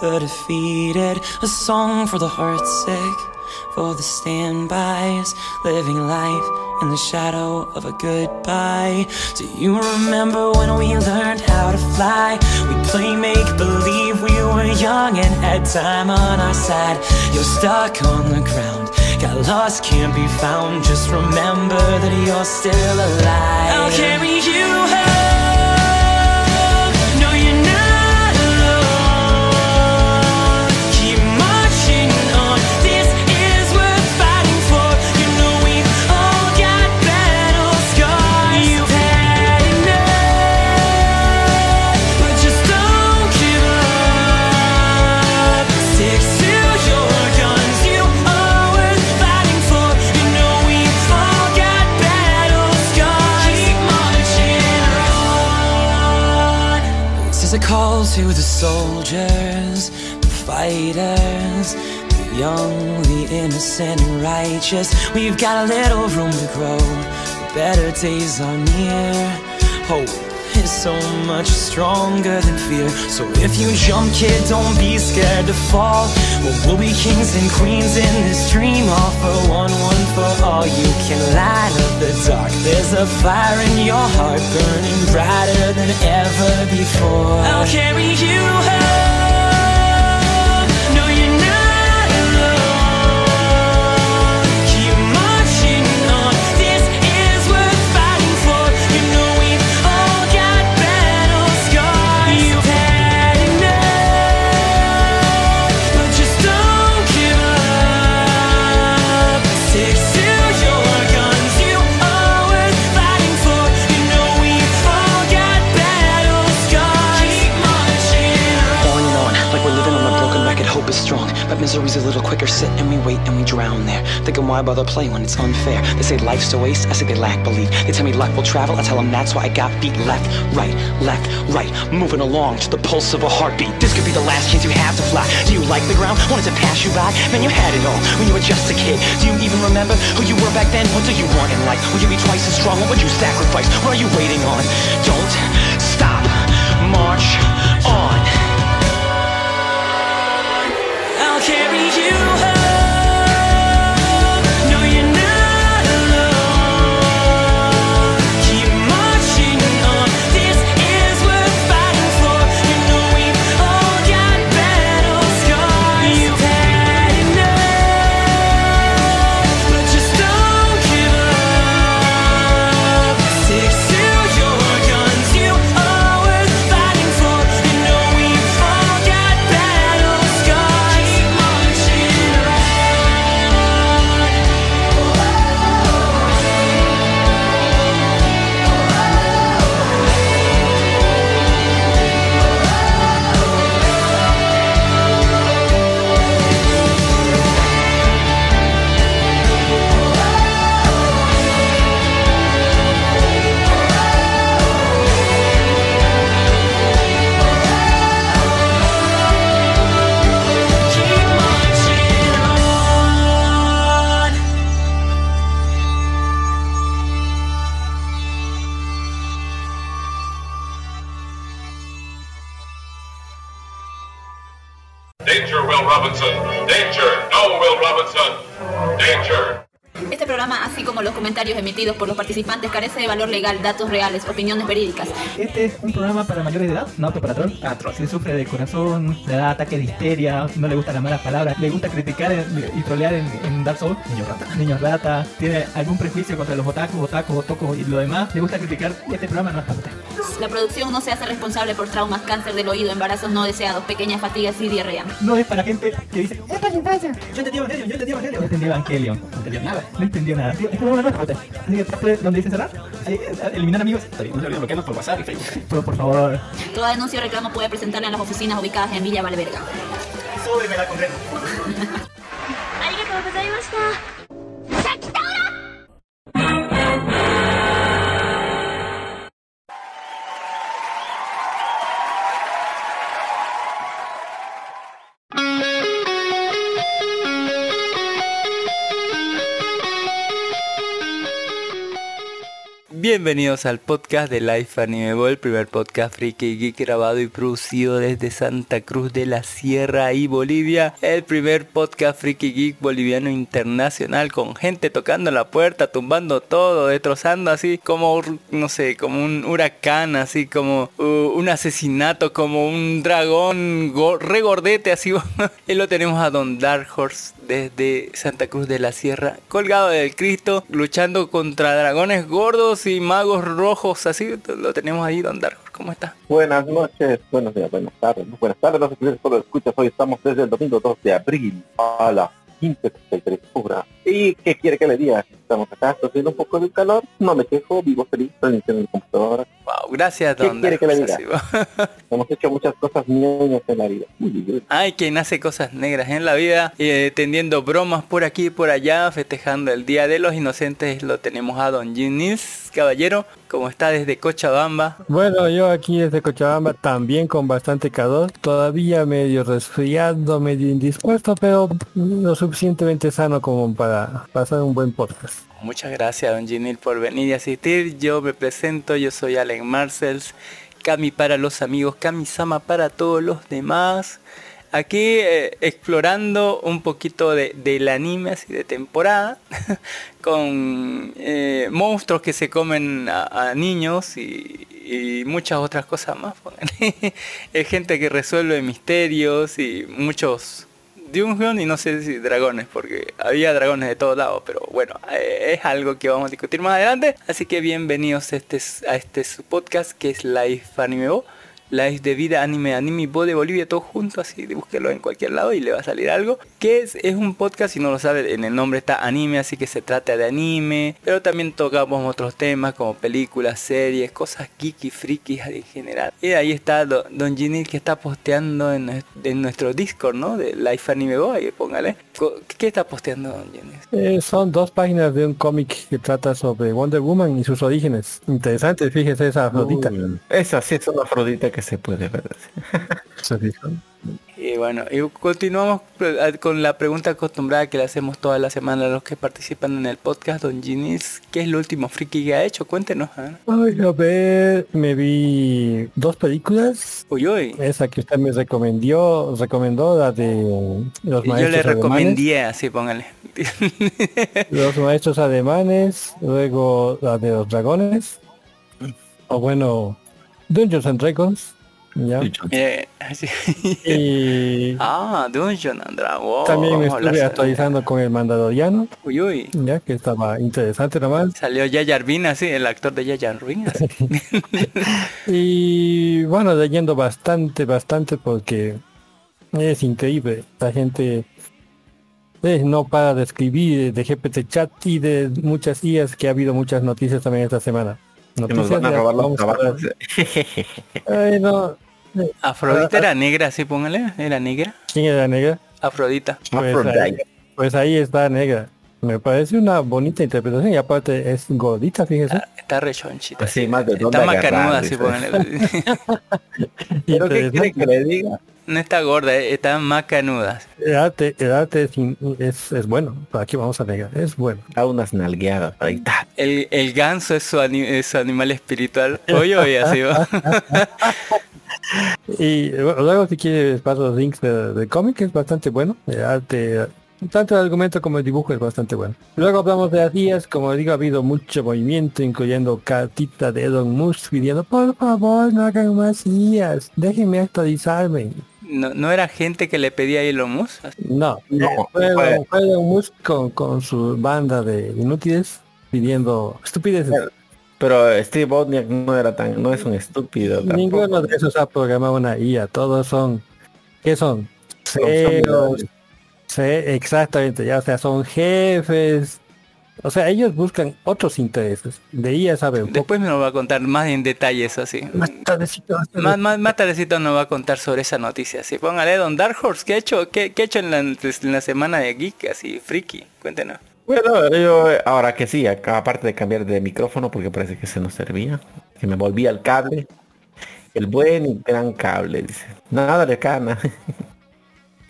the defeated. A song for the heartsick, for the standbys, living life in the shadow of a goodbye. Do you remember when we learned how to fly? We play make believe we were young and had time on our side. You're stuck on the ground, got lost, can't be found. Just remember that you're still alive. I'll carry you. To the soldiers, the fighters, the young, the innocent and righteous. We've got a little room to grow. Better days are near. Hope is so much stronger than fear. So if you jump, kid, don't be scared to fall. Well, we'll be kings and queens in this dream. All for one, one for all. You can light up the dark. There's a fire in your heart burning brighter than ever before. I'll carry you home. But a little quicker. Sit and we wait and we drown there. Thinking why bother playing when it's unfair? They say life's a waste. I say they lack belief. They tell me luck will travel. I tell them that's why I got feet left, right, left, right. Moving along to the pulse of a heartbeat. This could be the last chance you have to fly. Do you like the ground? Wanted to pass you by? Man, you had it all when you were just a kid. Do you even remember who you were back then? What do you want in life? Will you be twice as strong? What would you sacrifice? What are you waiting on? Don't stop. March on. Carry you comentarios emitidos por los participantes, carece de valor legal, datos reales, opiniones verídicas. Este es un programa para mayores de edad, no apto para troll. Si sufre de corazón, le da ataque de histeria, no le gustan las malas palabras, le gusta criticar y trolear en, en Dark Souls, niño rata. Niños rata, tiene algún prejuicio contra los otakus, otakus, otocos y lo demás, le gusta criticar, este programa no es para usted. La producción no se hace responsable por traumas, cáncer del oído, embarazos no deseados, pequeñas fatigas y diarrea. No es para gente que dice, ¡Esto es infancia! Yo entendí Evangelion, yo entendí Evangelion. No entendí Evangelion, no entendió nada, no entendió nada. Este programa no es usted. Así que donde dice cerrar, ahí, eh, eliminar amigos. Está bien, no se olviden bloquearnos por WhatsApp y Facebook. Pero por favor, Toda denuncia o reclamo puede presentarla en las oficinas ubicadas en Villa Valverga. súbeme la condena. Bienvenidos al podcast de Life Anime Ball, el primer podcast friki geek grabado y producido desde Santa Cruz de la Sierra y Bolivia. El primer podcast friki geek boliviano internacional con gente tocando la puerta, tumbando todo, destrozando así como, no sé, como un huracán, así como uh, un asesinato, como un dragón go- regordete, así. y lo tenemos a Don Dark Horse desde Santa Cruz de la Sierra, colgado del Cristo, luchando contra dragones gordos y magos rojos, así lo tenemos ahí, Don Dark. ¿Cómo está? Buenas noches, buenos días, buenas tardes, buenas tardes, no sé si solo escuchas, hoy estamos desde el domingo 2 de abril a las 15.33 horas. ¿Y qué quiere que le diga? Estamos acá, haciendo un poco de calor, no me quejo, vivo feliz, estoy en el computadora. Wow, gracias, ¿Qué Don quiere Dark que le Horse, diga? así va. Hemos hecho muchas cosas ñoñas en la vida. Hay quien hace cosas negras en la vida, eh, tendiendo bromas por aquí y por allá, festejando el Día de los Inocentes. Lo tenemos a Don Ginis, caballero, como está desde Cochabamba. Bueno, yo aquí desde Cochabamba también con bastante calor, todavía medio resfriado, medio indispuesto, pero lo suficientemente sano como para pasar un buen podcast. Muchas gracias, Don Ginil, por venir y asistir. Yo me presento, yo soy Allen Marcels, Cami para los amigos, Kami-sama para todos los demás. Aquí eh, explorando un poquito de, del anime así de temporada, con eh, monstruos que se comen a, niños y, y muchas otras cosas más. Es gente que resuelve misterios y muchos Dungeon y no sé si dragones, porque había dragones de todos lados, pero bueno, eh, es algo que vamos a discutir más adelante. Así que bienvenidos a este, a este su podcast que es Life Anime Bo. Live de vida, anime, anime Bo de Bolivia, todo junto, así, búsquelo en cualquier lado y le va a salir algo. Que es, es un podcast, si no lo sabe, en el nombre está anime, así que se trata de anime. Pero también tocamos otros temas como películas, series, cosas geeky, frikis en general. Y ahí está Do- Don Ginil que está posteando en, en nuestro Discord, ¿no? De Life Anime Bo, ahí póngale. ¿Qué está posteando Ginil? Eh, son dos páginas de un cómic que trata sobre Wonder Woman y sus orígenes. Interesante, fíjese esa Afrodita. Uy, Esa sí es una afrodita que se puede ver. Y bueno, y continuamos con la pregunta acostumbrada que le hacemos toda la semana a los que participan en el podcast, Don Ginis. ¿Qué es lo último friki que ha hecho? Cuéntenos. ¿eh? Ay, a ver, me vi dos películas. Uy, uy. Esa que usted me recomendó, recomendó la de los Y maestros yo le alemanes. recomendé así, póngale. Los maestros alemanes, luego la de los dragones. O bueno, Dungeons and Dragons. ¿Ya? Eh. Y ah, Dungeon and Dragons. también estuve actualizando con el Mandaloriano, Uy, uy. ya que estaba interesante nomás. Salió Yayar Bin, así, el actor de Yayar Bin. así. Y bueno, leyendo bastante, bastante porque es increíble. La gente eh, no para de escribir de GPT chat y de muchas IAs que ha habido muchas noticias también esta semana. Que nos Noticias van a ya robar los vamos a ver. trabajos. Ay, no. Afrodita era negra, así, póngale. Era negra. ¿Quién era negra? Afrodita. Pues ahí, Aphrodite. pues ahí está negra. Me parece una bonita interpretación y aparte es gordita, fíjese. Ah, Está rechonchita. Así más de dónde Está macanuda, dice. póngale. ¿Pero qué quiere que le diga? No está gorda, eh, está. El arte, el arte es, es, es bueno. Aquí vamos a negar. Es bueno. Da unas nalgueadas. Ahí está. El, el ganso es su, ani- es su animal espiritual. Oye, oye, así va. Y bueno, luego si quieres paso los links de- cómic, es bastante bueno. El arte, tanto el argumento como el dibujo es bastante bueno. Luego hablamos de las días, como digo, ha habido mucho movimiento, incluyendo cartita de Elon Musk pidiendo, por favor, no hagan más días, déjenme actualizarme. No, no era gente que le pedía a Elon Musk. No, No, fue, fue- Elon- fue Elon Musk con, con su banda de inútiles pidiendo estupideces. Pero Steve Wozniak no era tan, no es un estúpido. tampoco. Ninguno de esos ha programado una IA, todos son, ¿qué son? CEOs, ce- exactamente, ya o sea, son jefes, o sea, ellos buscan otros intereses, de IA saben un poco. Después me lo va a contar más en detalles así. Más tardecito, más tardecito. Más, más, más tardecito nos va a contar sobre esa noticia. Así, póngale Don Dark Horse, ¿qué ha hecho, qué, qué ha hecho en, la, en la semana de Geek? Así, friki, cuéntenos. Bueno, yo ahora que sí, acá, aparte de cambiar de micrófono porque parece que se nos servía, que me volvía el cable, el buen y gran cable, dice. Nada de cana.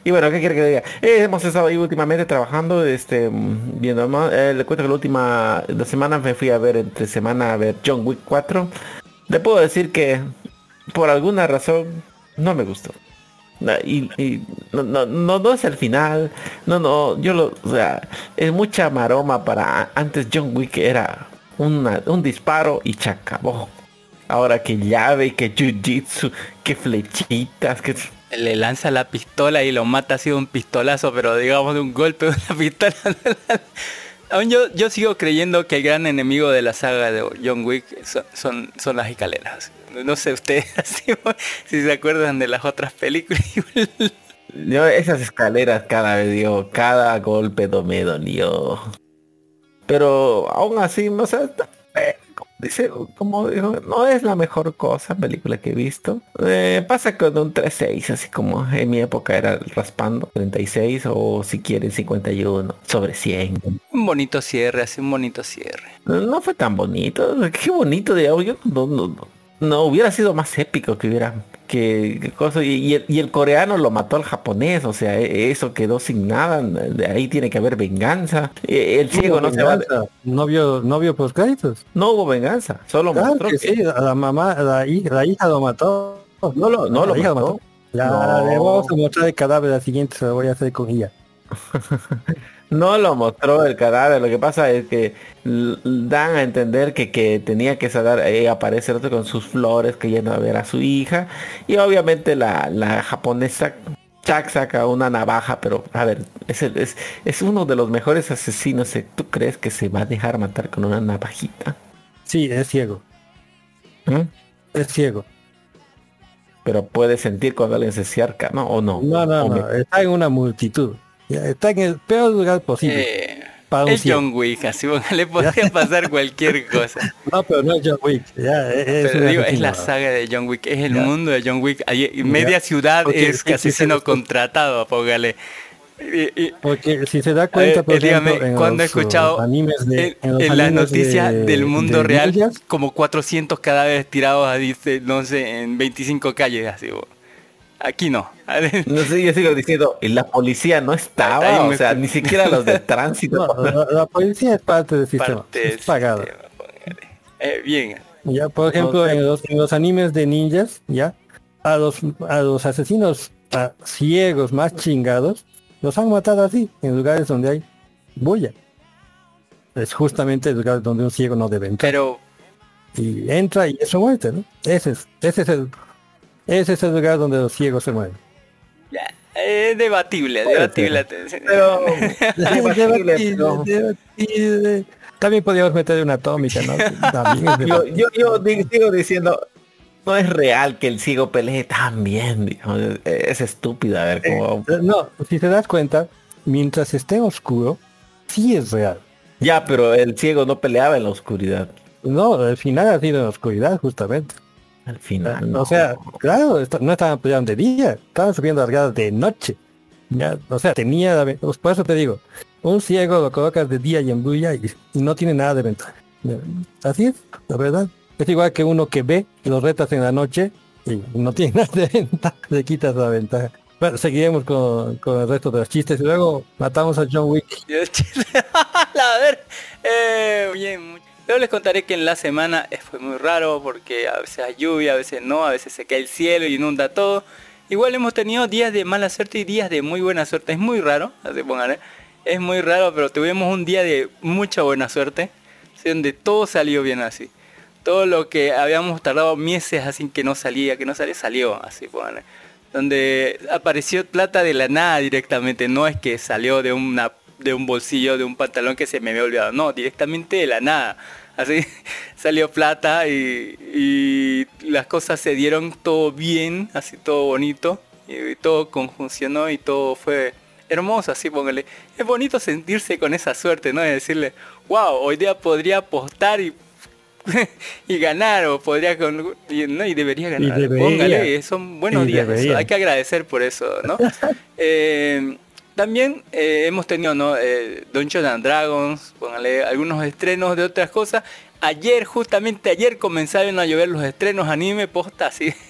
Y bueno, ¿qué quiere que diga? Eh, hemos estado ahí últimamente trabajando, este, viendo más. Eh, le cuento que la última semana me fui a ver entre semana a ver John Wick 4. Le puedo decir que por alguna razón no me gustó. Na- Y, no, no, no, es el final. No, no, yo lo, o sea, es mucha maroma para antes John Wick era una- un disparo y se acabó. Ahora que llave, que jiu-jitsu, que flechitas, que Le lanza la pistola y lo mata así de un pistolazo, pero digamos de un golpe de una pistola. Aún yo, yo sigo creyendo que el gran enemigo de la saga de John Wick son, son, son las escaleras. No sé ustedes si se acuerdan de las otras películas. Yo esas escaleras cada vez digo, cada golpe do- me dolió. Pero aún así, o sea, está- eh, como dice, como dijo, no es la mejor cosa película que he visto. Eh, pasa con un 3.6, así como en mi época era raspando, 36 o si quieren 51 sobre 100. Un bonito cierre, así un bonito cierre. No, no fue tan bonito, qué bonito digamos, yo no, no, no, no, hubiera sido más épico que hubiera que, cosa y, el, y el coreano lo mató al japonés, o sea, e- eso quedó sin nada, de ahí tiene que haber venganza. Eh, El ciego no se va, No vio, no vio post créditos. no hubo venganza, solo Claro mostró que que sí, la mamá, la, hi- la hija lo mató. no lo, no La lo hija mató. Ya, No. le vamos a mostrar el cadáver la siguiente, se lo voy a hacer con ella. No lo mostró el cadáver, lo que pasa es que dan a entender que, que tenía que sacar, eh, aparece el otro con sus flores que yendo a ver a su hija y obviamente la, la japonesa Chuck saca una navaja, pero a ver, es, el- es, es uno de los mejores asesinos, eh, ¿tú crees que se va a dejar matar con una navajita? Sí, es ciego, ¿Mm? es ciego. Pero puede sentir cuando alguien se acerca, ¿no? ¿O no? No, no, ¿O no, me- está en una multitud. Está en el peor lugar posible. Eh, para un es. John Wick, así le podría pasar cualquier cosa. No, pero no es John Wick. Ya, es, Pero digo, la saga de John Wick, es el Ya. mundo de John Wick. Ahí- media ciudad Porque es asesino contratado, póngale. Y- y- Porque si se da cuenta, por eh, dígame, ejemplo, en ¿cuándo he los, uh, escuchado de, en, en en las noticias de- del mundo de real ninjas, como 400 cadáveres tirados a, dice, no sé, en 25 calles así? bo. Aquí no. No sé, yo sigo diciendo, y la policía no estaba, o sea, ni siquiera los de tránsito. no, la, la policía es parte del sistema, Parte es sistema, póngale. Eh, bien. Ya, por ejemplo, en, los, en los animes de ninjas, ya, a los, a los asesinos a ciegos más chingados, los han matado así, en lugares donde hay bulla. Es justamente el lugar donde un ciego no debe entrar. Pero Y entra y es su muerte, ¿no? Ese es, ese es el, ese es el lugar donde los ciegos se mueren. ya, eh, debatible, debatible. Pero Debatible, pero- debatible. También podríamos meter una atómica, ¿no? También es yo, yo, sigo diciendo, no es real que el ciego pelee tan bien, digamos, es estúpido a ver cómo... Eh, No, si te das cuenta, mientras esté oscuro, sí es real. Ya, pero el ciego no peleaba en la oscuridad. No, al final ha sido en la oscuridad, justamente. Al final, no. O sea, claro, no estaban peleando de día, estaban subiendo largadas de noche. Ya, o sea, tenía, pues por eso te digo, un ciego lo colocas de día y en bulla y, y no tiene nada de ventaja. Así es, la verdad. Es igual que uno que ve los retas en la noche y no tiene nada de ventaja, le quitas la ventaja. Bueno, seguiremos con, con el resto de los chistes y luego matamos a John Wick. A ver, eh, bien. Luego les contaré que en la semana eh, fue muy raro porque a veces hay lluvia, a veces no, a veces se cae el cielo y inunda todo. Igual hemos tenido días de mala suerte y días de muy buena suerte. Es muy raro, así pónganle. Es muy raro, pero tuvimos un día de mucha buena suerte, donde todo salió bien así. Todo lo que habíamos tardado meses así que no salía, que no salía, salió así, pónganle. Donde apareció plata de la nada directamente, no es que salió de una de un bolsillo de un pantalón que se me había olvidado, no, directamente de la nada. Así salió plata y, y las cosas se dieron todo bien, así todo bonito, y todo conjuncionó y todo fue hermoso, así póngale. Es bonito sentirse con esa suerte, ¿no? De decirle, wow, hoy día podría apostar y, y ganar, o podría con, y, no, y debería ganar. debería. Póngale, son buenos Y días, eso, hay que agradecer por eso, ¿no? Eh, también eh, hemos tenido, ¿no? Eh, Dungeons and Dragons, póngale algunos estrenos de otras cosas. Ayer, justamente ayer comenzaron a llover los estrenos anime posta, así.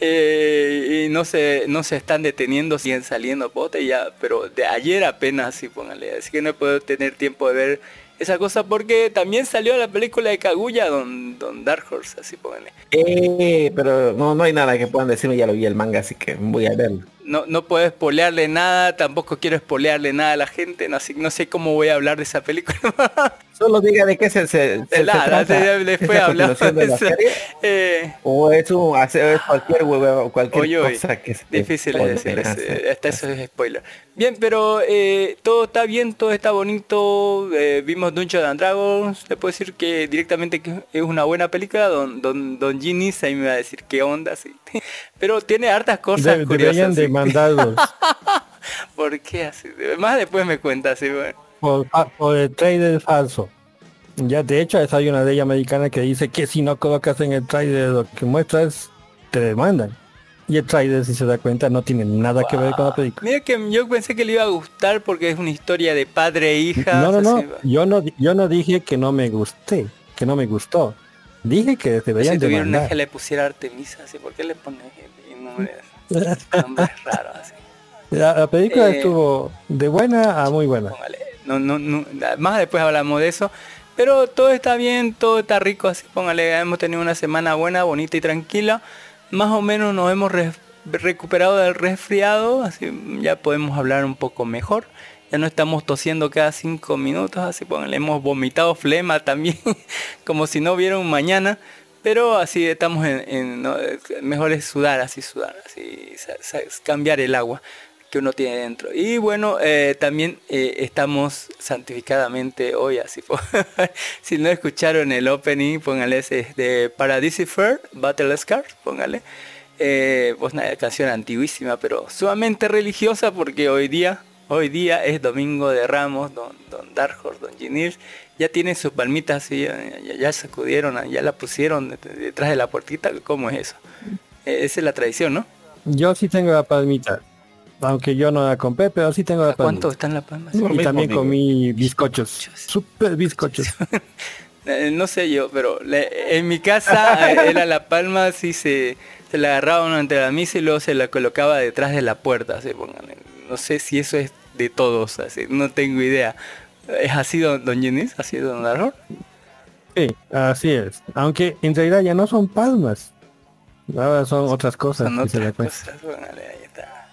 Eh, y no se, no se están deteniendo, siguen saliendo posta ya, pero de ayer apenas, así, póngale. Así que no he podido tener tiempo de ver esa cosa porque también salió la película de Kaguya, Don, Don Dark Horse, así póngale. Eh, pero no, no hay nada que puedan decirme, ya lo vi el manga, así que voy a verlo. No, no puedo espolearle nada, tampoco quiero espolearle nada a la gente, no, así- no sé cómo voy a hablar de esa película. Solo diga de qué se, se, se- se Nada, trata. ya después ¿Es la hablamos de la eso. serie? Eh, O es, un, es cualquier huevo, cualquier Oye, cosa que se difícil es decir, es- hasta eso es spoiler. Bien, pero eh, todo está bien, todo está bonito. eh, vimos Dungeons and Dragons. Le puedo decir que directamente que es una buena película. Don, don, don Ginny ahí me va a decir qué onda, sí. Pero tiene hartas cosas De- deberían curiosas. Demandarlos ¿Por qué así? Más después me cuenta, así, bueno. por, fa- por el trailer falso. Ya de hecho esa hay una ley americana que dice que si no colocas en el trailer lo que muestras, te demandan. Y el trailer, si se da cuenta, no tiene nada que ver con la película. Mira que yo pensé que le iba a gustar porque es una historia de padre e hija. No, no, no. así, Yo no, yo no dije que no me gusté, que no me gustó. Dije que deberían si tuviera una demandar. que le pusiera Artemisa, así, ¿por qué le pones nombres, nombres raros así? La, la película Eh, estuvo de buena a muy buena. Póngale. No, no, no, más después hablamos de eso. Pero todo está bien, todo está rico, así póngale, hemos tenido una semana buena, bonita y tranquila. Más o menos nos hemos re- recuperado del resfriado, así ya podemos hablar un poco mejor. Ya no estamos tosiendo cada cinco minutos, así póngale, hemos vomitado flema también, como si no hubiera un mañana. Pero así estamos en, en- mejor es sudar, así sudar, así cambiar el agua que uno tiene dentro. Y bueno, eh, también eh, estamos santificadamente hoy, así si no escucharon el opening, póngale ese de Paradise Fair, Battle Scar, póngale. Eh, pues una canción antiguísima, pero sumamente religiosa porque hoy día, hoy día es Domingo de Ramos, Don, don Dark Horse, Don Ginir, ya tienen sus palmitas así, ya, ya- ya sacudieron, ya la pusieron det- detrás de la puertita, ¿cómo es eso? Eh, esa es la tradición, ¿no? Yo sí tengo la palmita. Aunque yo no la compré, pero sí tengo la ¿A cuánto palmita. están las palmas? Y también digo. comí bizcochos. Super bizcochos. Eh, no sé yo, pero le- en mi casa eh, era la palma, sí se, se la agarraba uno ante la misa y luego se la colocaba detrás de la puerta, así, póngale. No sé si eso es de todos, así, no tengo idea. ¿Es así, don, don Ginés? ¿Así, don Daror? Sí, así es. Aunque en realidad ya no son palmas. Ahora son otras cosas. Son otras cosas, póngale, ahí está.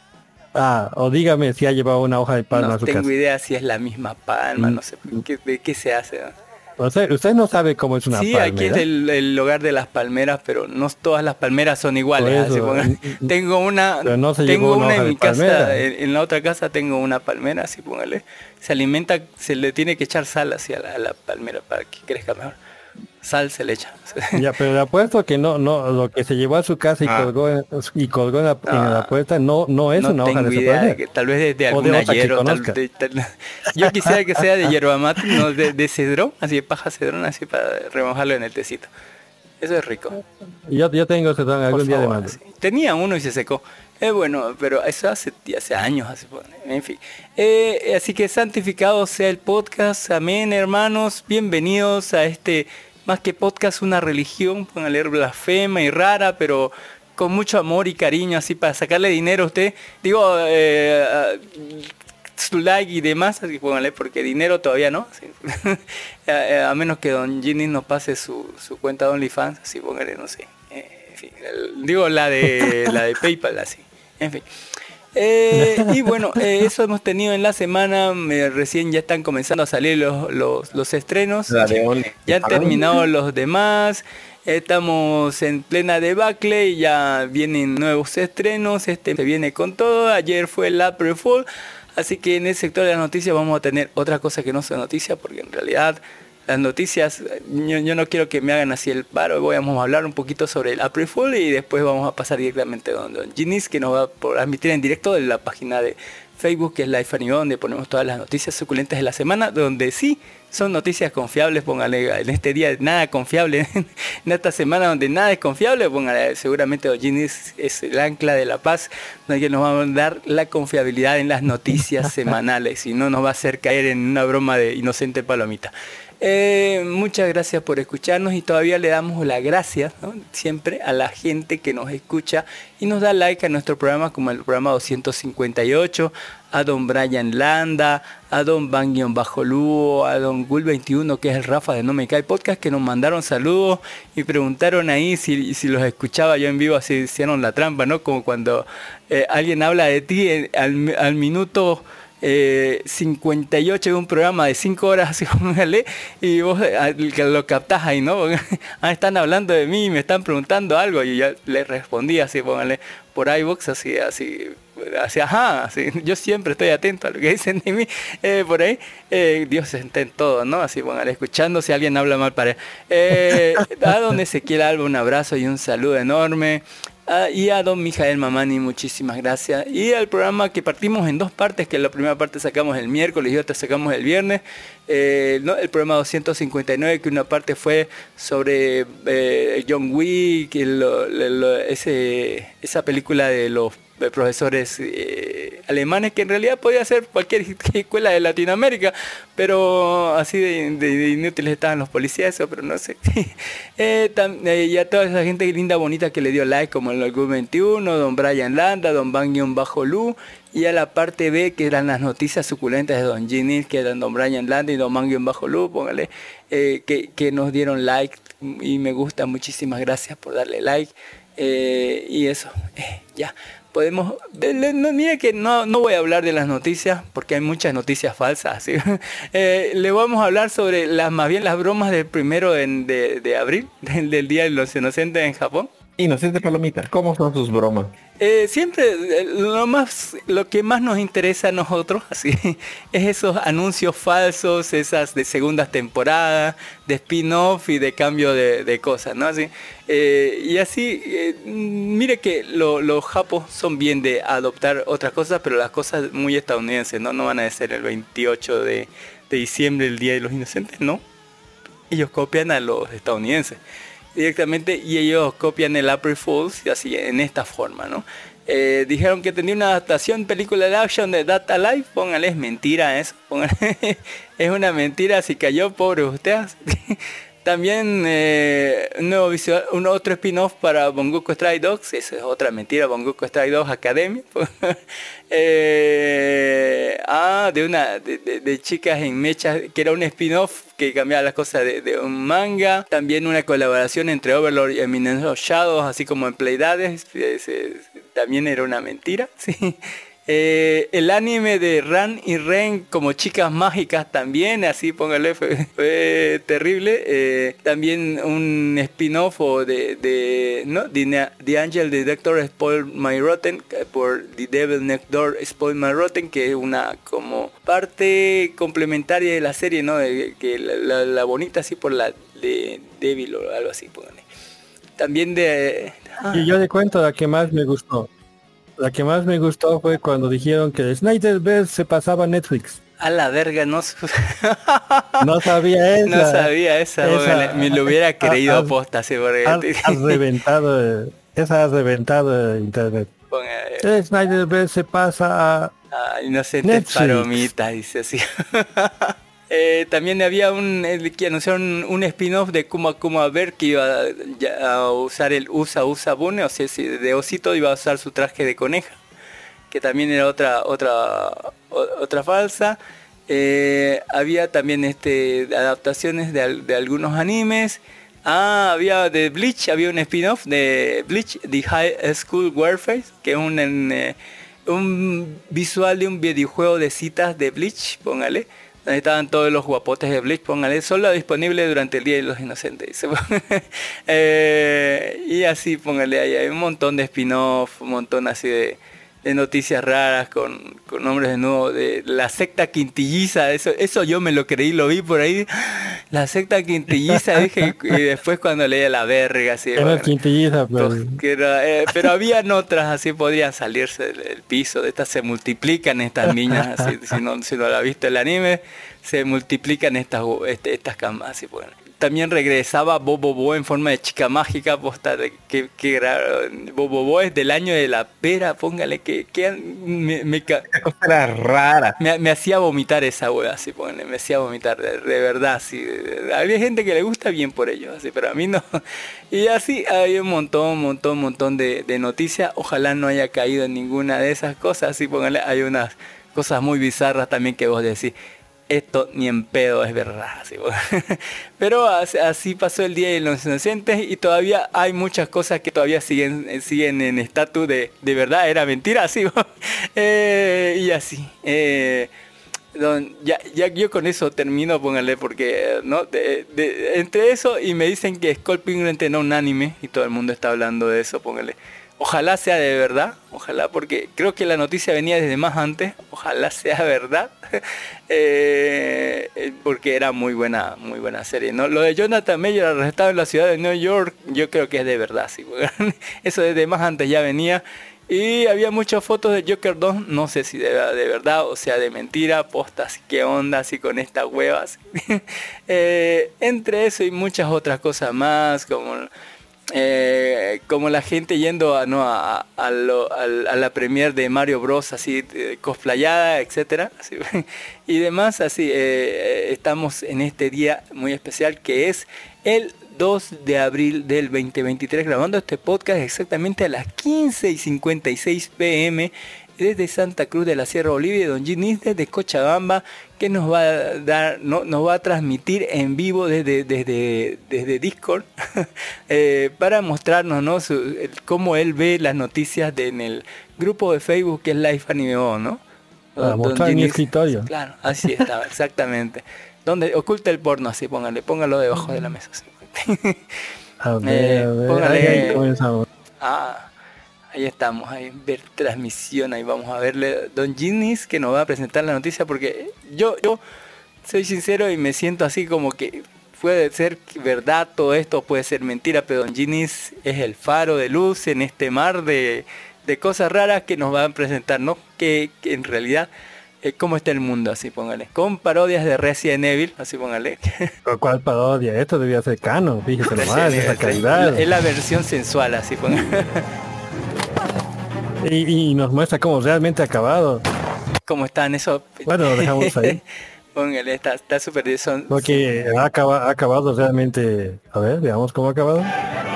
Ah, o dígame si ha llevado una hoja de palma No a su tengo casa. idea si es la misma palma, Mm. no sé ¿qué, de qué se hace. ¿no? Usted, usted no sabe cómo es una sí, palma. aquí es el, el hogar de las palmeras, pero no todas las palmeras son iguales. Eso, tengo una, no tengo una en mi casa, palmera. en, en la otra casa tengo una palmera, así póngale. Se alimenta, se le tiene que echar sal así a la, a la palmera para que crezca mejor. Sal se le echa. Ya, pero le apuesto que no, no, lo que se llevó a su casa y Ah. colgó en, y colgó en la, en Ah. la puerta no, no es no una hoja tengo de esa idea, de que tal vez de, de algún de hierro, de- yo quisiera que sea de hierba mate, no de, de cedrón, así de paja cedrón, así para remojarlo en el tecito. Eso es rico. Yo, yo tengo Por algún día de favor, sí. Tenía uno y se secó. Es bueno, pero eso hace, hace años, hace, en fin. Eh, así que santificado sea el podcast. Amén, hermanos. Bienvenidos a este, más que podcast, una religión. Pueden leer blasfema y rara, pero con mucho amor y cariño, así para sacarle dinero a usted. Digo, eh, su like y demás, así que pónganle, porque dinero todavía no. así. a, a menos que Don Ginny nos pase su, su cuenta de OnlyFans, así póngale, no sé. Eh, en fin, digo la de la de PayPal, así. En fin. Eh, y bueno, eh, eso hemos tenido en la semana. me- recién ya están comenzando a salir los, los, los estrenos. Ya han terminado los demás. Estamos en plena debacle y ya vienen nuevos estrenos. Este se viene con todo. Ayer fue el April Fool. Así que en el sector de las noticias vamos a tener otra cosa que no sea noticia, porque en realidad las noticias, yo, yo no quiero que me hagan así el paro. Voy a vamos a hablar un poquito sobre el April Fool y después vamos a pasar directamente a don, don Ginis, que nos va a transmitir en directo de la página de Facebook, que es Life Anime, donde ponemos todas las noticias suculentas de la semana, donde sí son noticias confiables, póngale en este día nada confiable, en esta semana donde nada es confiable, póngale, seguramente Ojini es, es el ancla de la paz, donde nos va a dar la confiabilidad en las noticias semanales y no nos va a hacer caer en una broma de inocente palomita. Eh, muchas gracias por escucharnos y todavía le damos las gracias siempre a la gente que nos escucha y nos da like a nuestro programa como el programa 258, a don Brian Landa, a don Bangion Bajo Lugo, a don Gul 21 que es el Rafa de No Me Cae Podcast que nos mandaron saludos y preguntaron ahí si, si los escuchaba yo en vivo, así hicieron la trampa, ¿no? Como cuando eh, alguien habla de ti eh, al minuto eh, 58 de un programa de 5 horas así póngale, y vos eh, lo captás ahí, ¿no? ah, están hablando de mí, me están preguntando algo y ya le respondí así, póngale, por iVoox así, así, así, ajá, así, yo siempre estoy atento a lo que dicen de mí, eh, por ahí, eh, Dios está en todo, ¿no? Así, póngale, escuchando si alguien habla mal para él. A don Ezequiel Alba un abrazo y un saludo enorme. Ah, y a don Mijael Mamani, muchísimas gracias. Y al programa que partimos en dos partes, que la primera parte sacamos el miércoles y otra sacamos el viernes. Eh, ¿no? El programa 259, que una parte fue sobre eh, John Wick, ese, esa película de los profesores eh, alemanes, que en realidad podía ser cualquier escuela de Latinoamérica, pero así de, inútiles estaban los policías, eso, pero no sé. Eh, eh, y a toda esa gente linda, bonita que le dio like, como el Algún 21, don Brian Landa, don Bang Bajo Lu, y a la parte B, que eran las noticias suculentas de don Ginny, que eran don Brian Landa y don Bang Bajo Lu, póngale, eh, que, nos dieron like y me gusta, muchísimas gracias por darle like. Y eso, ya. Podemos, no, mire que no, no voy a hablar de las noticias porque hay muchas noticias falsas. ¿sí? Eh, le vamos a hablar sobre las más bien las bromas del primero de, de abril, del Día de los Inocentes en Japón. Inocente Palomita, ¿cómo son sus bromas? Eh, siempre eh, lo más lo que más nos interesa a nosotros así es esos anuncios falsos esas de segundas temporadas de spin-off y de cambio de, de cosas no así eh, y así mire que lo- los japos son bien de adoptar otras cosas pero las cosas muy estadounidenses no no van a ser el 28 de, de diciembre el día de los inocentes no ellos copian a los estadounidenses directamente y ellos copian el April Fools y así en esta forma, ¿no? Eh, dijeron que tenía una adaptación película de action de Data Life, póngale, es mentira eso, es una mentira, si cayó, pobre usted. También eh, nuevo visual, un otro spin-off para Bongoku Stray Dogs, eso es otra mentira, Bongoku Stray Dogs Academia. Eh, ah, de una de, chicas en mechas, que era un spin-off que cambiaba las cosas de, un manga. También una colaboración entre Overlord y Eminence Shadows, así como en Playdades. ese- también era una mentira, sí. Eh, el anime de Ran y Ren como chicas mágicas también, así póngale, fue, terrible. Eh, también un spin-off de, de ¿no? The, The Angel Detector Spoil My Rotten por The Devil Next Door Spoil My Rotten, que es una como parte complementaria de la serie, ¿no? De, que la, bonita así por la de Devil o algo así, póngale. También de... Y yo le cuento la que más me gustó. La que más me gustó fue cuando dijeron que Snyderverse se pasaba a Netflix. a la verga, no... No sabía eso. No sabía esa, me lo hubiera creído has- posta, sí, porque- Has, has reventado, esa has reventado internet. póngale, Eh, Snyderverse se pasa a... ah, inocentes Netflix. palomitas, dice así. Eh, también había un que anunciaron un spin-off de Kuma Kuma Ver que iba a, usar el Usa Usa Bune, o sea, si de osito iba a usar su traje de coneja, que también era otra otra otra falsa. Eh, había también este adaptaciones de, de algunos animes. Ah, había de Bleach, había un spin-off de Bleach, The High School Warfare, que es un, eh, un visual de un videojuego de citas de Bleach, póngale. Donde estaban todos los guapotes de Bleach, póngale, solo disponible durante el Día de los Inocentes. Eh, y así, póngale, ahí hay un montón de spin-off, un montón así de, de noticias raras con, con nombres de nuevo de la secta quintilliza, eso, eso yo me lo creí, lo vi por ahí, la secta quintilliza, dije, y después cuando leía la verga, así, Era bueno, quintilliza, pero... que era, eh, pero habían otras así podrían salirse del, del piso de estas se multiplican estas niñas así, si no si no la ha visto el anime se multiplican estas este- estas camas así bueno también regresaba Bobobo en forma de chica mágica posta de que, que era Bobobo es del año de la pera póngale que, que me, me Era rara. me, me hacía vomitar esa wea, así ponele, me hacía vomitar, de, de verdad, así. había gente que le gusta bien por ello, así, pero a mí no. Y así hay un montón, montón, montón de, de noticias. Ojalá no haya caído en ninguna de esas cosas, así póngale, hay unas cosas muy bizarras también que vos decís. Esto ni en pedo es verdad. así. Pero as- así pasó el Día de los Inocentes y todavía hay muchas cosas que todavía siguen, eh, en estatus de, de verdad, era mentira, así. Eh, y así. eh, ya, yo con eso termino, póngale, porque no De- entre eso y me dicen que Penguin no un anime y todo el mundo está hablando de eso, póngale. Ojalá sea de verdad, ojalá, porque creo que la noticia venía desde más antes, ojalá sea verdad, eh, porque era muy buena, muy buena serie. ¿no? Lo de Jonathan Mayer arrestado en la ciudad de New York, yo creo que es de verdad, sí, eso desde más antes ya venía. Y había muchas fotos de Joker 2, no sé si de, de verdad o sea de mentira, postas, qué onda así con estas huevas. Eh, entre eso y muchas otras cosas más, como, eh, como la gente yendo a, no, a, la premier de Mario Bros, así eh, cosplayada, etcétera, así, y demás, así eh, estamos en este día muy especial que es el 2 de abril del 2023 grabando este podcast exactamente a las 15 y 56 pm desde Santa Cruz de la Sierra Bolivia, Don Ginis desde Cochabamba, que nos va a dar, no, nos va a transmitir en vivo desde, desde, desde Discord eh, para mostrarnos ¿no? Su- el- cómo él ve las noticias de- en el grupo de Facebook que es Life Anime On, ¿no? Para mi escritorio. Claro, así estaba, exactamente. Donde oculta el porno, así póngale, póngalo debajo de la mesa. así. A ver, Eh, a ver, póngale- ahí comenzamos. Ah, ahí estamos, ahí ver transmisión, ahí vamos a verle Don Ginis que nos va a presentar la noticia porque yo, yo soy sincero y me siento así como que puede ser verdad todo esto, puede ser mentira, pero Don Ginis es el faro de luz en este mar de, de cosas raras que nos va a presentar, ¿no? Que, que en realidad eh, cómo está el mundo, así póngale, con parodias de Resident Evil, así póngale. ¿Cu- ¿Cuál parodia? Esto debía ser canon, fíjese nomás, esa calidad. Es la versión sensual, así póngale. Y, y nos muestra cómo realmente ha acabado. ¿Cómo están esos? Bueno, lo dejamos ahí. Póngale, está está súper son Porque ha, acaba- ha acabado realmente... A ver, veamos cómo ha acabado.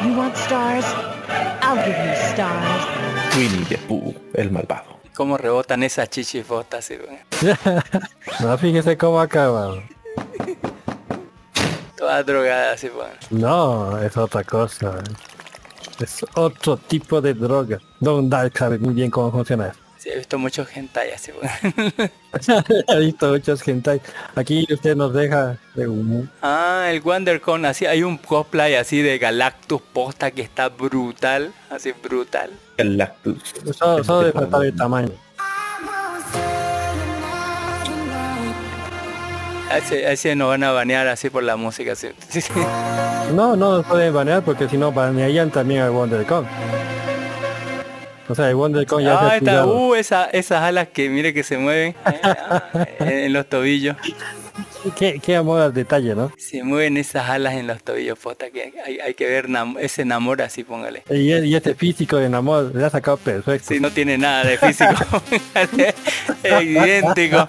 You want stars? I'll give you stars. Winnie the Pooh, el malvado. cómo rebotan esas chichifotas. ¿sí? Bueno, No, fíjese cómo ha acabado. Todas drogadas, ¿sí? Bueno. No, es otra cosa. Es otro tipo de droga. Don Dark sabe muy bien cómo funciona eso. Sí, he visto muchos hentai, así, bueno. He visto muchos hentai. Aquí usted nos deja de humo. Ah, el WonderCon, así hay un cosplay así de Galactus posta que está brutal, así brutal. Galactus. Solo, solo de tratar de tamaño. A ese, a ese nos van a banear así por la música, así. Sí, sí. No, no nos pueden banear porque si no banearían también al WonderCon. O sea, el WonderCon ya se Ah, ha está, uh, esa- esas alas que mire que se mueven eh, ah, en, los tobillos. Qué, qué amor al detalle, ¿no? Se mueven esas alas en los tobillos, posta, que hay, hay que ver nam- ese enamor así, póngale. Y, y este físico de amor le ha sacado perfecto. Si no tiene nada de físico, es idéntico.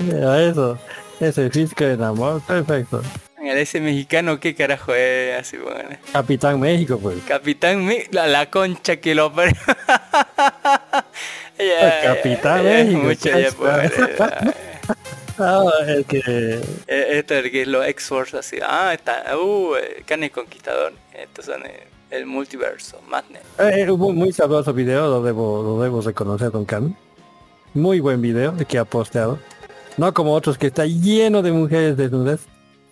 Mira eso. Ese físico de amor, perfecto. Ese mexicano, ¿qué carajo es? Así, póngale. Capitán México, pues. Capitán, Mi- la, la concha que lo. Ya, Capitán ya, México, mucho ya, pues. Ah, el que... Eh, Esto es el que es los X-Force así. Ah, está. Uh, eh, Kane Conquistador. Estos son eh, el multiverso, Madness. Eh, hubo un muy sabroso video, lo debo, lo debo reconocer, Don Cam. Muy buen video el que ha posteado. No como otros que está lleno de mujeres desnudas.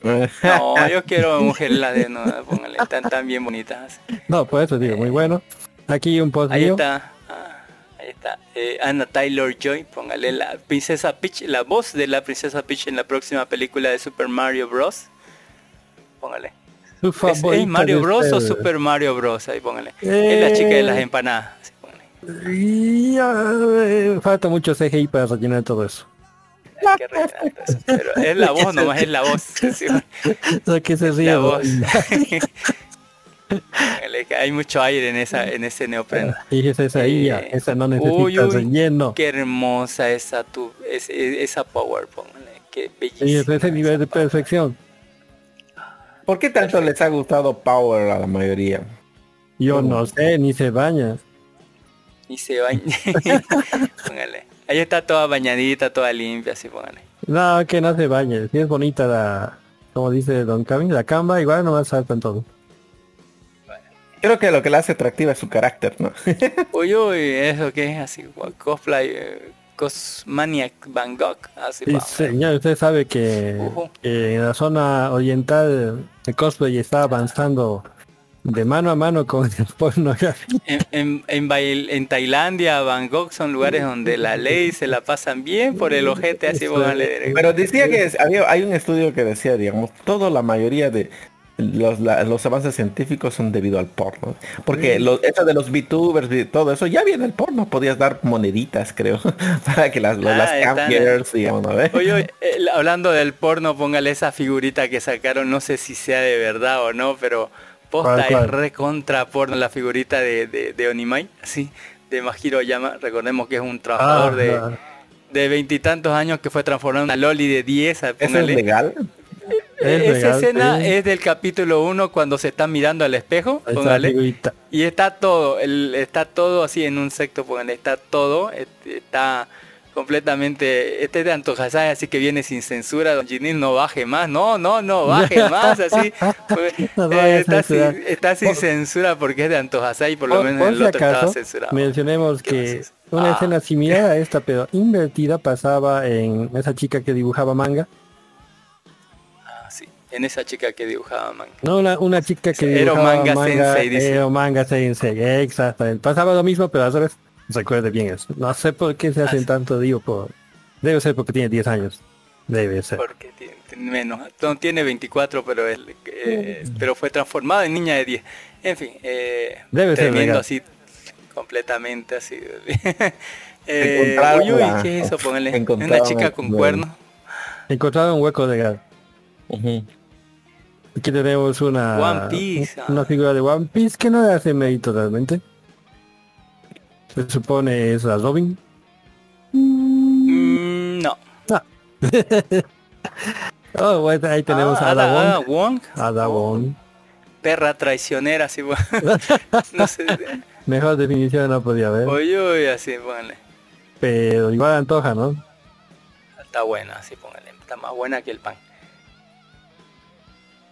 No, yo quiero mujeres la de no, póngale, están tan bien bonitas. No, por eso digo, muy bueno. Aquí un post Ahí mío. está. Ah, ahí está. Eh, Anna Taylor Joy, póngale la princesa Peach, la voz de la princesa Peach en la próxima película de Super Mario Bros. Póngale. Su ¿Es, Mario Bros o. Super Mario Bros? Ahí póngale. Es la chica de las Eh. empanadas. así póngale. Y, ah, falta mucho CGI para rellenar todo eso. Hay que rellenar todo eso. Pero es la voz, nomás es la voz. sí, O sea, que se ríe. la voz. Hay mucho aire en esa en ese neopreno. Y esa, esa IA, Eh, esa no necesita uy, relleno. Qué hermosa esa tu, es- es- esa power, póngale. Qué Y bellísima. es ese nivel de perfección. ¿Por qué tanto les ha gustado Power a la mayoría? Yo no sé, ni se baña. Y se baña. póngale. Ahí está toda bañadita, toda limpia, así póngale. No, que no se bañe. Si es bonita la, como dice Don Cami, la camba igual no más saltan todo. Creo que lo que la hace atractiva es su carácter, ¿no? Uy, uy, eso que es así, como cosplay, eh, Cosmaniac Van Gogh, así Sí, señor, usted sabe que, Ujú. que en la zona oriental el cosplay está avanzando de mano a mano con el pornografía. En, en, en, Bail- en Tailandia, Bangkok son lugares donde la ley se la pasan bien por el ojete, así. Pero decía que es- había, hay un estudio que decía, digamos, toda la mayoría de los, la- los avances científicos son debido al porno. Porque lo- eso de los VTubers y todo eso, ya viene el porno. Podías dar moneditas, creo, para que las, Ah, las campiers, digamos, ¿no? Oye, eh, hablando del porno, póngale esa figurita que sacaron, no sé si sea de verdad o no, pero posta es recontra porno la figurita de, de, de Onimai, así, de Majiro Yama. Recordemos que es un trabajador Ah, de de veintitantos años que fue transformado en una loli de 10, ¿Eso es póngale. legal? Es Esa legal, escena sí. es del capítulo 1 cuando se está mirando al espejo, póngale. Y está todo, el, está todo así en un secto, póngale, está todo, está completamente, este es de Antojasai, así que viene sin censura, don Ginil no baje más, no, no, no, baje más, así, pues, No eh, a está, sin, está censura porque es de Antojasai, por lo menos por el si otro estaba acaso, censurado. mencionemos ¿Qué que una Ah. escena similar a esta, pero invertida, pasaba en esa chica que dibujaba manga. Ah, sí, en esa chica que dibujaba man. No, una, una chica que Ero dibujaba manga manga, sensei, dice. Ero manga sensei, exactamente. Pasaba lo mismo, pero al revés. Recuerde bien eso. No sé por qué se hacen Ah, sí. tanto digo por... Debe ser porque tiene 10 años. Debe ser. Porque tiene, tiene menos, no tiene 24, pero es, eh, pero fue transformado en niña de 10. En fin, eh, Debe ser tremendo legal. así, completamente así. eh, Encontraron uy, uy, la- ¿qué es eso? Póngale, encontraron una chica con cuernos. Encontraron un hueco legal. Ujú. Aquí tenemos una... One Piece, Una ah. figura de One Piece que no le hace mérito realmente. Se supone es la Robin. Mm, no. Oh, bueno, ahí tenemos Ah, a Ada, Ada Ada Wong. Wong. Ada Wong. Perra traicionera, así. bueno. no sé. Mejor definición no podía haber. Uy, uy, así, póngale. Pero igual antoja, ¿no? Está buena, así, póngale. Está más buena que el pan.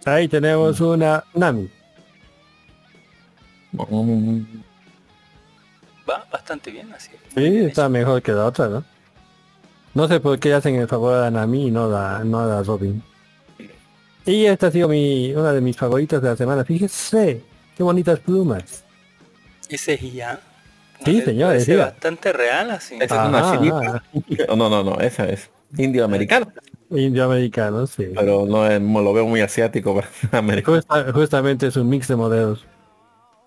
Ahí tenemos una Nami. Mm. Va bastante bien, así. Sí, está mejor que la otra, ¿no? No sé por qué hacen el favor a Nami y no a, no a la Robin. Y esta ha sido mi, una de mis favoritas de la semana. Fíjese, qué bonitas plumas. Ese es ya. Sí, señor, decía. bastante real, así. Esa es una chinita. Oh, no, no, no, esa es indio-americana. Indioamericano, sí. Pero no es- lo veo muy asiático para americano. Justa- justamente es un mix de modelos.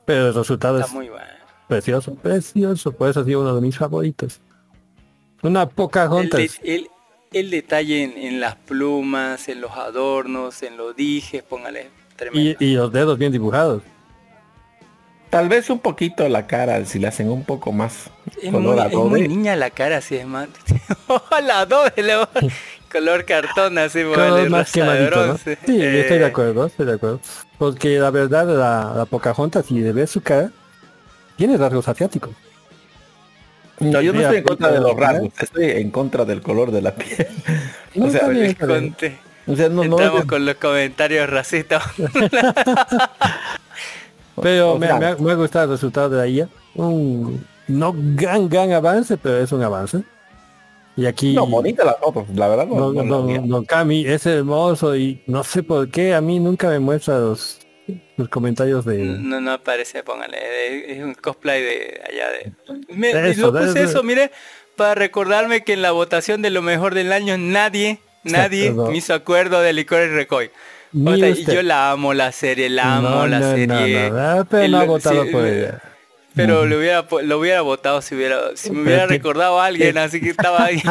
Pero el resultado Está es muy bueno. Precioso, precioso. Por eso ha sido uno de mis favoritos. Una El, de- el- el detalle en, en las plumas, en los adornos, en los dijes, póngale. Y, Tremendo. y los dedos bien dibujados. Tal vez un poquito la cara, si le hacen un poco más es, muy, color es muy adobe. niña la cara, así es más. Doble, le- color cartón, así, Color más quemadito, ¿no? Sí, Eh, estoy de acuerdo, estoy de acuerdo. Porque la verdad, la, la Pocahontas, si le ves su cara, tiene rasgos asiáticos. No, yo no estoy en contra de los ¿eh? rasgos, estoy en contra del color de la piel. No, o sea, conté. o sea, no, no Entramos es- con los comentarios racistas. Pero o me, sea, me ha, me ha gustado el resultado de la IA. Un no gran, gran avance, pero es un avance. Y aquí no, bonita las fotos, la verdad. No, Don, no la Cami es hermoso y no sé por qué a mí nunca me muestra los, los comentarios de... No, no aparece, póngale. Es un cosplay de allá de. Me, Eso, lo puse de- eso, mire, para recordarme que en la votación de lo mejor del año nadie, nadie Exacto. me hizo acuerdo de Licor y Recoy. Ni O sea, y yo la amo la serie, la amo No, la no, serie. pero El- no ha votado sí, por ella. Pero lo hubiera po- lo hubiera votado si hubiera si me hubiera Pero que- recordado a alguien, así que estaba ahí.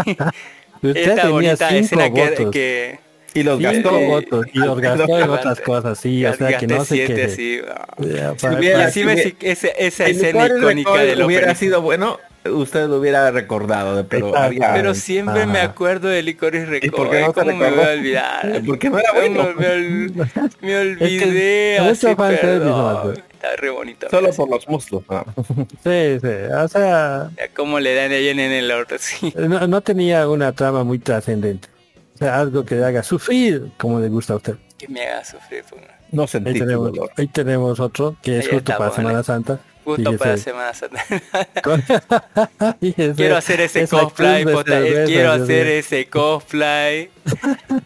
Usted Esta bonita escena que Y los gastó. votos y los gastó en otras cosas, sí, o sea que no se siete, queje. sí. Ya, Si para- hubiera- para- Decime si si esa, escena icónica Recoil del hubiera sido bueno, usted lo hubiera recordado, pero Exacto. había... Pero siempre me acuerdo de Licorice ¿Y por qué no te ¿Cómo me voy a olvidar? Porque no era Me- bueno. Me, ol- me olvidé. Es que así, perdón. Está re bonito. Solo así. por los muslos. ¿no? Sí, sí, o sea, Ya, ¿Cómo le dan ahí en el orto? Sí. no, no tenía una trama muy trascendente. Sea, algo que le haga sufrir como le gusta a usted. Que me haga sufrir. pues. No Ahí sentí tu tenemos, dolor. ahí tenemos otro que es Ahí justo para. Semana Santa. Justo para. Semana Santa. Quiero hacer ese cosplay, de cerveza, quiero hacer ese cosplay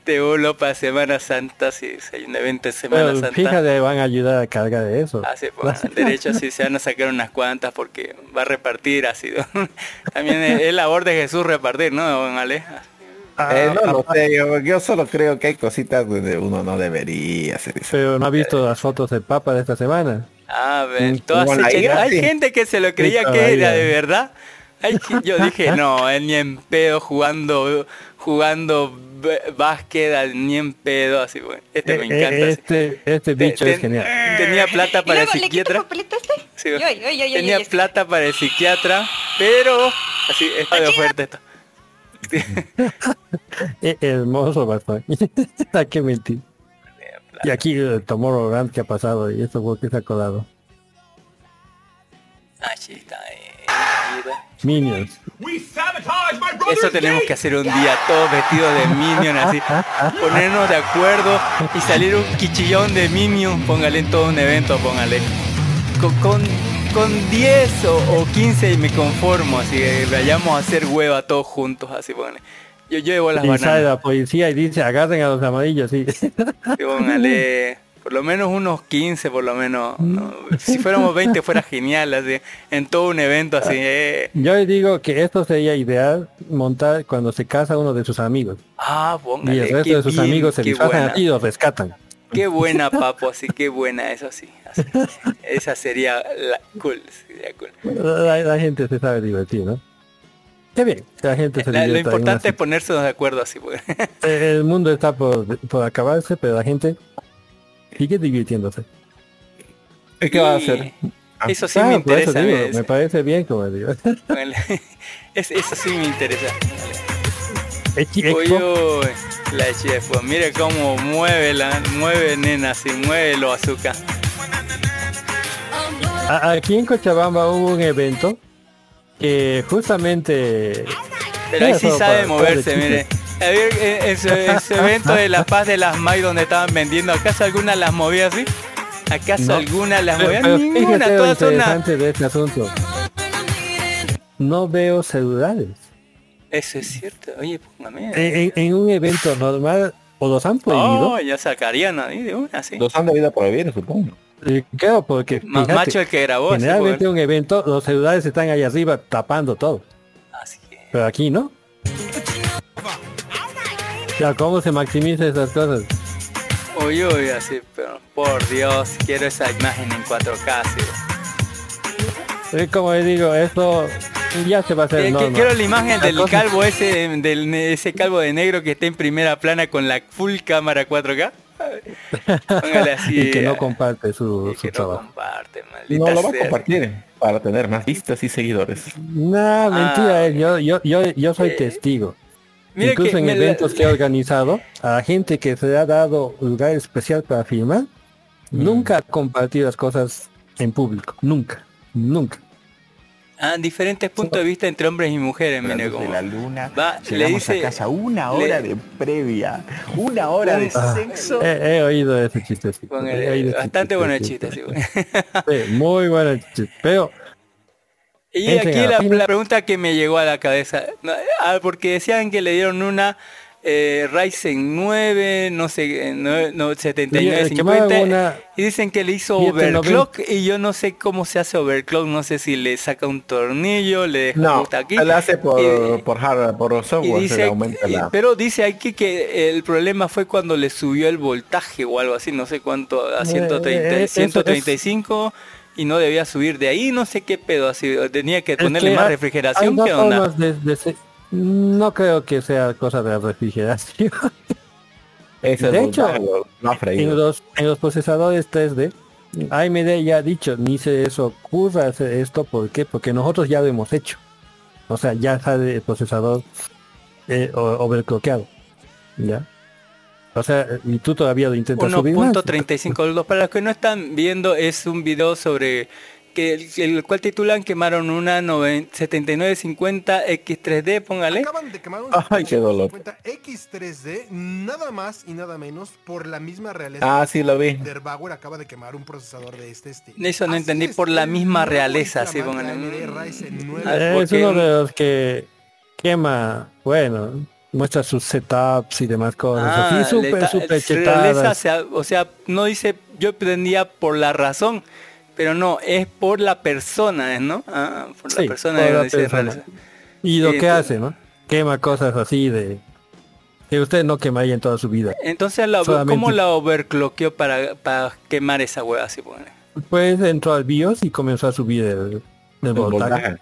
de uno para Semana Santa, si, hay un evento en Semana Pero Santa. fíjate, van a ayudar a cargar de eso. Así, pues, al derecho sí se van a sacar unas cuantas porque va a repartir así. También es, es labor de Jesús repartir, ¿no, don Ale? Ah, Eh, no lo sé, yo, yo solo creo que hay cositas donde uno no debería hacer eso. Pero no ha visto las fotos del Papa de esta semana. A ver, todas hechas- Hay sí. gente que se lo creía Sí, que era de verdad. Hay yo dije, no, él ni en pedo jugando jugando básquet, al- ni en pedo, así, bueno. Este me Eh, encanta. eh. Este, este Te- bicho ten- es genial. Tenía plata para el luego, ¿le quito el psiquiatra. este? Sí, Yo, yo, yo, yo, tenía yo, yo. plata para el psiquiatra, pero así está de oferta esto. Eh, hermoso bastante. Hay que mentir. Y aquí el Tomorrowland que ha pasado y esto fue que se ha colado. Eh, mira. Minions. Eso tenemos que hacer un día, todos vestidos de Minion, así, ponernos de acuerdo y salir un quichillón de Minion, póngale en todo un evento, póngale. Con, con, con 10 o, o 15 y me conformo, así que vayamos a hacer hueva todos juntos, así, póngale. Yo llevo las Y sale bananas, la policía y dice agarren a los amarillos, sí. y póngale por lo menos unos 15, por lo menos. ¿no? Si fuéramos 20 fuera genial, así, en todo un evento así. eh. Yo digo que esto sería ideal montar cuando se casa uno de sus amigos. Ah, Y póngale. el resto de sus bien, amigos se disfrazan y los rescatan. Qué buena, papo, así, qué buena, eso sí. así. Esa sería la cool, sería cool. La, la gente se sabe divertir, ¿no? Qué bien, la gente se La- lo importante es ponerse de acuerdo así, pues. El mundo está por, por acabarse, pero la gente sigue divirtiéndose. ¿Y ¿Qué va a hacer? Eso sí Ah, me eso interesa. digo, me- parece bien, como digo. es- eso sí me interesa. Uy, uy, la chefo, mire cómo mueve la, mueve nena, así, mueve lo azúcar. aquí en Cochabamba hubo un evento que justamente... Pero ahí sí sabe moverse, mire. A ver, en, en su, en su evento de La Paz de las May donde estaban vendiendo, ¿acaso alguna las movía así? ¿Acaso No. alguna las Pero, movía? pero Ninguna, fíjate lo todas son una... de este asunto. No veo celulares. Eso es cierto, oye, póngame. En, en- en un evento normal, o los han prohibido. Oh, ya sacarían ahí de una, sí. Los han debido prohibir, supongo. Eh, Claro, porque fíjate, macho el que grabó, sí, generalmente porque- un evento, los celulares están ahí arriba tapando todo. Así que... Pero aquí no. Ya, ¿cómo se maximiza esas cosas? Uy, uy, así, pero por Dios, quiero esa imagen en 4K, sí. Es como le digo, esto ya se va a hacer Eh, que- quiero la imagen La del cosa- calvo ese, del ese calvo de negro que está en primera plana con la full cámara 4K. Póngale así. y que no eh, comparte su, y su que no trabajo. comparte, No lo va a compartir para tener más vistas y seguidores. No, mentira, eh, yo, yo, yo, yo soy testigo. Ah. Mira Incluso en me la- eventos que he organizado, a la gente que se le ha dado lugar especial para filmar, nunca ha compartido las cosas en público. Nunca, nunca. Ah, diferentes puntos de vista entre hombres y mujeres, mire cómo. de la luna, Va, le dice- a casa una le- hora de previa, una hora de Ah, sexo. He, he oído ese chiste. sí. Póngale, He oído ese bastante bueno el chiste, sí. sí, muy bueno el chiste. Pero Y aquí la pregunta que me llegó a la cabeza, ah, porque decían que le dieron una eh, Ryzen 9, no sé, eh, no, no, 79, Oye, quemaron 50. una Y dicen que le hizo 790. overclock y yo no sé cómo se hace overclock, no sé si le saca un tornillo, le deja No, aquí. él hace por, Y- por hardware, por software, se dice, le aumenta y- la... pero dice aquí que el problema fue cuando le subió el voltaje o algo así, no sé cuánto, a Eh, 130, eh, eso es- 135 y no debía subir de ahí, no sé qué pedo, así tenía que Es ponerle que más hay- refrigeración, hay dos ¿qué onda? formas de- de se- No creo que sea cosa de refrigeración. Ese de es hecho, voltaje, lo- lo ha En los, en los procesadores 3D, AMD ya ha dicho, ni se les ocurra hacer esto, ¿por qué? Porque nosotros ya lo hemos hecho. O sea, ya sale el procesador eh, overclockeado. ¿Ya? O sea, y tú todavía lo intentas subir más. 1.35 voltios. Para los que no están viendo, es un video sobre que el, el cual titulan quemaron una 9 7950 X3D, póngale. Acaban de quemar un Ay, qué dolor. 50 X3D, nada más y nada menos por la misma realeza. Ah, sí lo vi. Derbauer acaba de quemar un procesador de este estilo. Eso no Así entendí por la misma realeza, sí, póngale. 9 Ah, es uno de los que quema, bueno, muestra sus setups y demás cosas. Ah, así súper, realeza, o chetadas. sea, o sea, no dice yo prendía por la razón, pero no, es por la persona, ¿no? Ah, por la Sí, persona por de la persona. Y lo que entonces- hace, ¿no? Quema cosas así de... Que usted no quemaría en toda su vida. Entonces, la, Solamente- ¿cómo la overclockeó para, para quemar esa hueá así? Pues entró al BIOS y comenzó a subir el, el voltaje. voltaje.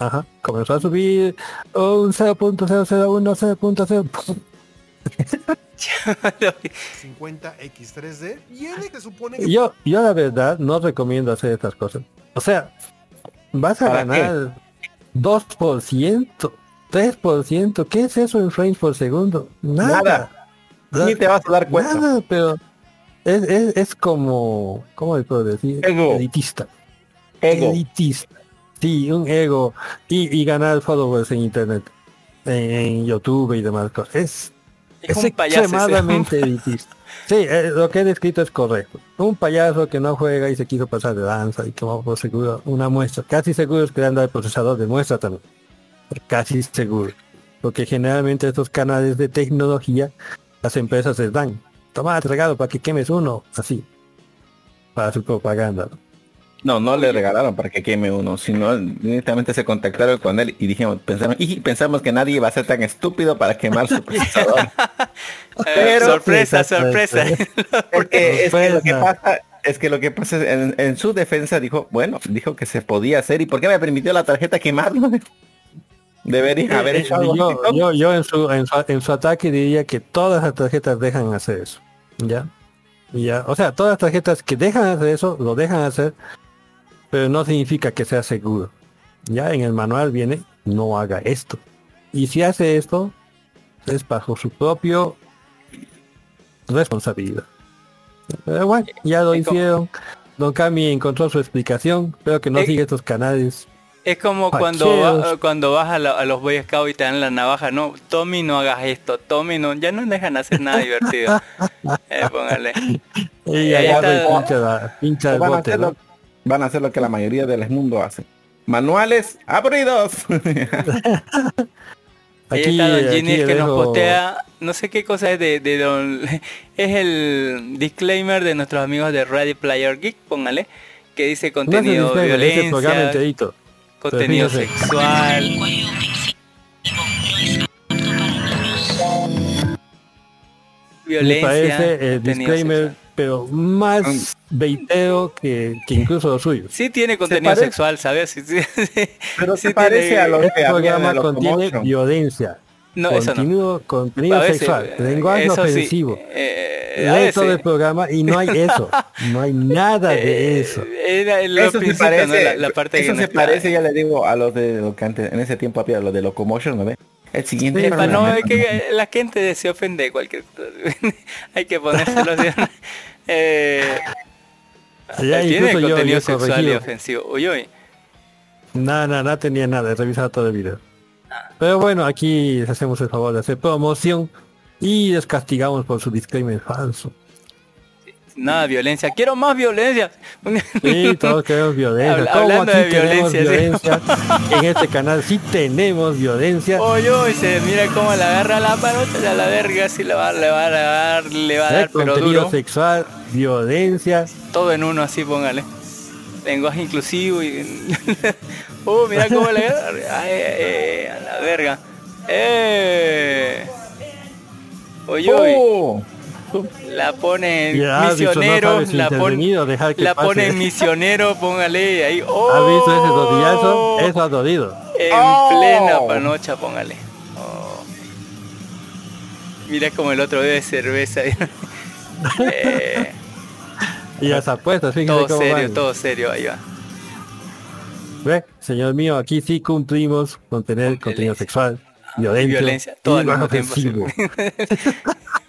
Ajá, comenzó a subir oh, un 0.001, 0.0. 50 X3D viene que supone que Yo, yo la verdad no recomiendo hacer estas cosas. O sea, vas a ¿Para qué? ganar 2%, 3%. ¿Qué es eso en frames por segundo? Nada. Nada. Ni te vas a dar cuenta. Nada, pero es, es, es como, ¿cómo le puedo decir? Ego. Elitista. Ego. Elitista. Sí, un ego. Y, y ganar followers en internet, en, en YouTube y demás cosas. Es, Es es un payaso extremadamente elitista. Sí, eh, lo que he descrito es correcto. Un payaso que no juega y se quiso pasar de danza y como por seguro una muestra. Casi seguro es que dado el procesador de muestra también. Casi seguro. Porque generalmente estos canales de tecnología las empresas les dan. Toma, te regalo para que quemes uno. Así. Para su propaganda. ¿no? No, no le regalaron para que queme uno, sino directamente se contactaron con él y dijimos, pensamos, y pensamos que nadie iba a ser tan estúpido para quemar su procesador. Eh, Pero- sorpresa, sorpresa. es, que, es que lo que pasa es que lo que pasa es, en, en su defensa dijo, bueno, dijo que se podía hacer y ¿por qué me permitió la tarjeta quemarlo? Debería haber Eh, hecho eh, algo yo, yo, yo en, su, en, su, en su ataque diría que todas las tarjetas dejan hacer eso. ¿Ya? ¿Ya? O sea, todas las tarjetas que dejan hacer eso, lo dejan hacer, pero no significa que sea seguro. Ya en el manual viene, no haga esto. Y si hace esto, es bajo su propio responsabilidad. Pero bueno, ya lo Es como- hicieron. Don Cami encontró su explicación. Espero que no Eh, siga estos canales. Es como cuando, Pacheos. va- cuando vas a, la- a los Boy Scouts y te dan la navaja, no, Tommy no hagas esto, Tommy no, ya no dejan hacer nada divertido. Eh, póngale. Y y está. pincha, la- pincha el bote, hacer ¿no? Van a hacer lo que la mayoría del mundo hace. Manuales abridos. Ahí Aquí- está Don Ginny que nos postea, no sé qué cosa es de, de Don... Es el disclaimer de nuestros amigos de Ready Player Geek, póngale, que dice No contenido programa violencia, contenido sexual. Me Violencia, parece el contenido disclaimer, sexual. Pero más beiteo que, que incluso lo suyo. Sí tiene contenido parece- sexual, ¿sabes? Sí, sí, sí. Pero Sí se parece tiene- a lo Este que había programa en el contiene violencia, No, eso no. contenido, contenido veces, sexual, eh, lenguaje eso sí, ofensivo. eh, a Lee veces. todo el programa y no hay eso, no hay nada de eso. Eh, Era el Eso se parece, ¿no? la, la parte eso que se parece, ya le digo, a los de lo que antes, en ese tiempo había lo de Locomotion, ¿no ve? El siguiente Sí, programa- no, es que la gente se ofende de cualquier. Hay que ponérselo así. eh, Ya tiene incluso yo, contenido yo he sexual y ofensivo. Uy, uy. Nada, nada, no tenía nada, he revisado todo el video. Pero bueno, aquí les hacemos el favor de hacer promoción y les castigamos por su disclaimer falso. Nada de violencia. Quiero más violencia. Sí, todos queremos violencia. Habla- ¿Cómo hablando aquí de violencia, sí. En este canal sí tenemos violencia. Oye, oye, se mira cómo le agarra la panota a la verga, si le va, le va a dar, le va a dar, pero Contenido duro. sexual, violencia. Todo en uno, así póngale. Lenguaje inclusivo y... oh, mira cómo le agarra. Ay, eh, a la verga. Eh. Oye, oye. ¡Oh! La pone no misionero, la, dejar que la pase. pone en misionero, póngale ahí. Oh, ¿Has visto ese rodillazo? Eso ha dolido. En Oh. plena panocha, póngale. Oh. Mira como el otro bebe cerveza. Eh, Y las apuestas, fíjate todo cómo serio, van. todo serio, ahí va. Ve, Señor mío, aquí sí cumplimos con tener contenido sexual, violencia, violencia, todo al y mismo tiempo.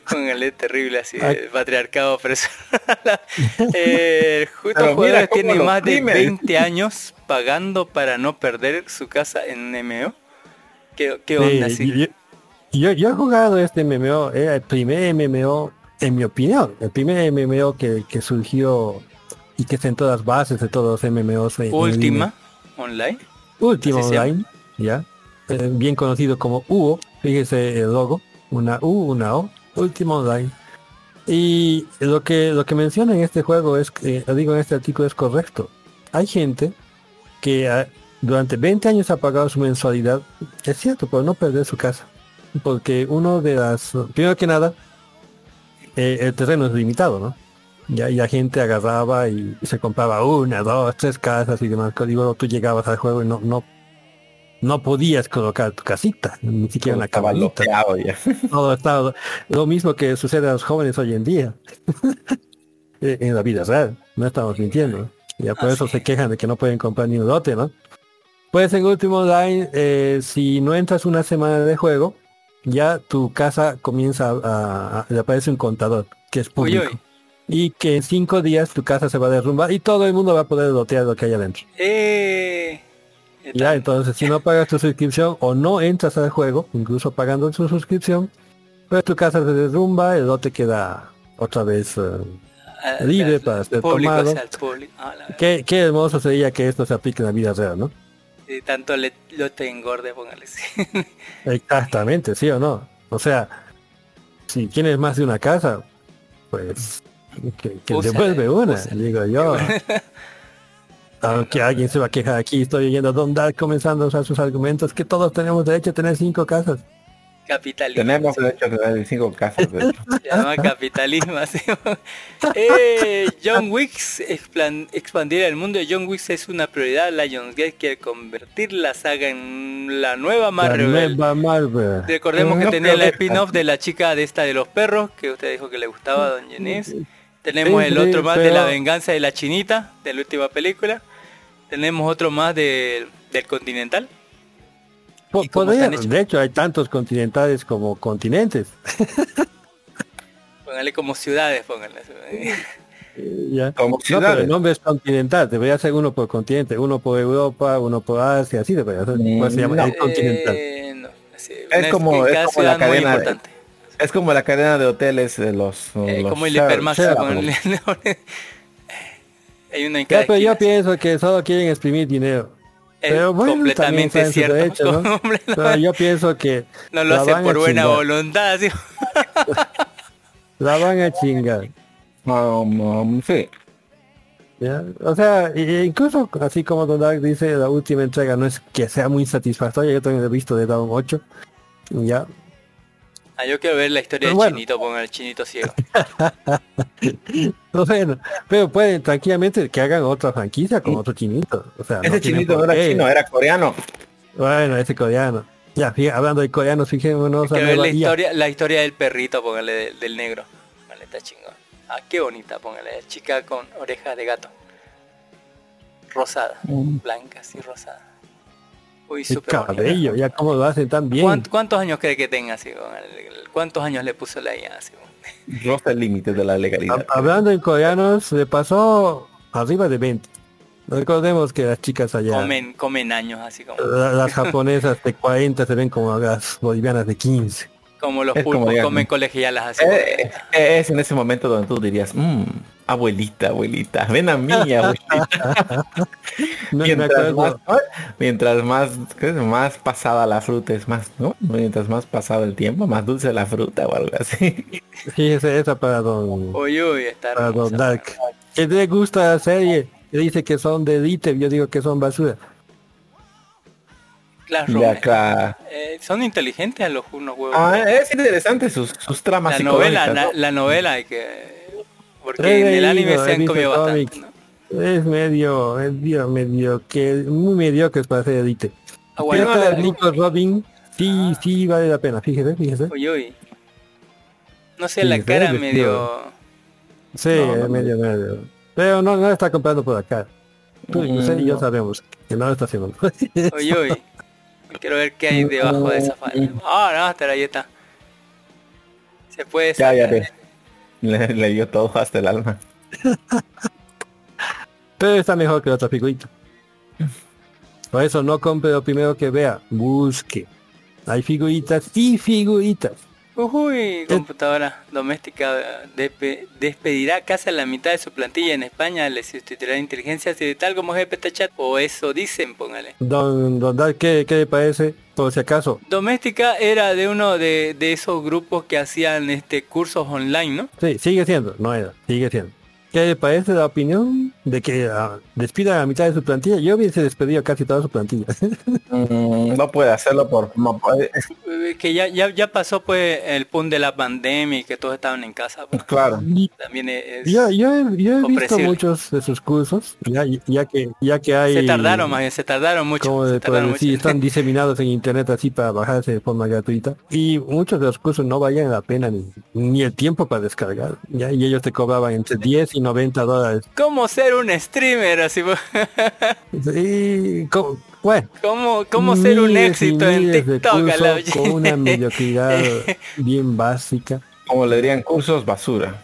Póngale terrible así, Ay. el patriarcado personal. eh, justo Pero jugadores lo más de oprimen. 20 años pagando para no perder su casa en MMO. ¿Qué, qué onda Sí, así? yo, yo, yo he jugado este MMO, era el primer MMO, en mi opinión, el primer MMO que, que surgió y que sentó las bases de todos los MMOs. en- en Última online. Última. Online, ya. Eh, bien conocido como UO, fíjese el logo, una U, una O, Última Online. Y lo que lo que menciona en este juego es que, digo en este artículo es correcto. Hay gente que durante 20 años ha pagado su mensualidad, es cierto, por no perder su casa. Porque uno de las, primero que nada, eh, el terreno es limitado, ¿no? Ya, la gente agarraba y se compraba una, dos, tres casas y demás. Luego tú llegabas al juego y no, no, no podías colocar tu casita, ni siquiera una cabalita. Todo estaba, lo mismo que sucede a los jóvenes hoy en día. Eh, en la vida real, no estamos mintiendo. Ya por eso se quejan de que no pueden comprar ni un lote, ¿no? Pues en último online, eh, si no entras una semana de juego, ya tu casa comienza a, a- le aparece un contador que es público. Y que en cinco días tu casa se va a derrumbar y todo el mundo va a poder lotear lo que hay adentro. Eh, ¿qué Ya, entonces si no pagas tu suscripción o no entras al juego, incluso pagando tu suscripción, pues tu casa se derrumba, el lote queda otra vez eh, Ah, libre al para ser público, tomado. Ah. Qué, qué hermoso sería que esto se aplique en la vida real, ¿no? Y tanto le, lo te engorde, póngale. Exactamente, ¿sí o no? O sea, si tienes más de una casa, pues que, que devuelve una, digo yo. Aunque alguien se va a quejar aquí, estoy oyendo a Don Dark comenzando a usar sus argumentos que todos tenemos derecho a tener cinco casas. Capitalismo. Tenemos derecho a tener cinco casas, de hecho. Se llama capitalismo. así. eh, John Wicks expandir el mundo de John Wicks es una prioridad. Lionsgate quiere convertir la saga en la nueva La Marvel. nueva Marvel. Recordemos que No tenía el que- spin-off de la chica de esta de los perros, que usted dijo que le gustaba a Don Jenis. Tenemos el Sí, otro más de la venganza de la chinita, de la última película. Tenemos otro más de- del Continental. De hecho, hay tantos continentales como continentes. Póngale como ciudades, póngale. Ya. Como No, pero ciudades. el nombre es continental, debería ser uno por continente, uno por Europa, uno por Asia, así debería ser. Mm, se llama no. el continental. Eh, no, Es como- es cada como la ciudad muy cadena de-. Es como la cadena de hoteles de los... Eh, los como el hipermax. Hay una en cada Ya, pero yo pienso que solo quieren exprimir dinero. Es Pero bueno, completamente cierto. derecho, ¿no? Hombre, no, Pero yo pienso que no lo la hace van a por buena chingar. voluntad. ¿sí? La van a chingar. Um, um, sí. ¿ya? O sea, e- incluso así como Don Dark dice, la última entrega no es que sea muy satisfactoria, yo también he visto de Down 8. Ya. Ah, yo quiero ver la historia bueno. chinito, ponga el chinito ciego. Pero pueden tranquilamente que hagan otra franquicia con otro chinito. O sea, Ese no chinito no era qué. chino, era coreano. Bueno, ese coreano. Ya, fíjate, hablando de coreanos, fijémonos a Quiero ver la historia, la historia del perrito, póngale del, del negro. Vale, está chingón. Ah, qué bonita, póngale. Chica con orejas de gato. Rosada. Blancas y rosada. Uy, El cabello, ya cómo lo hacen tan bien. ¿Cuánt- ¿Cuántos años cree que tenga así? ¿Cuántos años le puso la IA? Así, Roza el límite de la legalidad. Hab- Hablando en coreanos, le pasó arriba de 20. Recordemos que las chicas allá, Comen, comen años así como, la- las japonesas de 40 se ven como las bolivianas de 15. Como los Es como pulpos digan, comen colegialas así. Eh, eh, es en ese momento donde tú dirías, mmm, Abuelita, abuelita, ven a mí, abuelita. No, mientras, más, mientras más, ¿qué es? más pasada la fruta es más, ¿no? Mientras más pasado el tiempo, más dulce la fruta o algo así. Fíjese, esa para don, Uy, uy, está para don. Dark. Que le gusta la serie. que Dice que son de elite, yo digo que son basura. Rumes. claro. Eh, son inteligentes a los unos huevos. Ah, es interesante sus, sus tramas la novela, psicológicas, la, la novela hay que porque en el anime se han comido bastante. cómics. Es medio, medio, medio que muy mediocre para ser elite. Ah, bueno. De Nico Robin, sí, sí vale la pena, fíjese, fíjese. Uy, uy. No sé, Sí, la cara medio... Sí, No, no, medio, medio. Pero no, no está comprando por acá. Tú y usted y yo sabemos que no lo está haciendo. Uy, uy. Quiero ver qué hay debajo de esa falda. Ah, no, hasta está. Se puede Ya, ya. Le, le dio todo hasta el alma. Pero está mejor que la otra figurita. Por eso no compre lo primero que vea, busque. Hay figuritas y figuritas. Uy, computadora doméstica despe- despedirá casi a la mitad de su plantilla en España, le sustituirá inteligencia tal como GPT Chat, o eso dicen, póngale. Don, don ¿qué, ¿qué le parece? Por si acaso. Doméstica era de uno de, de esos grupos que hacían este cursos online, ¿no? Sí, sigue siendo, no era, sigue siendo. ¿Qué le parece la opinión de que ah, despida a la mitad de su plantilla? Yo hubiese despedido casi toda su plantilla. Mm, no puede hacerlo por... no puede- Eh, Que ya, ya, ya pasó pues el punto de la pandemia y que todos estaban en casa. pues. claro. También es... yo, yo he, yo he visto muchos de sus cursos, ya, ya que ya que hay... Se tardaron más bien, se tardaron mucho. como se de tardaron decir, mucho. están diseminados en internet así para bajarse de forma gratuita y muchos de los cursos no valían la pena ni, ni el tiempo para descargar ya y ellos te cobraban entre 10 y 90 dólares ¿Cómo ser un streamer? Así, y co- bueno ¿Cómo, cómo ser un y éxito en de TikTok? cursos con una mediocridad bien básica Como le dirían cursos basura.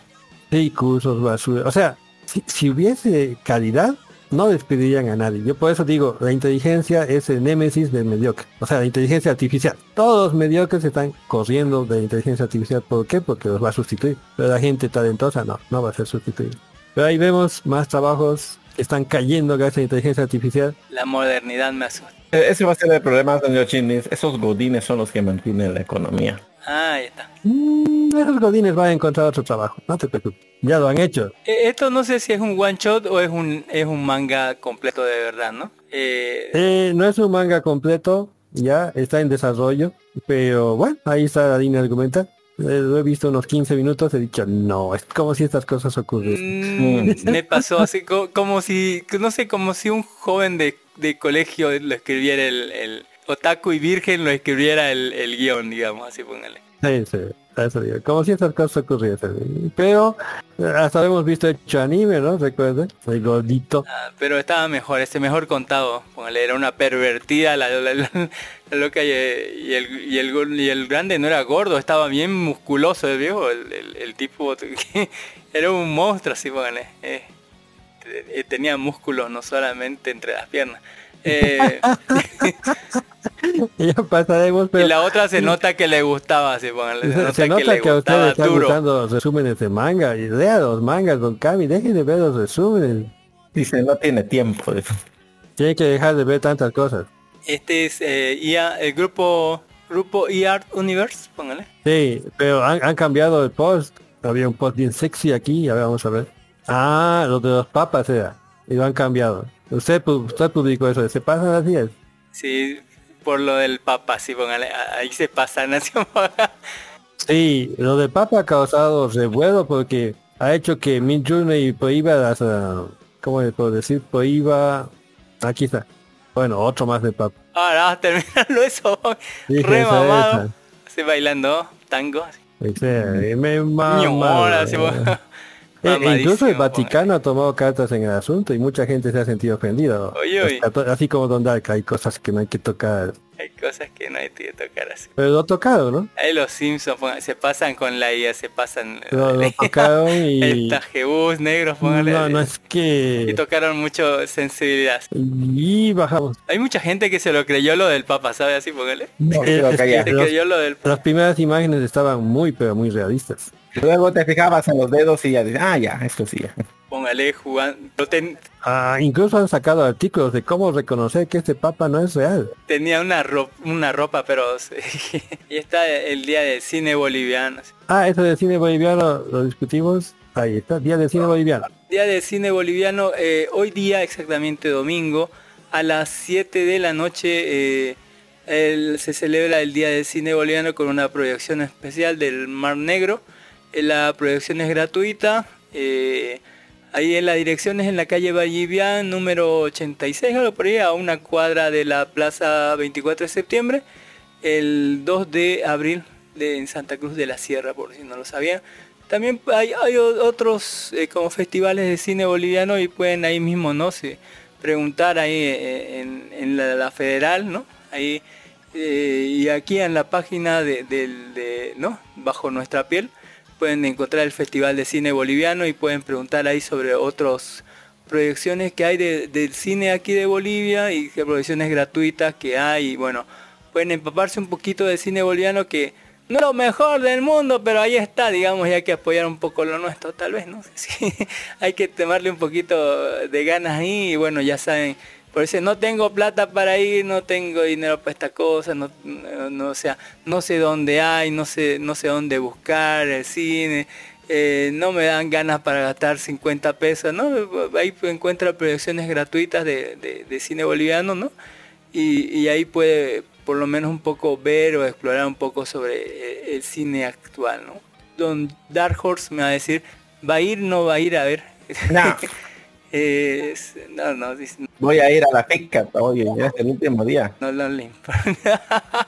sí cursos basura o sea si, si hubiese calidad no despedirían a nadie. Yo por eso digo, la inteligencia es el némesis del mediocre. O sea, la inteligencia artificial. Todos los mediocres están corriendo de la inteligencia artificial. ¿Por qué? Porque los va a sustituir. Pero la gente talentosa no, no va a ser sustituida. Pero ahí vemos más trabajos que están cayendo gracias a la inteligencia artificial. La modernidad me asusta. E- Ese va a ser el problema, señor Chinis. Esos godines son los que mantienen la economía. Ah, ahí está. Mm, esos godines van a encontrar otro trabajo. No te preocupes. Ya lo han hecho. Eh, Esto no sé si es un one shot o es un, es un manga completo de verdad, ¿no? Eh, Eh, no es un manga completo. Ya está en desarrollo. Pero bueno, ahí está la línea argumental. Eh, lo he visto unos 15 minutos. He dicho, no, es como si estas cosas ocurriesen. Mm, me pasó así co- como, si, no sé, como si un joven de, de colegio lo escribiera el, el otaku y virgen lo escribiera el, el guion, digamos, así póngale. Sí, sí, Como si estas cosas ocurriesen. Pero eh, hasta lo hemos visto hecho anime, ¿no? Recuerden, el gordito. Ah, pero estaba mejor, este mejor contado, póngale, era una pervertida la, loca y, el, y, el, y el grande no era gordo, estaba bien musculoso el viejo, el, el- tipo era un monstruo así, póngale. eh, eh, tenía músculos no solamente entre las piernas. Eh, Y ya pasaremos, pero y la otra se nota que le gustaba, póngale, se, se, nota, se nota que le que, a ustedes están gustando los resúmenes de manga. Y lea los mangas, don Cami, dejen de ver los resúmenes. Dice, no tiene tiempo. Tienen que dejar de ver tantas cosas. Este es eh, IA, el grupo grupo eArt Universe, póngale. Sí, pero han, han cambiado el post. Había un post bien sexy aquí, a ver, vamos a ver. Ah, lo de los papas era. Y lo han cambiado. Usted, pu- usted publicó eso, se pasan las 10. Sí, por lo del papa, sí, póngale, ahí se pasan así. Sí, lo de Papa ha causado revuelo porque ha hecho que Mid Journey prohíba las, ah, ¿cómo le puedo decir? Prohíba, aquí está. Bueno, otro más de Papa. Ahora a terminarlo eso, Dije, re mamado. bailando tango. así. Dice, me mama. Ñora, así, Eh, e incluso el Vaticano ha tomado cartas en el asunto y mucha gente se ha sentido ofendida. Así como Don Dark, hay cosas que no hay que tocar. Hay cosas que no hay que tocar así. Pero lo tocaron, ¿no? Ahí los Simpsons se pasan con la IA, se pasan. Lo, lo tocaron y... El tajebús negros, póngale. No, no es Y que... tocaron mucho sensibilidad. Y bajamos. Hay mucha gente que se lo creyó lo del Papa, ¿sabe así? Póngale. Que Se los- creyó lo del Las primeras imágenes estaban muy, pero muy realistas. Luego te fijabas en los dedos y ya dices, ah, ya, esto sí. ya. póngale jugando. ten- Ah, incluso han sacado artículos de cómo reconocer que este papa no es real. tenía una ropa, una ropa pero y está el día del cine boliviano. Ah, eso de cine boliviano lo discutimos. Ahí está, Día del Cine Boliviano. Día del cine boliviano, eh, hoy día exactamente domingo, a las 7 de la noche eh, el- se celebra el Día del Cine Boliviano con una proyección especial del Mar Negro. La proyección es gratuita. eh, ahí en la dirección es en la calle Vallivian, número 86, algo por ahí, a una cuadra de la Plaza 24 de septiembre, el 2 de abril de, en Santa Cruz de la Sierra, por si no lo sabían. También hay, otros eh, como festivales de cine boliviano y pueden ahí mismo, ¿no? Se, preguntar ahí eh, en, la, federal, ¿no? Ahí y aquí en la página de- ¿no? Bajo nuestra piel pueden encontrar el Festival de Cine Boliviano y pueden preguntar ahí sobre otras proyecciones que hay de- del cine aquí de Bolivia y que proyecciones gratuitas que hay. Y bueno, pueden empaparse un poquito del cine boliviano que no es lo mejor del mundo, pero ahí está, digamos, y hay que apoyar un poco lo nuestro, tal vez, no si hay que tomarle un poquito de ganas ahí y bueno, ya saben, por eso no tengo plata para ir, no tengo dinero para esta cosa, no, no, no, o sea, no sé dónde hay, no sé, no sé dónde buscar el cine, eh, no me dan ganas para gastar 50 pesos, ¿no? Ahí encuentra proyecciones gratuitas de, de- de cine boliviano, ¿no? Y, y ahí puede por lo menos un poco ver o explorar un poco sobre eh, el cine actual, ¿no? Don Dark Horse me va a decir, ¿va a ir no va a ir a ver? No. No, no, dice, Voy a ir a la FICA, oye, ya es el último día. no, importa.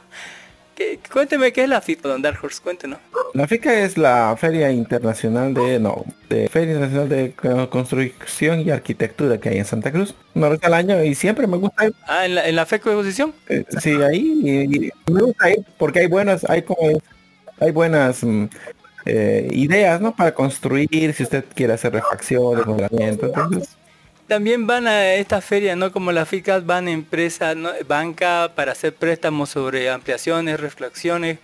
¿Qué- Cuénteme qué es la FIPA, Don Dark Horse, cuéntenos. La FICA es la Feria Internacional de, no, de Feria Internacional de Co- Construcción y Arquitectura que hay en Santa Cruz. Una vez al año y siempre me gusta ir. Ah, ¿en la, en la FECO exposición? Eh, Sí, ahí y- y me gusta ir porque hay buenas, hay como, hay buenas mm, eh, ideas, ¿no? Para construir, si usted quiere hacer refacciones, entonces También van a esta feria, ¿no? Como las FICAS van empresas, ¿no? banca para hacer préstamos sobre ampliaciones, reflexiones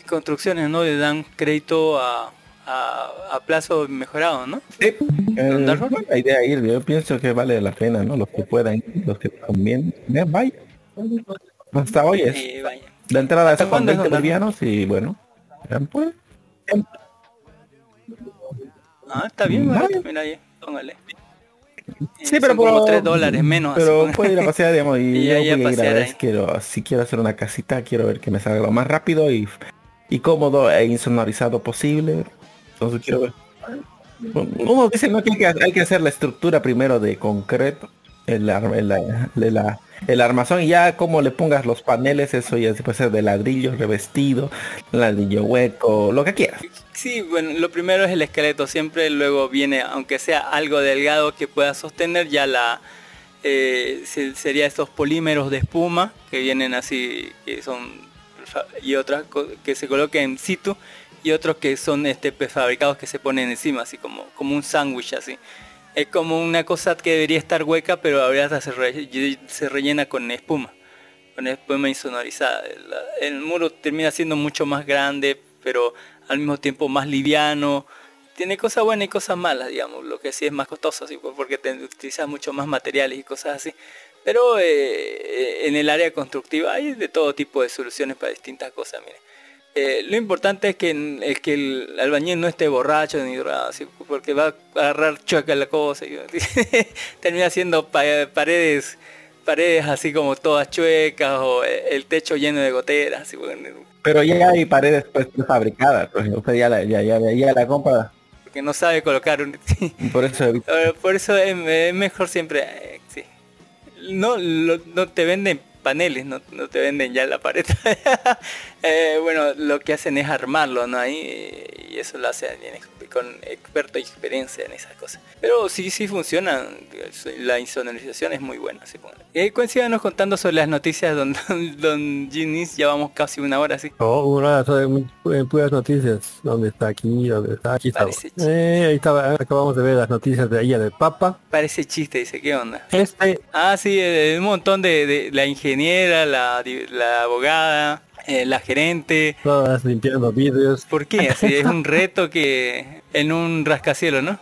y construcciones, ¿no? Le dan crédito a, a, a plazo mejorado, ¿no? Eh, la idea ir, yo pienso que vale la pena, ¿no? Los que puedan, ir, los que también, eh, vaya. Hasta hoy es. Eh, vaya. La entrada es ¿Hasta con cuándo es, 20 don bolivianos y bueno. pues, Ah, está bien, barato, mira ahí, póngale. Sí, pero son como por- 3 dólares menos. Pero así, puedo ir a pasear, digamos, y, Y yo voy a ir a ver, quiero, si quiero hacer una casita, quiero ver que me salga lo más rápido y, y cómodo e insonorizado posible. Entonces quiero ver. Uno dice ¿no? que hay, que hay que hacer la estructura primero de concreto, el, ar- el, el- el armazón y ya como le pongas los paneles, eso ya se puede hacer de ladrillo revestido, ladrillo hueco, lo que quieras. Sí, bueno, lo primero es el esqueleto, siempre luego viene, aunque sea algo delgado que pueda sostener, ya la eh, se- sería estos polímeros de espuma que vienen así, que son y otras que se colocan en situ y otros que son este prefabricados que se ponen encima, así como, como un sándwich así. Es como una cosa que debería estar hueca, pero ahora se, re- se rellena con espuma, con espuma insonorizada. El muro termina siendo mucho más grande, pero al mismo tiempo más liviano. Tiene cosas buenas y cosas malas, digamos. Lo que sí es más costoso, ¿sí? porque te utilizas mucho más materiales y cosas así. Pero eh, en el área constructiva hay de todo tipo de soluciones para distintas cosas, mire. Eh, lo importante es que, es que el albañil no esté borracho ni drogado, porque va a agarrar chueca la cosa termina haciendo pa- paredes paredes así como todas chuecas o eh, el techo lleno de goteras. así, bueno, Pero ya hay paredes pues prefabricadas, pues, usted ya la, ya, ya, ya la compra, porque no sabe colocar un... por eso Eh, Por eso es, es mejor siempre, eh, sí. No, lo- no te venden paneles, no, no te venden ya la pared. Eh, bueno, lo que hacen es armarlo, ¿no? Ahí, y eso lo hacen bien con experto y experiencia en esas cosas. Pero sí, sí funciona, la insonorización es muy buena. Y ahí coincídanos contando sobre las noticias, don, don, don Ginis, ya vamos casi una hora, sí. Oh, una de muy pu- puras noticias. ¿Dónde está aquí? ¿Dónde está? Aquí está. Eh, ahí estaba. Acabamos de ver las noticias de ella del Papa. Parece chiste, dice, ¿qué onda? Este, Ah, sí, eh, un montón de, de la ingeniera, la, la abogada, eh, la gerente. Todas limpiando vidrios. ¿Por qué? Así es un reto que en un rascacielos, ¿no?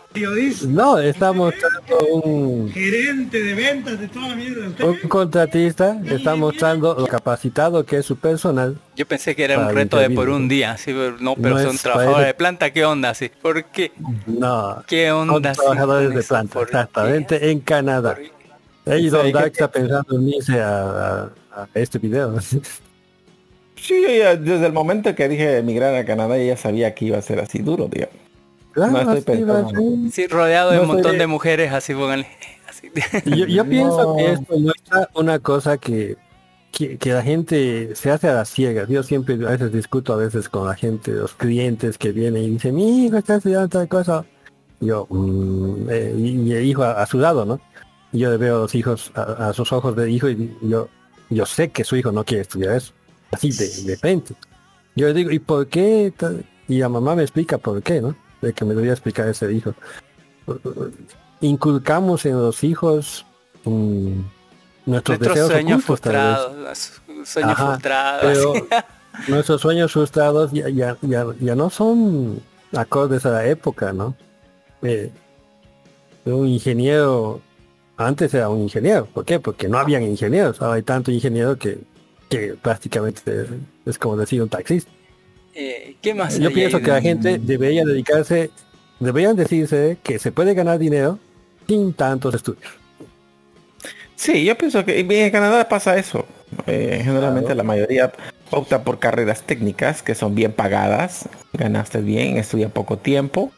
No, está mostrando un, Gerente de ventas de toda la mierda. Usted un contratista, está mostrando lo capacitado que es su personal. Yo pensé que era un reto de por un día, sí, pero no, pero No son es trabajadores de planta, ¿qué onda? Sí? ¿Por qué? No, ¿Qué son onda? sí, trabajadores de planta, ¿Por exactamente, en Canadá. Ey, Don Dark está pensando en irse a, a- a este video. Sí, yo ya desde el momento que dije emigrar a Canadá ya sabía que iba a ser así duro, tío. Claro, no estoy pensando. Sí, rodeado de No un montón de mujeres, así pónganle. Así. Yo, yo pienso que esto muestra una cosa que, que, que la gente se hace a las ciegas. Yo siempre a veces discuto a veces con la gente, los clientes que vienen y dicen, mi hijo está estudiando tal cosa. Yo, mm, eh, y mi hijo a, a su lado, ¿no? Yo le veo a los hijos, a, a sus ojos de hijo y yo, yo sé que su hijo no quiere estudiar eso. Así de, de frente. Yo le digo, ¿y por qué? Y la mamá me explica por qué, ¿no? De que me debería explicar ese hijo inculcamos en los hijos mm, nuestros, Nuestros deseos sueños ocultos, tal vez. frustrados, sueños Ajá, frustrados. pero nuestros sueños frustrados ya, ya, ya, ya no son acordes a la época, ¿no? Eh, un ingeniero, antes era un ingeniero, ¿por qué? Porque no habían ingenieros, ahora hay tanto ingeniero que, que prácticamente es como decir un taxista. Eh, ¿Qué más? Yo pienso que la gente debería dedicarse, deberían decirse que se puede ganar dinero sin tantos estudios. Sí, yo pienso que en Canadá pasa eso. Eh, generalmente la mayoría opta por carreras técnicas que son bien pagadas, ganaste bien, estudia poco tiempo.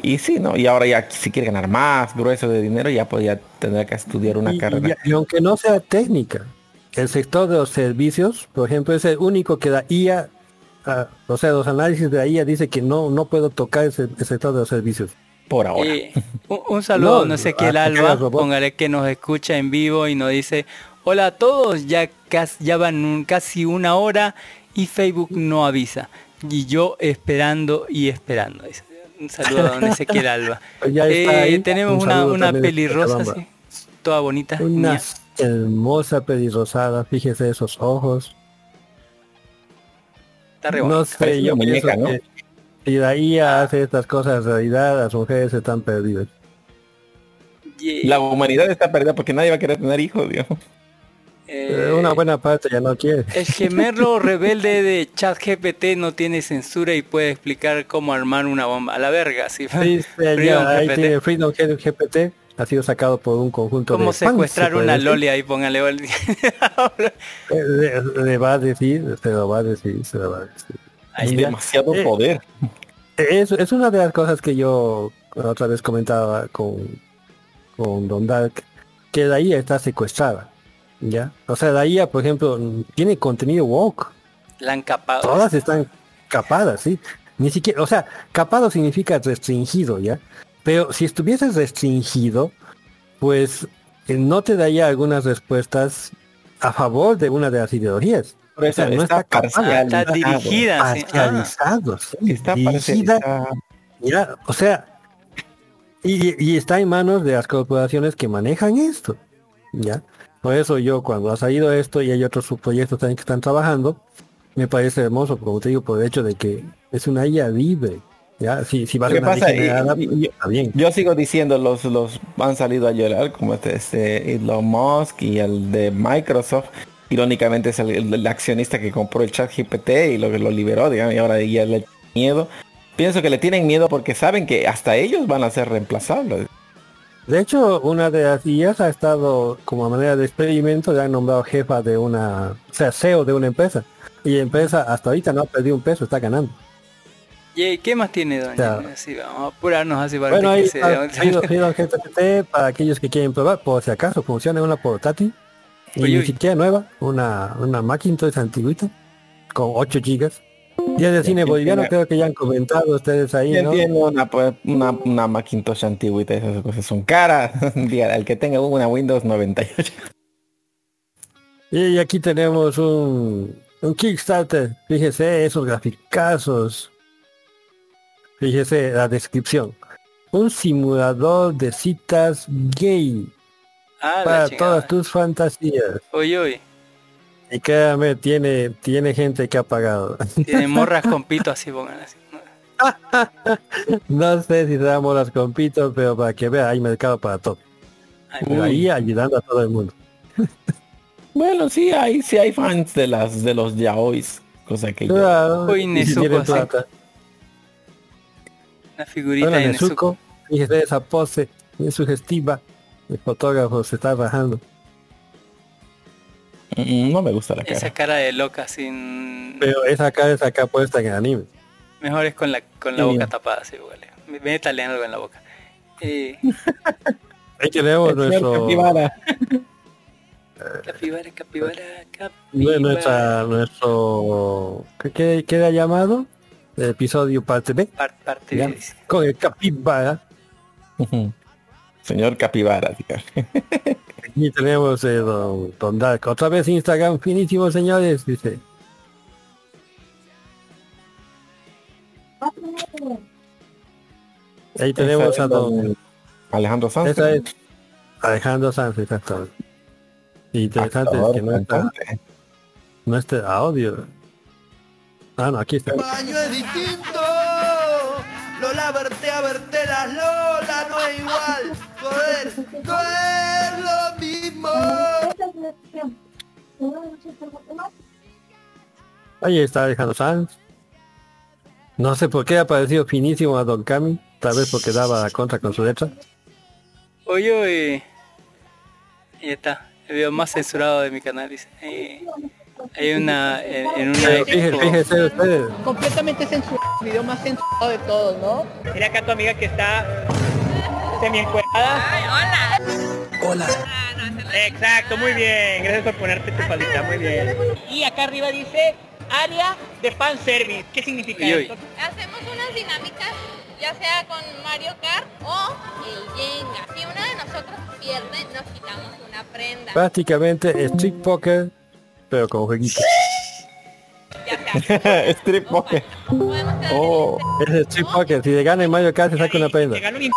Y sí, ¿no? Y ahora ya si quiere ganar más grueso de dinero ya podría tener que estudiar una Y, carrera. y- y aunque no sea técnica, el sector de los servicios, por ejemplo, es el único que la IA, ah, o sea, los análisis de la IA dice que no, no puedo tocar ese, sector de los servicios. Por ahora. Un, un saludo, No, no, sé qué el hasta que Alba, póngale que nos escucha en vivo y nos dice, hola a todos, ya, casi, ya van un- casi una hora y Facebook no avisa. Y yo esperando y esperando. dice. Un saludo a don Ezequiel Alba. Ya está Eh, ahí. tenemos Un una, una pelirrosa así, toda bonita. Una mía. hermosa pelirrosada, fíjese esos ojos. Está re No sé, yo pienso muñeca, ¿no? que si la IA hace estas cosas en realidad, las mujeres están perdidas. La humanidad está perdida porque nadie va a querer tener hijos, Dios. eh, Eh, Una buena parte ya no quiere. El gemerlo rebelde de ChatGPT no tiene censura y puede explicar cómo armar una bomba. A la verga, sí. Sí, sí, Freedom ya, ahí GPT. tiene Freedom GPT, ha sido sacado por un conjunto Cómo de secuestrar se una decir. loli ahí, póngale. Eh, Le, le va a decir, se lo va a decir, se lo va a decir. Hay demasiado Eh, poder. Es, es una de las cosas que yo otra vez comentaba con, con Don Dark, que la IA está secuestrada. ¿Ya? O sea, la IA, por ejemplo, tiene contenido woke. La han capado. Todas están capadas, ¿sí? Ni siquiera, o sea, capado significa restringido, ¿ya? Pero si estuvieses restringido, pues eh, no te daría algunas respuestas a favor de una de las ideologías. Por eso o sea, no está capada. Está dirigida. Parcializado, sí, Está dirigida, o sea, y, y está en manos de las corporaciones que manejan esto, ¿ya? Por eso yo cuando ha salido esto y hay otros subproyectos también que están trabajando, me parece hermoso, como te digo, por el hecho de que es una IA libre, ¿ya? Si, si va a Lo ser que una pasa, IA generada, y- y- está bien. Yo sigo diciendo, los, los han salido a llorar, como este, este Elon Musk y el de Microsoft. Irónicamente es el, el- el accionista que compró el chat GPT y lo, lo liberó, digamos, y ahora ya le miedo. Pienso que le tienen miedo porque saben que hasta ellos van a ser reemplazables. De hecho, una de las IAs ha estado como manera de experimento, le han nombrado jefa de una, o sea, CEO de una empresa. Y la empresa hasta ahorita no ha perdido un peso, está ganando. ¿Y qué más tiene, doña? Ya. Sí, vamos a apurarnos así para Bueno, se- GPT para aquellos que quieren probar, por si acaso funciona una portátil. Y Uy, ni siquiera nueva, una, una Macintosh antiguita, con 8 gigas. Día de cine ¿quién boliviano, creo que ya han comentado ustedes ahí, Yo ¿no? entiendo una, pues, una, una Macintosh antigüita, esas cosas son caras. El que tenga una Windows 98. Y aquí tenemos un, un Kickstarter. Fíjese esos graficazos. Fíjese la descripción. Un simulador de citas gay Ah, para todas tus fantasías. Uy, uy. Y créame, tiene, tiene gente que ha pagado. Tiene morras con pito así, pongan así. No sé si damos las compitos, pero para que vea, hay mercado para todo. Ahí ayudando a todo el mundo. Bueno, sí hay, sí hay fans de las de los yaois, cosa que yo- Claro, Uy, y si Nezuko, sí. Una figurita Hola, de Nezuko. Fíjese esa pose, es sugestiva. El fotógrafo se está bajando. Mm, no me gusta la cara. Esa cara de loca sin... Pero esa cara es acá puesta en el anime. Mejor es con la, con la Sí. boca tapada, así, vale. Métale algo en la boca. Eh, Ahí tenemos nuestro, Capibara. capibara, capibara, capibara. nuestra, nuestro, ¿qué, qué, qué era llamado? Episodio parte B. Par- parte Ya, de- Con el capibara. Señor Capibara. Aquí tenemos eh, don, don Dark. Otra vez Instagram finísimo, señores, dice. Ahí tenemos a don don Alejandro Sanz. Esa es Alejandro Sanz, exacto. Interesante es que no está, no está audio. Ah, no, aquí está. baño es distinto. Lola verte a verte las Lola no es igual. Joder, no es lo mismo. Ahí está Alejandro Sanz. No sé por qué ha parecido finísimo a Don Cami, tal vez porque daba la contra con su letra. Oye, oye. Ahí está. El video más censurado de mi canal. Dice. Eh, hay una... En, en una fíjese, fíjese ustedes, completamente censurado, el video más censurado de todos, ¿no? Mira acá tu amiga que está semi encuerada. hola. Hola. Exacto, muy bien. Gracias por ponerte tu faldita, muy bien. Y acá arriba dice área de fan service. ¿Qué significa Uy, uy. esto? Hacemos unas dinámicas, ya sea con Mario Kart o el Jenga. Si uno de nosotros pierde, nos quitamos una prenda. prácticamente Street Poker, pero con jueguitos. Strip poker. Oh. Es Street Poker, si le gana en Mario Kart se saca una prenda. ¿Te gano un?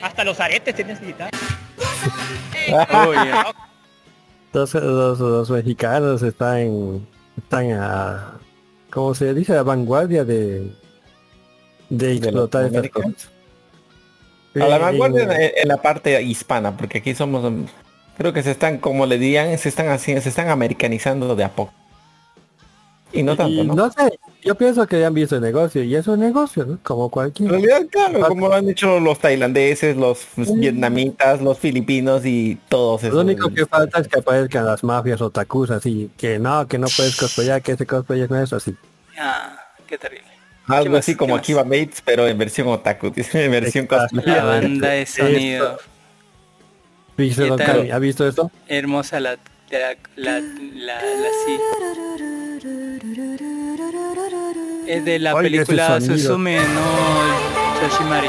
Hasta los aretes tienes que quitar. Los, los, los mexicanos están, están a, ¿cómo se dice? A vanguardia de, de explotar estas cosas. A la vanguardia en- en, la parte hispana, porque aquí somos, creo que se están, como le dirían, se están haciendo, se están americanizando de a poco. Y no tanto, y ¿no? no sé, yo pienso que ya han visto el negocio y es un negocio, ¿no? Como cualquier. En realidad, claro, como lo han hecho los tailandeses, los vietnamitas, los filipinos y todos esos. Lo único que falta es que aparezcan las mafias otakus así, que no, que no puedes cosplayar, que ese cosplay no es así. Ah, qué terrible. Algo más? así ¿Qué como más? Akiba Mates, pero en versión otaku, en versión cosplay. La banda de sonido. ¿Viste, Cami? ¿Ha visto esto? Hermosa la... La... La... La... la- sí. Es de la ese película. Suzume no Yoshimari.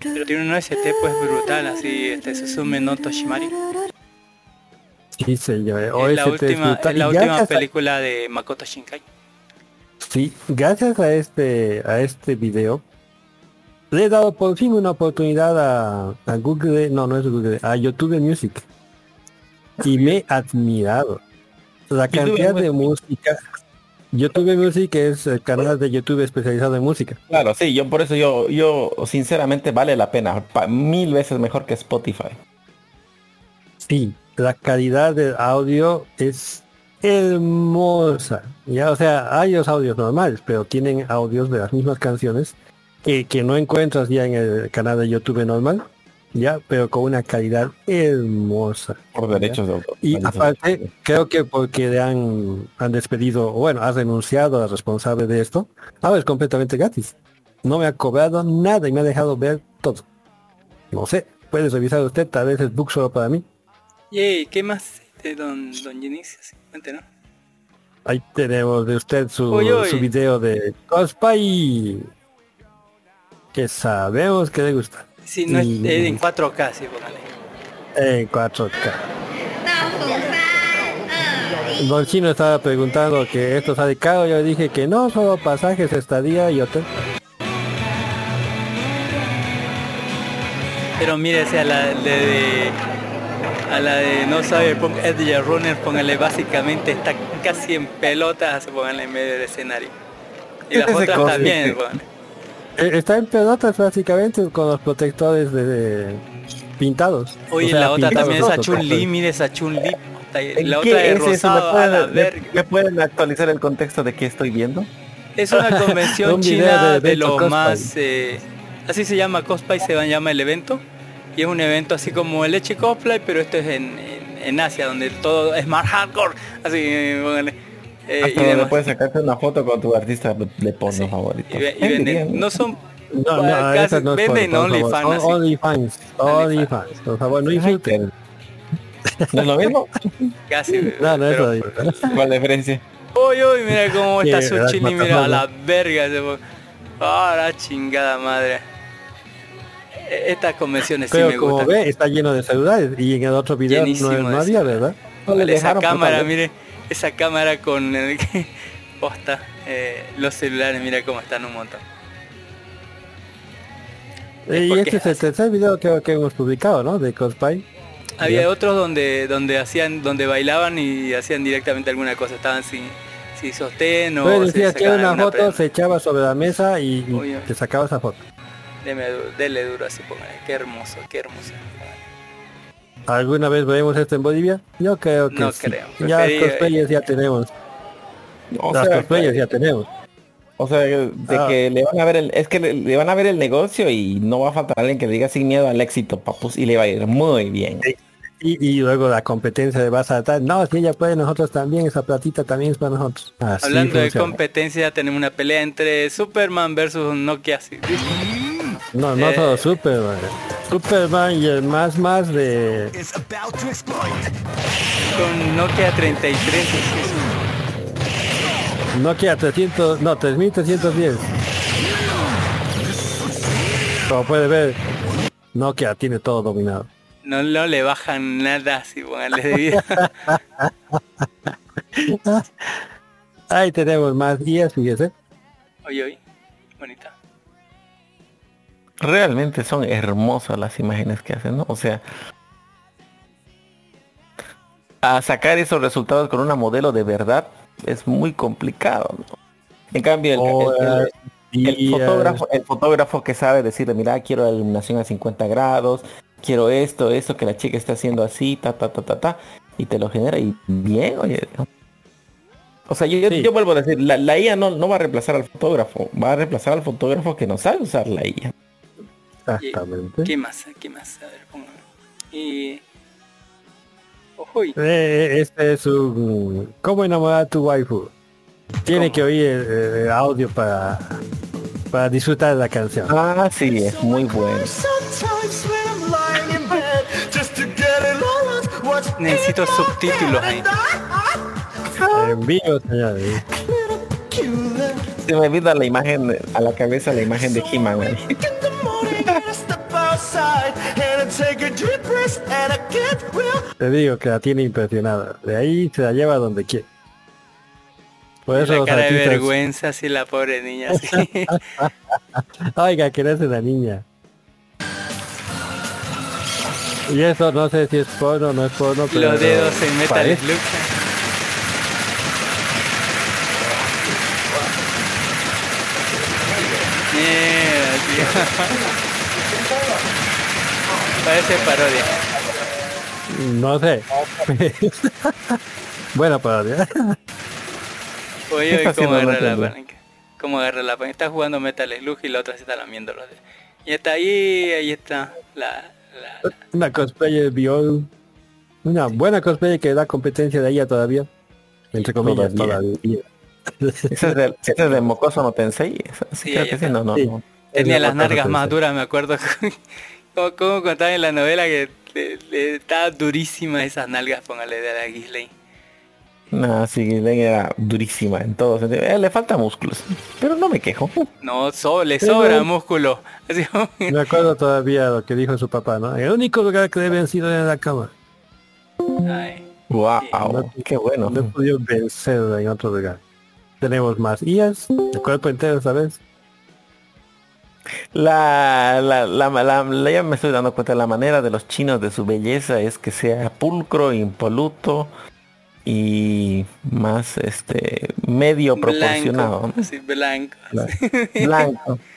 Pero tiene un OST pues brutal, así, este Suzume no Toshimari. Sí, señor. Es la es última, brutal. es la última gracias a- película de Makoto Shinkai. Sí, gracias a este, a este video, le he dado por fin una oportunidad a, a Google, no, no es Google, a YouTube Music. Y me he admirado. La cantidad de música. YouTube Music es el canal de YouTube especializado en música. Claro, sí, yo por eso yo, yo sinceramente vale la pena, pa- mil veces mejor que Spotify. Sí, la calidad del audio es hermosa. Ya, o sea, hay los audios normales, pero tienen audios de las mismas canciones que, que no encuentras ya en el canal de YouTube normal, ya, pero con una calidad hermosa. Por derechos de autor. Y aparte, creo que porque le han, han despedido, o bueno, ha renunciado al responsable de esto, ahora es completamente gratis. No me ha cobrado nada y me ha dejado ver todo. No sé, puedes revisar usted, tal vez es book solo para mí. Yay, ¿qué más de Don, don Genesis? Cuéntenos. Ahí tenemos de usted su, Uy, uy. su video de cosplay. Que sabemos que le gusta. Sí, no es, Y- es en 4K, sí, póngale. En 4K. Don Chino estaba preguntando que esto sale caro. Yo dije que no, solo pasajes, estadía y hotel. Pero mírese a la de, de- a la de no sabe Edge Runner, póngale básicamente está casi en pelotas, póngale en medio del escenario. Y las otras también, póngale. Eh, Está en pelotas básicamente con los protectores de, de- pintados. Oye, O sea, la otra pintados también esa todos, Chun-Li, mire esa Chun-Li. puta, ¿En La qué otra es rosado, a la pueden, me- verga. me pueden actualizar el contexto de qué estoy viendo? Es una convención Un china de cosplay. más... eh, así se llama cosplay, se llama el evento. Y es un evento así como el Leche Cosplay, pero esto es en, en- en Asia, donde todo es más hardcore. Así, eh, póngale. Eh, y Hasta donde demás. puedes sacarte una foto con tu artista de porno favorito. Y ve- y Eh, venden- dirían, no son... No, no, casi- no es venden. OnlyFans. OnlyFans, OnlyFans, por favor, no insulten. ¿No es lo mismo? Casi. No, no es lo mismo. ¿Cuál diferencia? Uy, uy, mira cómo está su las chili, mira a la verga. se fue. Ah, la chingada madre. E- Estas convenciones sí me como gustan. ve, está lleno de celulares y en el otro video no, Llenísimo no de había, ¿verdad? esa cámara, mire, esa cámara con el que posta eh, los celulares, mira cómo están un montón. Eh, y este es el tercer video que, que hemos publicado, ¿no? De cosplay. Había otros donde donde hacían donde bailaban y hacían directamente alguna cosa, estaban sin sin sostén o se decías que sacaban una alguna foto prenda. se echaba sobre la mesa y, te sacaba esa foto. Deme dele duro así, póngale. Qué hermoso, qué hermoso. ¿Alguna vez veremos esto en Bolivia? Yo creo que No sí. creo. Ya Preferí- cosplayers ya tenemos. O Las sea, cosplayers ya tenemos. O sea, de Ah. que le van a ver el, es que le, le van a ver el negocio y no va a faltar alguien que le diga sin miedo al éxito, papus, y le va a ir muy bien. Y, y luego la competencia de vas a estar, no, si ella puede, nosotros también, esa platita también es para nosotros. Así Hablando de competencia, tenemos una pelea entre Superman versus Nokia. sí. No, no Eh, solo Superman. Superman y el más más de... Con Nokia 33. Nokia 300, no, 3310. Como puede ver, Nokia tiene todo dominado. No, no le bajan nada así, póngale de vida. Ahí tenemos más guías, fíjese. Oye, oye, bonita. Realmente son hermosas las imágenes que hacen, ¿no? O sea, a sacar esos resultados con una modelo de verdad es muy complicado, ¿no? En cambio, el, el- el- el días. fotógrafo, el fotógrafo que sabe decirle, mira, quiero la iluminación a 50 grados, quiero esto, esto, que la chica está haciendo así, ta, ta, ta, ta, ta, y te lo genera y bien, oye. O sea, yo vuelvo a decir, la, la IA no, no va a reemplazar al fotógrafo, va a reemplazar al fotógrafo que no sabe usar la IA. Exactamente. ¿Qué más? ¿Qué más? A ver, póngame. Y... Ojo, y- Eh, este es un... ¿Cómo enamorar a tu waifu? Tiene que oír el, el audio para, para disfrutar de la canción. Ah, sí, es muy bueno. Necesito subtítulos ahí. En vivo, señores. Se me olvida la imagen, a la cabeza la imagen de He-Man. Te digo que la tiene impresionada. De ahí se la lleva donde quiere. Por eso la los cara de artistas... vergüenza, así la pobre niña. Así. Oiga, que eres la niña. Y eso no sé si es porno o no es porno, pero... Los dedos en Metal parece. Slug. Mierda, tío. Parece parodia. No sé. bueno, parodia. Oye, ¿Qué está oye, cómo agarra la palanca. Cómo agarra la palanca. Está jugando Metal Slug y la otra se está lamiendo los dedos. Y está ahí, ahí está. La, Una cosplayer vio una buena cosplayer que da competencia de ella todavía. Entre comillas, Todavía. todavía. Ese es de, ese es de Mocoso no Tensei. Esa- Sí, Sí, creo ahí que sí, está. no, no, Sí. no. Tenía las nargas más duras, me acuerdo. Como, como contaba en la novela que le, le- estaba durísima esas nalgas, póngale de la Gisley. No, sí, Ghislaine era durísima en todo sentido. Eh, le falta músculos, pero no me quejo. No, so- le Pero- sobra músculo. Así Me acuerdo todavía lo que dijo su papá, ¿no? El único lugar que deben sido en la cama. Ay, Wow, qué bueno. No he podido vencer en otro lugar. Tenemos más IAS, de cuerpo entero vez. La, la, la, la- la- ya me estoy dando cuenta, la manera de los chinos de su belleza es que sea pulcro, impoluto y más este medio proporcionado. Blanco, sí, blanco. Blanco.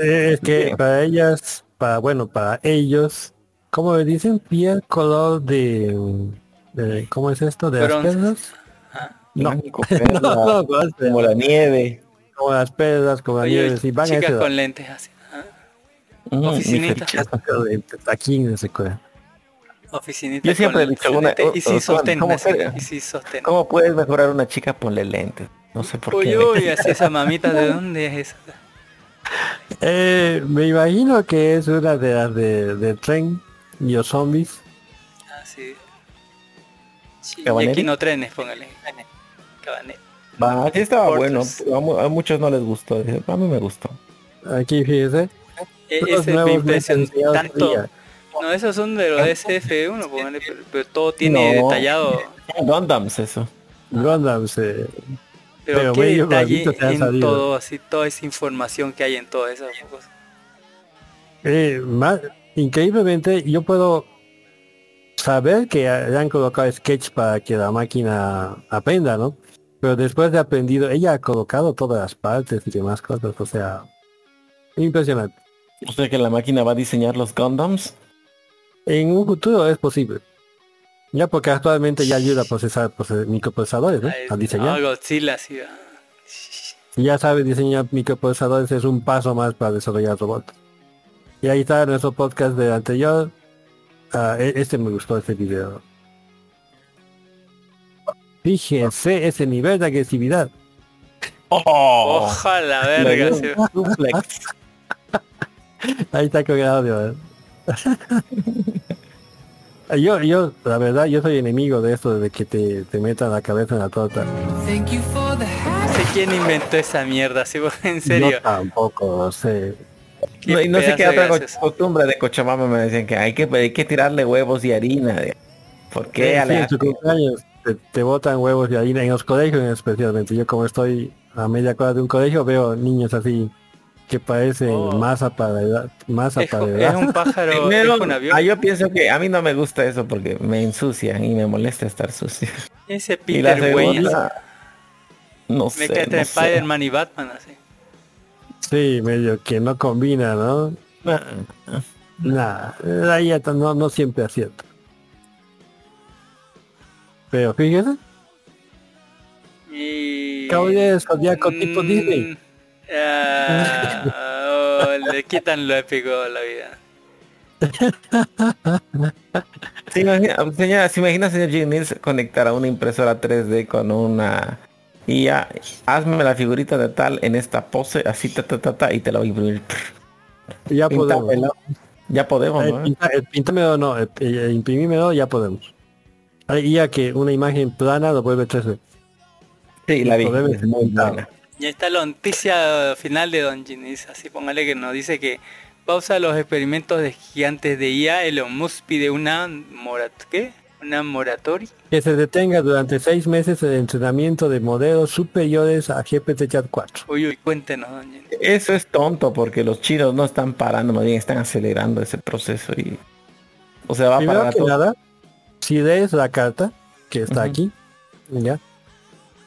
Eh, Es que para ellas, para bueno, para ellos, ¿cómo le dicen? Piel color de, de- ¿cómo es esto? De las perlas. No, Blanco, perla, como la nieve. Como las perlas, como Oye, nieve, sí, van a chicas esa edad. con lentes así. ¿ah? Mm, Oficinita. Aquí en ese cuadro. Oficinita Yo siempre he dicho una, y Osman, sostén. ¿cómo, así, puede- y sin sostén. cómo puedes mejorar una chica? Ponle lentes. No sé por Uy, qué. uy, así esa mamita, ¿de dónde es esa? Eh, me imagino que es una de las de, de tren y los zombies. Ah, sí. Sí, y aquí no trenes, póngale. Cabaneri. Va, sí estaba bueno. A, mu- a muchos no les gustó. A mí me gustó. Aquí fíjese. E- Ese me ya tanto. No, esos son de los SF1, póngale, pero, pero todo tiene No. detallado. Gundams eso. Gundams, eh, Pero, Pero qué detalle en salido. todo, así, toda esa información que hay en todas esas cosas. eh, más, increíblemente yo puedo saber que le han colocado sketch para que la máquina aprenda, ¿no? Pero después de aprendido, ella ha colocado todas las partes y demás cosas, o sea, impresionante. O sea que la máquina va a diseñar los Gundams. En un futuro es posible. Ya porque actualmente ya ayuda a procesar proce- microprocesadores, ¿no? A diseñar. ah, Godzilla, sí. Si ya sabe diseñar microprocesadores es un paso más para desarrollar robots. Y ahí está nuestro podcast del anterior. E- este me gustó este video. Fíjense ese nivel de agresividad. Oh, Ojalá, verga. Ahí está con el audio. ¿eh? yo, yo, la verdad, yo soy enemigo de esto de que te, te metan la cabeza en la torta. No sé quién inventó esa mierda, sí, en serio. Yo tampoco sé. No, y no sé qué otra costumbre de Cochabamba me decían que hay que, hay que tirarle huevos y harina. ¿Por qué? Sí, Ale? en cumpleaños te, te botan huevos y harina, en los colegios especialmente. Yo como estoy a media cuadra de un colegio veo niños así que parecen masa para edad, masa Oh. Es, para es edad. un pájaro, Primero, es un avión. ah, yo pienso que a mí no me gusta eso porque me ensucia y me molesta estar sucio. Ese Y la Peter Wayne. segunda, no Me sé, queda entre no. Spider-Man y Batman, así. Sí, medio que no combina, ¿no? Nada, ahí ya ta- no, no siempre acierta. Pero fíjese, Y... Caballero Zodíaco tipo Mm, Disney. ah, oh, le quitan lo épico a la vida. ¿Se imagina, señora, ¿se imagina, señor Jim Nils, conectar a una impresora 3D con una... Y ya, hazme la figurita de tal en esta pose, así, ta, ta, ta, ta, y te la voy a imprimir. Ya podemos. Ya podemos, Eh, ¿no? eh, píntamelo no, eh, eh, imprimímelo, ya podemos. Ahí ya que una imagen plana lo vuelve 3D. Sí, la vi. Es muy buena. Y ahí está la noticia final de Don Ginis, así póngale que nos dice que pausa los experimentos de gigantes de IA, Elon Musk pide una morat ¿qué? Una moratoria. Que se detenga durante seis meses el entrenamiento de modelos superiores a GPT-4. Uy, uy, cuéntenos, Don Ginis. Eso es tonto porque los chinos no están parando, más bien están acelerando ese proceso y... O sea, va a parar que todo. nada, si lees la carta que está aquí, ya,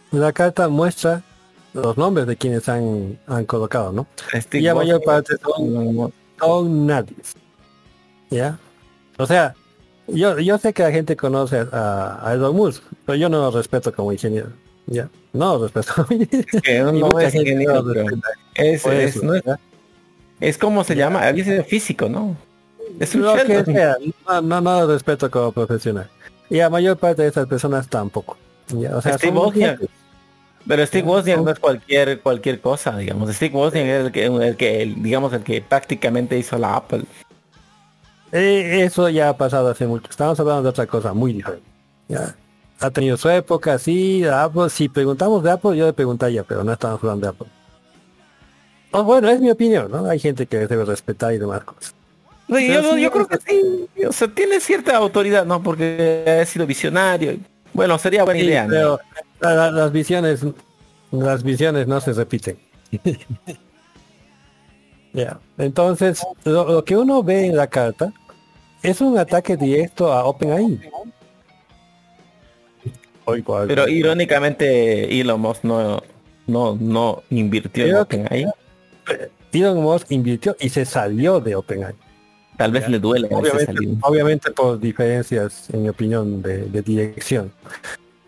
la carta muestra los nombres de quienes han, han colocado, ¿no? Steve y la mayor parte son, son nadie. ¿Ya? O sea, yo, yo sé que la gente conoce a, a Elon Musk, pero yo no lo respeto como ingeniero. ¿Ya? No lo respeto. que no es ingeniero, no es, no es, es como se llama, sido físico, ¿no? Es un Lo que sea, no, no, no lo respeto como profesional. Y la mayor parte de esas personas tampoco. ¿ya? O sea, Steve Wozniak. Pero Steve Wozniak no es cualquier cualquier cosa, digamos. Steve Wozniak es el que, el que digamos, el que prácticamente hizo la Apple. Eh, eso ya ha pasado hace mucho. Estamos hablando de otra cosa muy diferente. ¿ya? Ha tenido su época, sí, Apple. Si preguntamos de Apple, yo le preguntaría, pero no estamos hablando de Apple. Oh, bueno, es mi opinión, ¿no? Hay gente que debe respetar y demás cosas. Sí, yo, sí, yo creo que sí. O sea, tiene cierta autoridad, ¿no? Porque ha sido visionario. Bueno, sería buena Sí, idea, ¿no? pero la- la- las visiones, las visiones no se repiten. Ya. Entonces, lo, lo que uno ve en la carta es un ataque directo a OpenAI. Pero irónicamente Elon Musk no, no, no invirtió en Creo OpenAI. Elon Musk invirtió y se salió de OpenAI. Tal vez le duele Obviamente, por diferencias, en mi opinión, de, de dirección.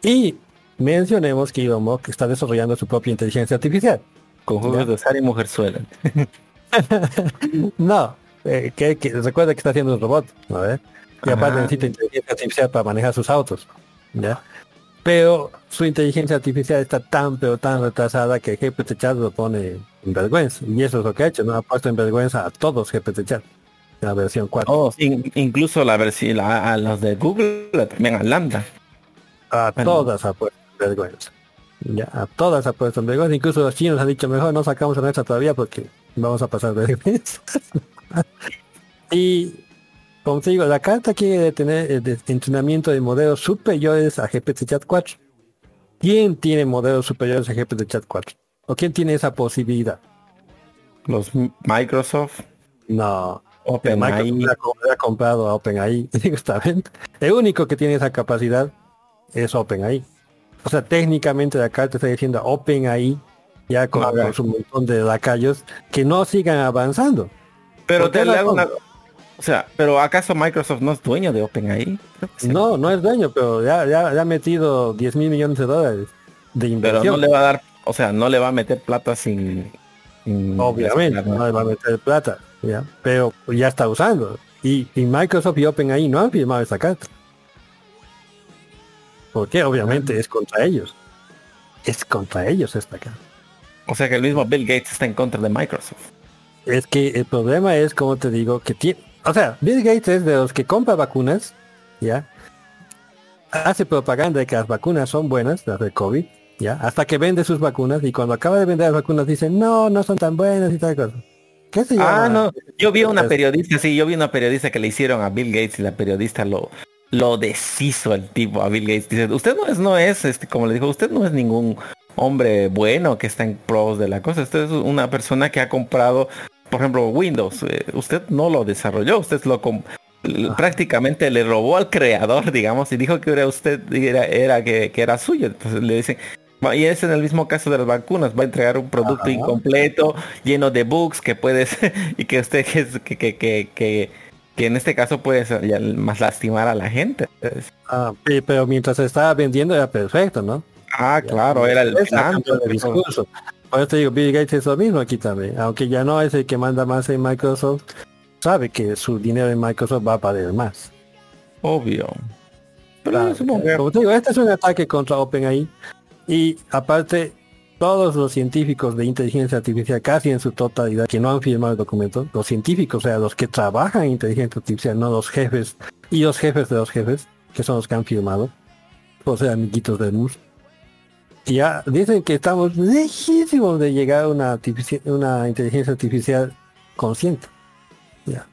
Y mencionemos que Elon Musk está desarrollando su propia inteligencia artificial. Con juegos de azar y mujerzuela. No, eh, que, que- recuerda que está haciendo un robot, ¿no? Y aparte necesita inteligencia artificial para manejar sus autos, ¿ya? Pero su inteligencia artificial está tan pero tan retrasada que GPT Chat lo pone en vergüenza. Y eso es lo que ha hecho, ¿no? Ha puesto en vergüenza a todos GPT Chat. La versión 4. Oh, in- incluso la versión a, a los de Google también a Lambda. A Bueno. todas vergüenza. Ya, a todas en vergüenza. Incluso los chinos han dicho mejor no sacamos a nuestra todavía porque vamos a pasar vergüenza. y como te digo, la carta quiere tener el de- entrenamiento de modelos superiores a GPT Chat 4. ¿Quién tiene modelos superiores a GPT Chat 4? ¿O quién tiene esa posibilidad? Los Microsoft. No. OpenAI. Le ha, comprado a OpenAI directamente. El único que tiene esa capacidad es OpenAI. O sea, técnicamente la carta está diciendo OpenAI, ya con, con su montón de lacayos, que no sigan avanzando. Pero ¿Por qué te le hago una... O sea, pero ¿acaso Microsoft no es dueño de OpenAI? No, no es dueño, pero ya, ya, ya ha metido 10 mil millones de dólares de Pero inversión. no le va a dar, o sea, no le va a meter plata sin... sin- Obviamente, no le va a meter plata, ¿ya? pero ya está usando. Y, y Microsoft y OpenAI no han firmado esa carta. ¿Por qué? Obviamente es contra ellos. Es contra ellos esta carta. O sea que el mismo Bill Gates está en contra de Microsoft. Es que el problema es, como te digo, que tiene... O sea, Bill Gates es de los que compra vacunas, ¿ya? Hace propaganda de que las vacunas son buenas, las de COVID, ¿ya? Hasta que vende sus vacunas y cuando acaba de vender las vacunas dicen, no, no son tan buenas y tal cosa. ¿Qué se llama? Ah, no. Yo vi una Es- periodista, sí, yo vi una periodista que le hicieron a Bill Gates y la periodista lo lo deshizo el tipo a Bill Gates. Dice, usted no es, no es, este, como le dijo, usted no es ningún hombre bueno que está en pros de la cosa. Usted es una persona que ha comprado, por ejemplo, Windows. Eh, usted no lo desarrolló, usted lo l- prácticamente le robó al creador, digamos, y dijo que era usted, era, era que, que era suyo. Entonces le dicen, "Va, y es en el mismo caso de las vacunas, va a entregar un producto incompleto, lleno de bugs que puedes, y que usted que, que, que, que, que, en este caso puede ser ya más lastimar a la gente. Ah, sí, pero mientras estaba vendiendo era perfecto, ¿no? ah, claro, era el plan. de discurso. Por eso te digo, Bill Gates es lo mismo aquí también. Aunque ya no es el que manda más en Microsoft, sabe que su dinero en Microsoft va a valer más. Obvio. Pero Claro, Como te digo, este es un ataque contra OpenAI. Y aparte, todos los científicos de inteligencia artificial, casi en su totalidad, que no han firmado el documento, los científicos, o sea, los que trabajan en inteligencia artificial, no los jefes y los jefes de los jefes, que son los que han firmado, o sea, amiguitos del MUS. Ya dicen que estamos lejísimos de llegar a una, una inteligencia artificial consciente. Ya.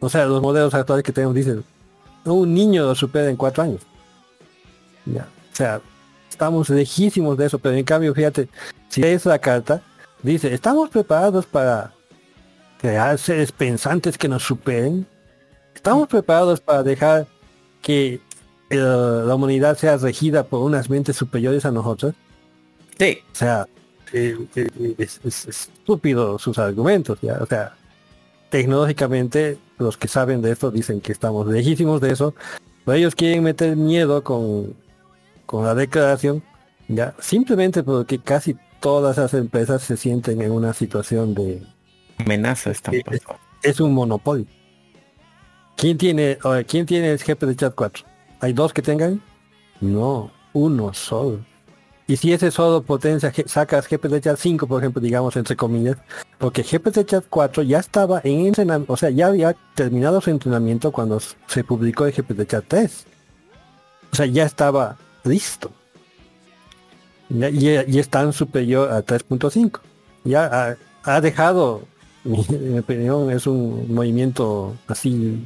O sea, los modelos actuales que tenemos dicen, un niño lo supera en cuatro años. Ya. O sea, estamos lejísimos de eso, pero en cambio, fíjate, si es la carta, dice, estamos preparados para crear seres pensantes que nos superen. Estamos preparados para dejar que eh, la humanidad sea regida por unas mentes superiores a nosotros. Sí. O sea, eh, eh, es, es estúpido sus argumentos, ¿ya? O sea, tecnológicamente los que saben de esto dicen que estamos lejísimos de eso, pero ellos quieren meter miedo con, con la declaración, ya, simplemente porque casi todas las empresas se sienten en una situación de amenaza esta es, es un monopolio. ¿Quién tiene, oye, quién tiene el jefe de chat 4? ¿Hay dos que tengan? No, uno solo. Y si ese solo potencia sacas GPT Chat 5, por ejemplo, digamos entre comillas, porque GPT Chat 4 ya estaba en entrenamiento, o sea, ya había terminado su entrenamiento cuando se publicó el GPT Chat 3. O sea, ya estaba listo. Ya- Y, y es tan superior a 3.5. Ya ha, ha dejado, mi opinión, es un movimiento así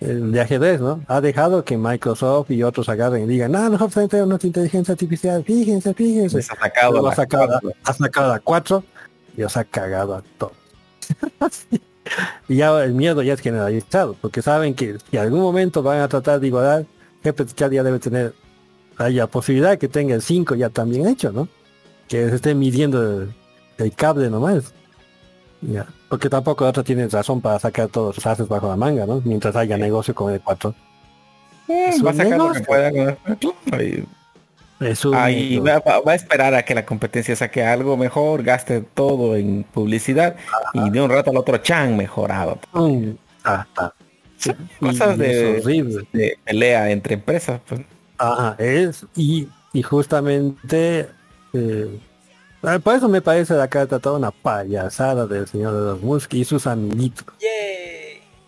eh, de ajedrez, ¿no? Ha dejado que Microsoft y otros agarren y digan, no, nosotros tenemos nuestra inteligencia artificial, fíjense, fíjense. Ha sacado ha sacado, ha sacado a 4 y os ha cagado a todos. y ya el miedo ya es generalizado, porque saben que si algún momento van a tratar de igualar, fiscal ya debe tener hay la posibilidad de que tenga el 5 ya también hecho, ¿no? Que se esté midiendo el, el cable nomás. Ya. Porque tampoco otro tiene razón para sacar todos sus haces bajo la manga, ¿no? Mientras haya negocio con el 4. va a sacar lo que pueda Es un va, a esperar a que la competencia saque algo mejor, gaste todo en publicidad y de un rato al otro chan mejorado. Mm. Cosas de, de pelea entre empresas. Pues. Ajá, es y, y justamente eh, ah, por eso me parece la carta toda una payasada del señor de los Musk y sus amiguitos.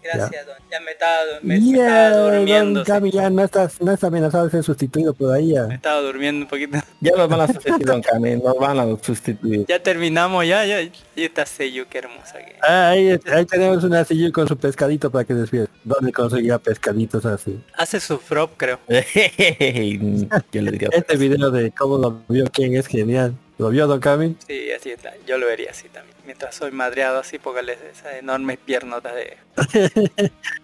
Gracias, don. Ya me estaba, me, me Yeah, estaba don durmiendo. sí. Cami, ya no estás, no está amenazado de ser sustituido por ahí ya. Me estaba durmiendo un poquito. Ya los van a sustituir, don Cami, nos van a sustituir. Ya terminamos, ya, ya. Y esta sello, qué hermosa que Ah, ahí, ahí tenemos una silla con su pescadito para que despierte. ¿Dónde conseguía pescaditos así? Hace su frop, creo. Yo le diría, Este video de cómo lo vio quién es genial. ¿Lo vio Don Cami? Sí, así está. Yo lo vería así también. Mientras soy madreado así, póngale esas enormes piernotas de...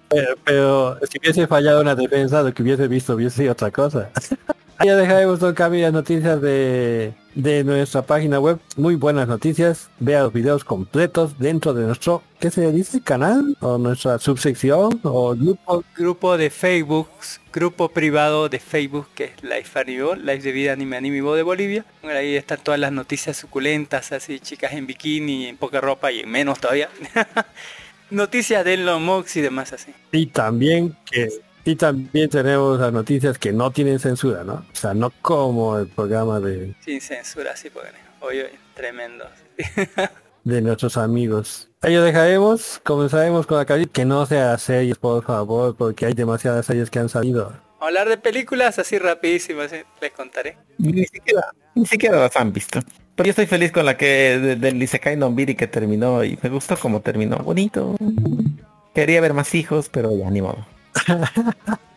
Pero, pero si hubiese fallado una defensa, lo que hubiese visto hubiese sido otra cosa. ya dejaremos Don Cami las noticias de, de nuestra página web. Muy buenas noticias. Vea los videos completos dentro de nuestro, ¿qué se dice? ¿Canal? ¿O nuestra subsección? ¿O grupo? Grupo de Facebook, grupo privado de Facebook que es Life Anime, Life de Vida Anime Anime Bo de Bolivia. Bueno, ahí están todas las noticias suculentas, así chicas en bikini, en poca ropa y en menos todavía. noticias de Elon Musk y demás así. Y también que y también tenemos las noticias que no tienen censura, ¿no? O sea, no como el programa de, Sin censura, así porque hoy, hoy, tremendo. de nuestros amigos. Ahí lo dejaremos, comenzaremos con la calidad que no sea series, por favor, porque hay demasiadas series que han salido. Hablar de películas así rapidísimas, ¿sí? les contaré. Ni siquiera, ni siquiera las han visto. Pero yo estoy feliz con la que de- del Isekai no Biri que terminó y me gustó como terminó. Bonito. Quería ver más hijos, pero ya ni modo.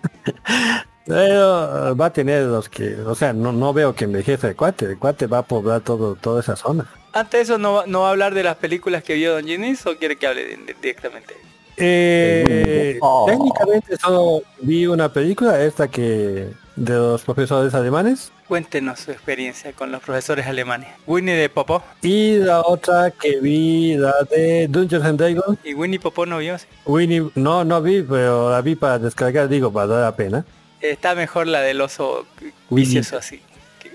Pero eh, va a tener los que, o sea, no, no veo que envejece el cuate, el cuate va a poblar todo, toda esa zona. Antes de eso, ¿no, va- ¿no va a hablar de las películas que vio Don Ginis o quiere que hable de- de- directamente? Eh, Oh. Técnicamente solo vi una película, esta que de los profesores alemanes, Cuéntenos su experiencia con los profesores alemanes. Winnie de Popó. y la otra que vi, la de Dungeons and Dragons. Y Winnie Popó no vio. Winnie, no, no vi, pero la vi para descargar, digo, para dar la pena. Está mejor la del oso vicioso así. que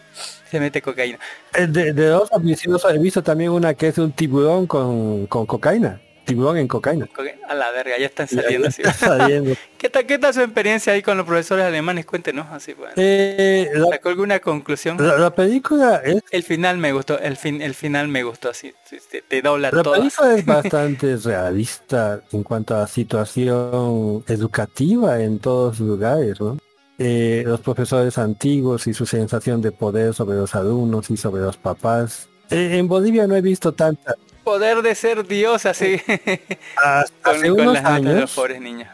se mete cocaína. Eh, De, de los ambiciosos he visto también una que es un tiburón con, con cocaína. Tiburón en cocaína. Coca- A la verga, ya están Ya saliendo así. está saliendo. ¿Qué tal, ¿Qué tal su experiencia ahí con los profesores alemanes? Cuéntenos así. Bueno. Eh, la, ¿Sacó alguna conclusión? la- la película es El final me gustó, el fin, el final me gustó así. sí, Te, te dobla La todo. película es bastante realista en cuanto a situación educativa en todos los lugares, ¿no? Eh, los profesores antiguos y su sensación de poder sobre los alumnos y sobre los papás. Eh, en Bolivia no he visto tanta. Poder de ser Dios así. Hasta con, las notas de los años, pobres niños.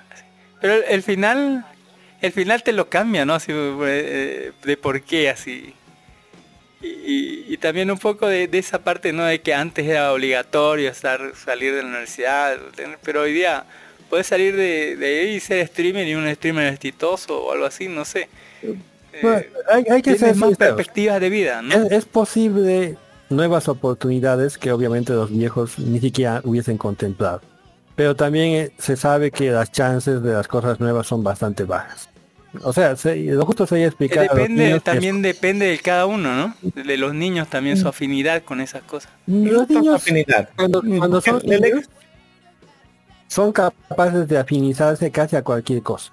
Pero el, el final, el final te lo cambia, ¿no? Así, eh, de por qué así. Y, y- y también un poco de, de esa parte, ¿no? De que antes era obligatorio estar, salir de la universidad, pero hoy día puedes salir de, de ahí y ser streamer y un streamer exitoso o algo así, no sé. bueno, hay, hay que ser más perspectivas de vida, ¿no? Es, es posible nuevas oportunidades que obviamente los viejos ni siquiera hubiesen contemplado. Pero también eh, se sabe que las chances de las cosas nuevas son bastante bajas. O sea, se- lo justo sería explicar a los Depende, que también depende de cada uno, ¿no? De los niños también Mm. su afinidad con esas cosas. Los niños, afinidad. cuando, cuando son niños, son capaces de afinizarse casi a cualquier cosa.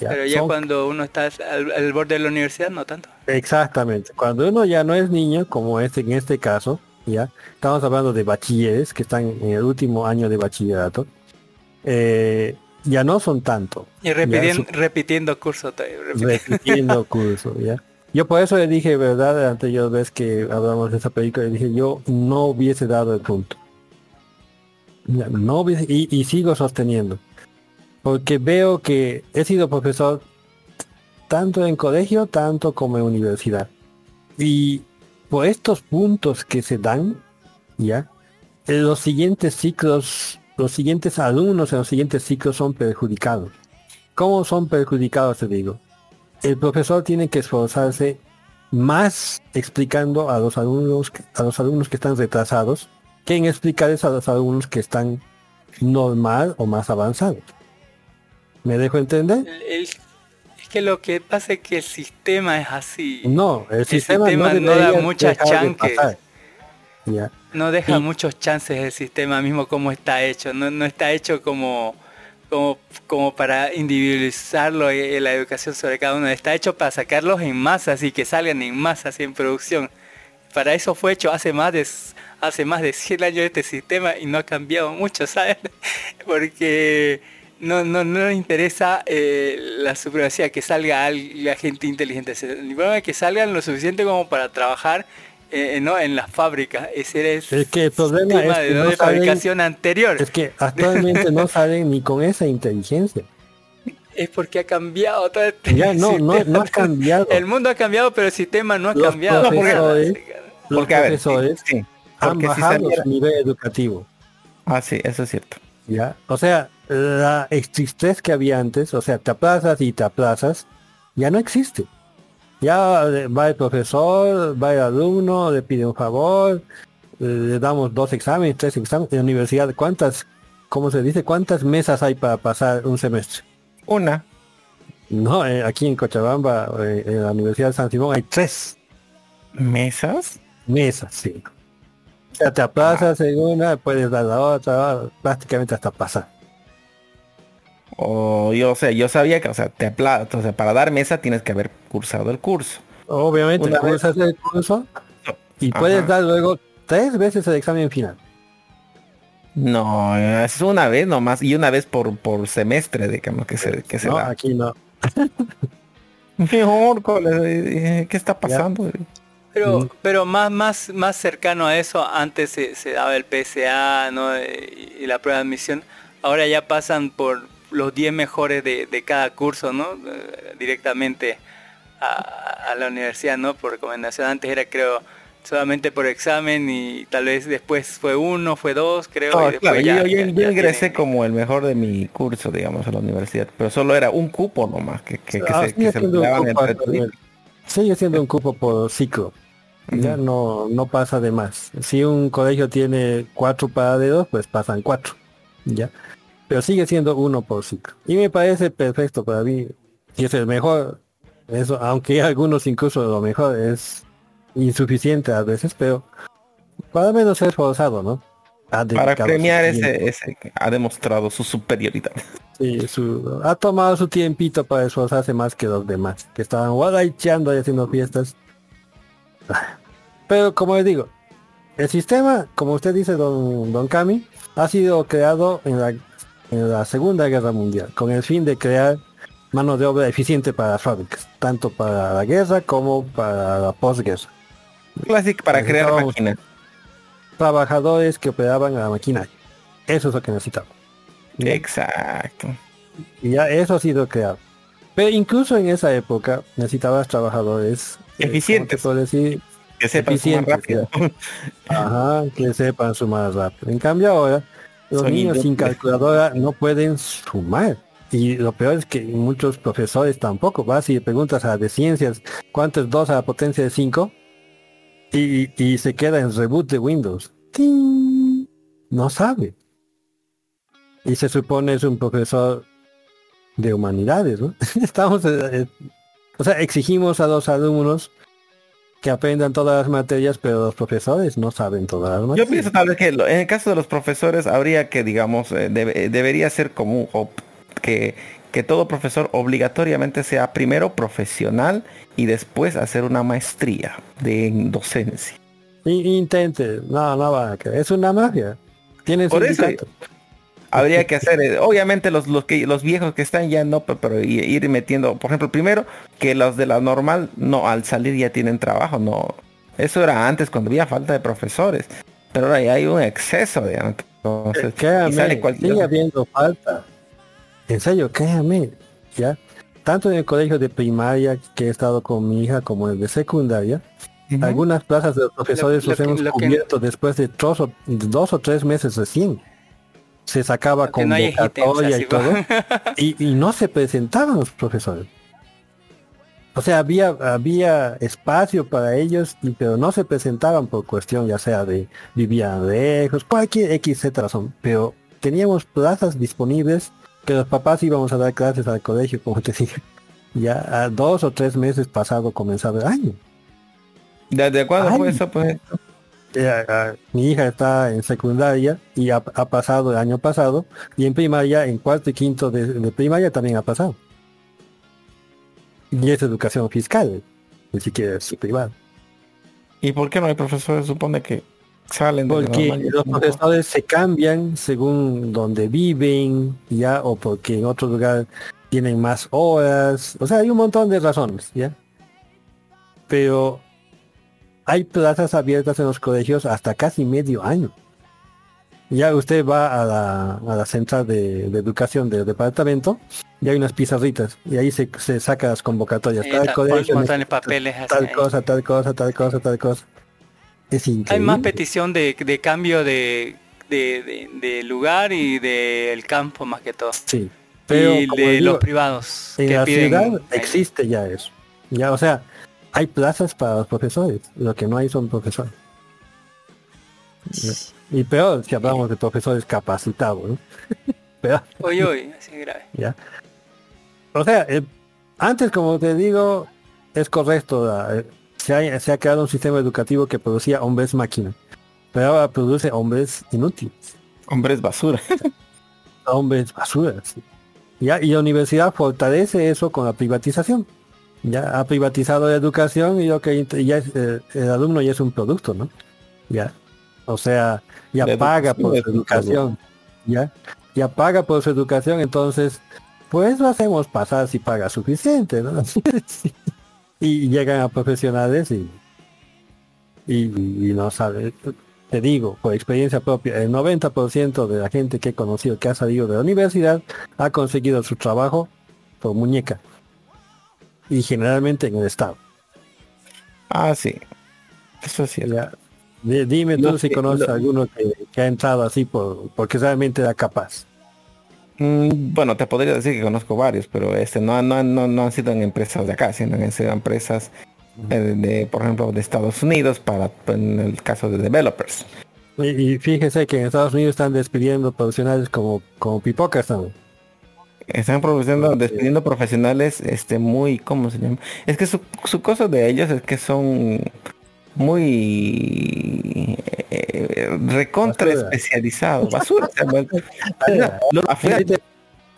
Ya, Pero ya son- cuando uno está al, al borde de la universidad, no tanto. Exactamente. Cuando uno ya no es niño, como este en este caso, ya estamos hablando de bachilleres que están en el último año de bachillerato, eh, ya no son tanto. Y repitiendo, su- repitiendo curso. repitiendo. repitiendo curso, ¿ya? Yo por eso le dije, verdad, anterior vez que hablamos de esa película, le dije, yo no hubiese dado el punto. No hubiese, y, y sigo sosteniendo. Porque veo que he sido profesor tanto en colegio, tanto como en universidad. Y por estos puntos que se dan, ya, eh, los siguientes ciclos, los siguientes alumnos en los siguientes ciclos son perjudicados. ¿Cómo son perjudicados, te digo? El profesor tiene que esforzarse más explicando a los alumnos, a los alumnos que están retrasados que en explicarles a los alumnos que están normal o más avanzados. ¿Me dejo entender? Que lo que pasa es que el sistema es así. No, el, sistema, sistema no, da muchas chances. No deja Y- muchos chances el sistema mismo como está hecho. No, no está hecho como, como, como para individualizarlo eh, la educación sobre cada uno. Está hecho para sacarlos en masas y que salgan en masas y en producción. Para eso fue hecho hace más de hace más de 100 años este sistema y no ha cambiado mucho, ¿sabes? Porque no, no, no les interesa eh, la supremacía, que salga al- la gente inteligente. El problema es que salgan lo suficiente como para trabajar eh, ¿no? en las fábricas. Ese era el Es que el problema sistema es de, que ¿no? no de saben- fabricación anterior. Es que actualmente no salen ni con esa inteligencia. Es porque ha cambiado todo este Ya no, no, no ha cambiado. El mundo ha cambiado, pero el sistema no ha Los cambiado. profesores, los Porque, a ver, profesores sí, han si bajado saliera- su nivel educativo. Ah, sí, eso es cierto. ¿ya? O sea, la estrictez que había antes, o sea, te aplazas y te aplazas, ya no existe. Ya eh, va el profesor, va el alumno, le pide un favor, eh, le damos dos exámenes, tres exámenes. En la universidad, ¿cuántas, cómo se dice, cuántas mesas hay para pasar un semestre? Una. No, eh, aquí en Cochabamba, eh, en la Universidad de San Simón, hay tres. ¿Mesas? Mesas, sí. O sea, te aplazas en una, puedes dar la otra, prácticamente hasta pasar. O yo, o sea, yo sabía que, o sea, te apla- o sea, para dar mesa tienes que haber cursado el curso. Obviamente, Una vez- cursas el curso y Ajá. puedes dar luego tres veces el examen final. No, es una vez nomás y una vez por, por semestre, digamos que se, que se No, da. aquí no. Mejor, ¿qué está pasando? Pero, pero más, más, más cercano a eso, antes se, se daba el PSA ¿no? Eh, y la prueba de admisión. Ahora ya pasan por los 10 mejores de, de cada curso, ¿no? Eh, directamente a, a la universidad, ¿no? Por recomendación. Antes era, creo, solamente por examen y tal vez después fue uno, fue dos, creo. Y después claro, ya- yo, yo- ya- yo ya ingresé como el mejor de mi curso, digamos, a la universidad, pero solo era un cupo nomás que, que, que Ah, se, que se cupo entre. Sigue siendo un cupo por ciclo. Ya no, no pasa de más. Si un colegio tiene cuatro paraderos, pues pasan cuatro. Ya. Pero sigue siendo uno por ciclo. Y me parece perfecto para mí. Y es el mejor. Eso, aunque algunos incluso lo mejor es insuficiente a veces, pero para menos es forzado, ¿no? Para premiar ese, ese, ha demostrado su superioridad. Sí, su- ha tomado su tiempito para esforzarse más que los demás, que estaban guaraicheando y haciendo fiestas. Pero como les digo, el sistema, como usted dice, don, don Cami, ha sido creado en la, en la Segunda Guerra Mundial, con el fin de crear mano de obra eficiente para las fábricas, tanto para la guerra como para la posguerra. Clásico para crear máquinas. Trabajadores que operaban la maquinaria. Eso es lo que necesitamos. Exacto. Y ya eso ha sido creado. Pero incluso en esa época necesitabas trabajadores eh, Eficientes. ¿cómo te puedo decir? Que sepan sumar rápido. ya. Ajá, que sepan sumar rápido. En cambio ahora, los niños sin calculadora no pueden sumar. Y lo peor es que muchos profesores tampoco. Vas y preguntas a de ciencias cuánto es 2 a la potencia de 5 y, y se queda en reboot de Windows. ¡Ting! No sabe. Y se supone es un profesor de humanidades, ¿no? Estamos, eh, eh, o sea, exigimos a los alumnos que aprendan todas las materias, pero los profesores no saben todas las Yo materias. pienso tal vez que en el caso de los profesores habría que, digamos, eh, debe- debería ser común que, que todo profesor obligatoriamente sea primero profesional y después hacer una maestría de en docencia. Intente, no, no va a. Es una mafia. Tienen Por eso sindicato. Habría que hacer, eh, obviamente los, los que los viejos que están ya no, pe- pero ir metiendo, por ejemplo, primero que los de la normal no al salir ya tienen trabajo, no. Eso era antes cuando había falta de profesores, pero ahora ya hay un exceso de entonces, Créame, sale cualquier sigue habiendo falta. En serio, créame, ya. Tanto en el colegio de primaria que he estado con mi hija como en el de secundaria, Algunas plazas de los profesores Lo- los lo hemos lo que- cubierto después de dos o, dos o tres meses recién. Se sacaba que no convocatoria y todo. y, y no se presentaban los profesores. O sea, había, había espacio para ellos, y, pero no se presentaban por cuestión ya sea de vivían lejos, cualquier X, Z razón. Pero teníamos plazas disponibles que los papás íbamos a dar clases al colegio, como te dije. Ya a dos o tres meses pasado comenzaba el año. ¿Desde cuándo fue eso? Pues Eh, mi hija está en secundaria y ha, ha pasado el año pasado y en primaria, en cuarto y quinto de, de primaria también ha pasado. Y es educación fiscal, ni siquiera es privada. ¿Y por qué no hay profesores? Supone que salen de Porque los profesores se cambian según donde viven, ya, o porque en otro lugar tienen más horas. O sea, hay un montón de razones, ya. Pero hay plazas abiertas en los colegios hasta casi medio año. Ya usted va a la, a la central de, de educación del departamento y hay unas pizarritas y ahí se, se saca las convocatorias. Tal ta- colegio papeles tal cosa, tal cosa, tal cosa, tal cosa. Es Hay increíble. más petición de, de cambio de, de, lugar y del campo más que todo. Sí. Pero y como de digo, los privados En que la piden ciudad existe ya eso. Ya, o sea, hay plazas para los profesores. Lo que no hay son profesores. Y peor si hablamos de profesores capacitados, ¿no? Peor. Hoy, hoy, así grave. ¿ya? O sea, eh, antes, como te digo, es correcto. la- eh, se, ha, se ha creado un sistema educativo que producía hombres máquina. Pero ahora produce hombres inútiles. Hombres basura. hombres basura. sí. ¿Ya? Y la universidad fortalece eso con la privatización. Ya ha privatizado la educación y lo que ya es, eh, el alumno ya es un producto, ¿no? Ya. O sea, ya La paga por su educación. Ya. Ya paga por su educación, entonces, pues lo hacemos pasar si paga suficiente, ¿no? Y llegan a profesionales y, y, y no saben. Te digo, por experiencia propia, el 90% de la gente que he conocido que ha salido de la universidad ha conseguido su trabajo por muñeca. Y generalmente en el Estado. Ah, sí. Eso es cierto. Ya. Di- Dime tú si conoces a alguno que, que ha entrado así por porque realmente era capaz. Mm, bueno, te podría decir que conozco varios, pero este no, no, no, no han sido en empresas de acá, sino han sido empresas eh, de, por ejemplo, de Estados Unidos para en el caso de developers. Y, y fíjese que en Estados Unidos están despidiendo profesionales como, como pipocas, ¿no? Están produciendo, despidiendo profesionales, este, muy, ¿cómo se llama? Es que su, su cosa de ellos es que son muy eh, recontra Basura. especializados, basura. al final- Twitter,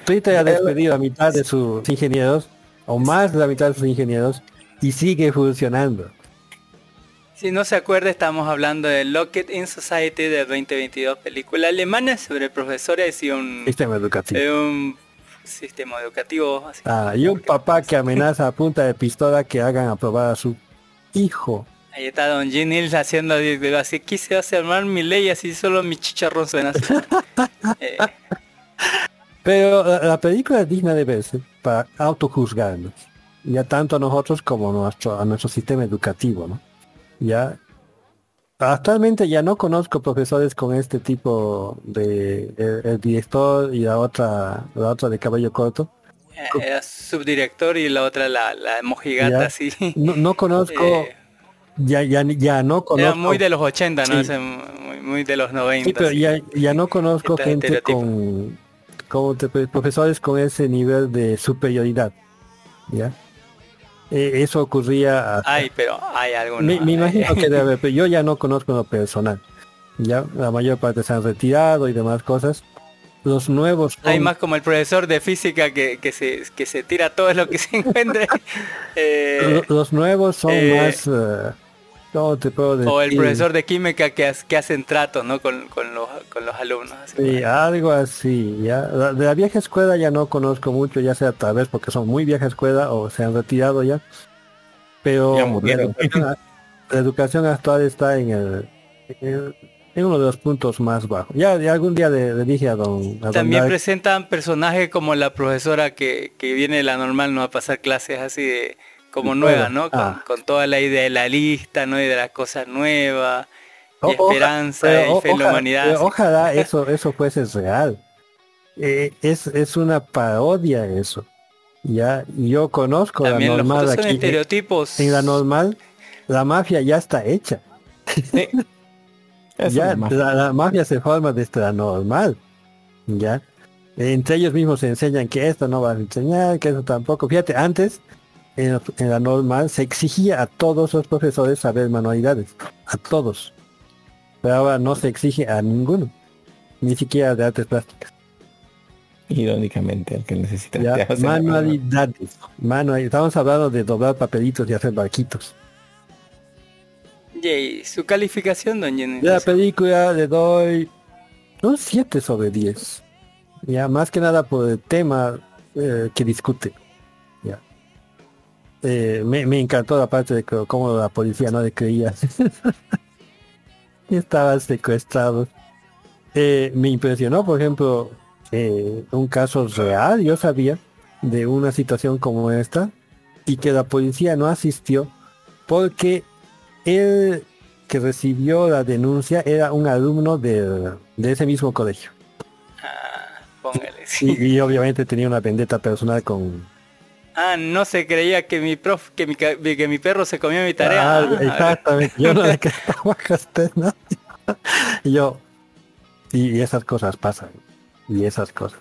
Twitter ha despedido a mitad de sus ingenieros, o más de la mitad de sus ingenieros, y sigue funcionando. Si no se acuerda, estamos hablando de Locked in Society de 2022, película alemana sobre profesores y un, Sistema educativo. de un sistema educativo. así. Ah, y un papá que amenaza a punta de pistola que hagan aprobar a su hijo. Ahí está Don G. Nils haciendo así, quise hacer armar mi ley, así solo mi chicharrón suena así. Eh, Pero la, la película es digna de verse para autojuzgarnos. Ya tanto a nosotros como a nuestro, a nuestro sistema educativo, ¿no? Ya actualmente ya no conozco profesores con este tipo de el, el director y la otra la otra de cabello corto. era subdirector y la otra la, la mojigata Ya. así. No, no conozco Eh, ya ya ya no Era conozco muy de los 80, ¿no? Sí. Muy, muy de los 90. Sí, pero así. ya, ya no conozco Este gente con, como te- profesores con ese nivel de superioridad. ¿Ya? Eh, eso ocurría hasta- Ay, pero hay algunos. me, me imagino que debe pero yo ya no conozco lo personal. Ya la mayor parte se han retirado y demás cosas. Los nuevos Hay más como el profesor de física que, que se, que se tira todo lo que se encuentre. Eh, lo- los nuevos son eh, más ¿cómo te puedo o el decir? profesor de química que, que hacen tratos ¿no? con, con los, con los alumnos. así. Sí, algo así, ya. De la vieja escuela ya no conozco mucho, ya sea tal vez porque son muy vieja escuela o se han retirado ya. Pero Ya murieron. La, educación, la educación actual está en el, en el- en uno de los puntos más bajos. Ya, ya algún día le, le dije a don, a don También Dark, presentan personajes como la profesora que, que viene de la normal no a pasar clases así de como Sí, nueva. ¿no? Con, Ah. con toda la idea de la lista, ¿no? Y de las cosas nuevas, y O- oja- esperanza, pero y fe en la humanidad. pero sí. ojalá eso, eso fuese real. Eh, es, es una parodia eso. Ya, yo conozco También la los normal son aquí. estereotipos. En la normal, la mafia ya está hecha. Es ya, mafia. la, la mafia se forma desde la normal. Ya. Entre ellos mismos se enseñan que esto no va a enseñar, que eso tampoco. Fíjate, antes en, en la normal se exigía a todos los profesores saber manualidades. A todos. Pero ahora no se exige a ninguno. Ni siquiera de artes plásticas. Irónicamente, el que necesita Ya, manualidades. Manual- Estamos hablando de doblar papelitos y hacer barquitos. Yay, su calificación, don Jenny. De la película le doy un 7 sobre 10. Ya, más que nada por el tema eh, que discute. Eh, me, me encantó la parte de cómo la policía no le creía. Estaban secuestrados. Eh, me impresionó, por ejemplo, eh, un caso real, yo sabía, de una situación como esta, y que la policía no asistió porque él que recibió la denuncia era un alumno de, de ese mismo colegio. Póngale, sí. Y, y obviamente tenía una vendetta personal con... Ah, no se creía que mi prof, que mi, que mi perro se comió mi tarea. Ah, Ah, exactamente. Yo no le quedaba castel, ¿no? Y yo... Y, esas cosas pasan. Y esas cosas.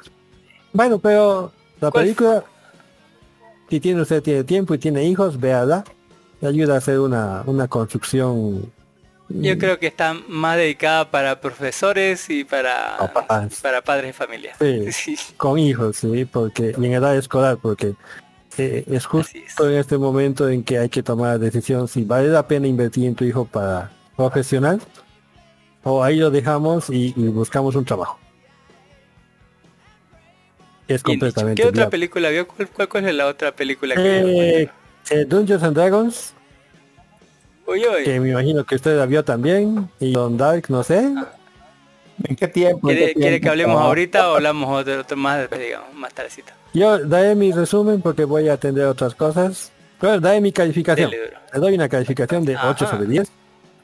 Bueno, pero la ¿Cuál película... Si tiene usted tiene tiempo y tiene hijos, véala. Le ayuda a hacer una, una construcción Yo creo que está más dedicada para profesores y para, Papás. para padres de familia. Sí, con hijos, sí, porque y en edad escolar, porque eh, es justo en este momento en que hay que tomar la decisión si vale la pena invertir en tu hijo para profesional o ahí lo dejamos y, y buscamos un trabajo. Es completamente ¿Qué otra película vio? ¿Cuál, cuál, cuál es la otra película que? Eh, eh, Dungeons and Dragons, Uy, uy. que me imagino que usted la vio también, y Don Dark, no sé. ¿En qué tiempo? ¿En ¿Quiere, qué quiere que hablemos Ah, ahorita o hablamos otro, otro más después, digamos, más tardecito? Yo daré mi resumen porque voy a atender otras cosas. Pero daré mi calificación. Le doy una calificación de 8 Ajá. sobre 10.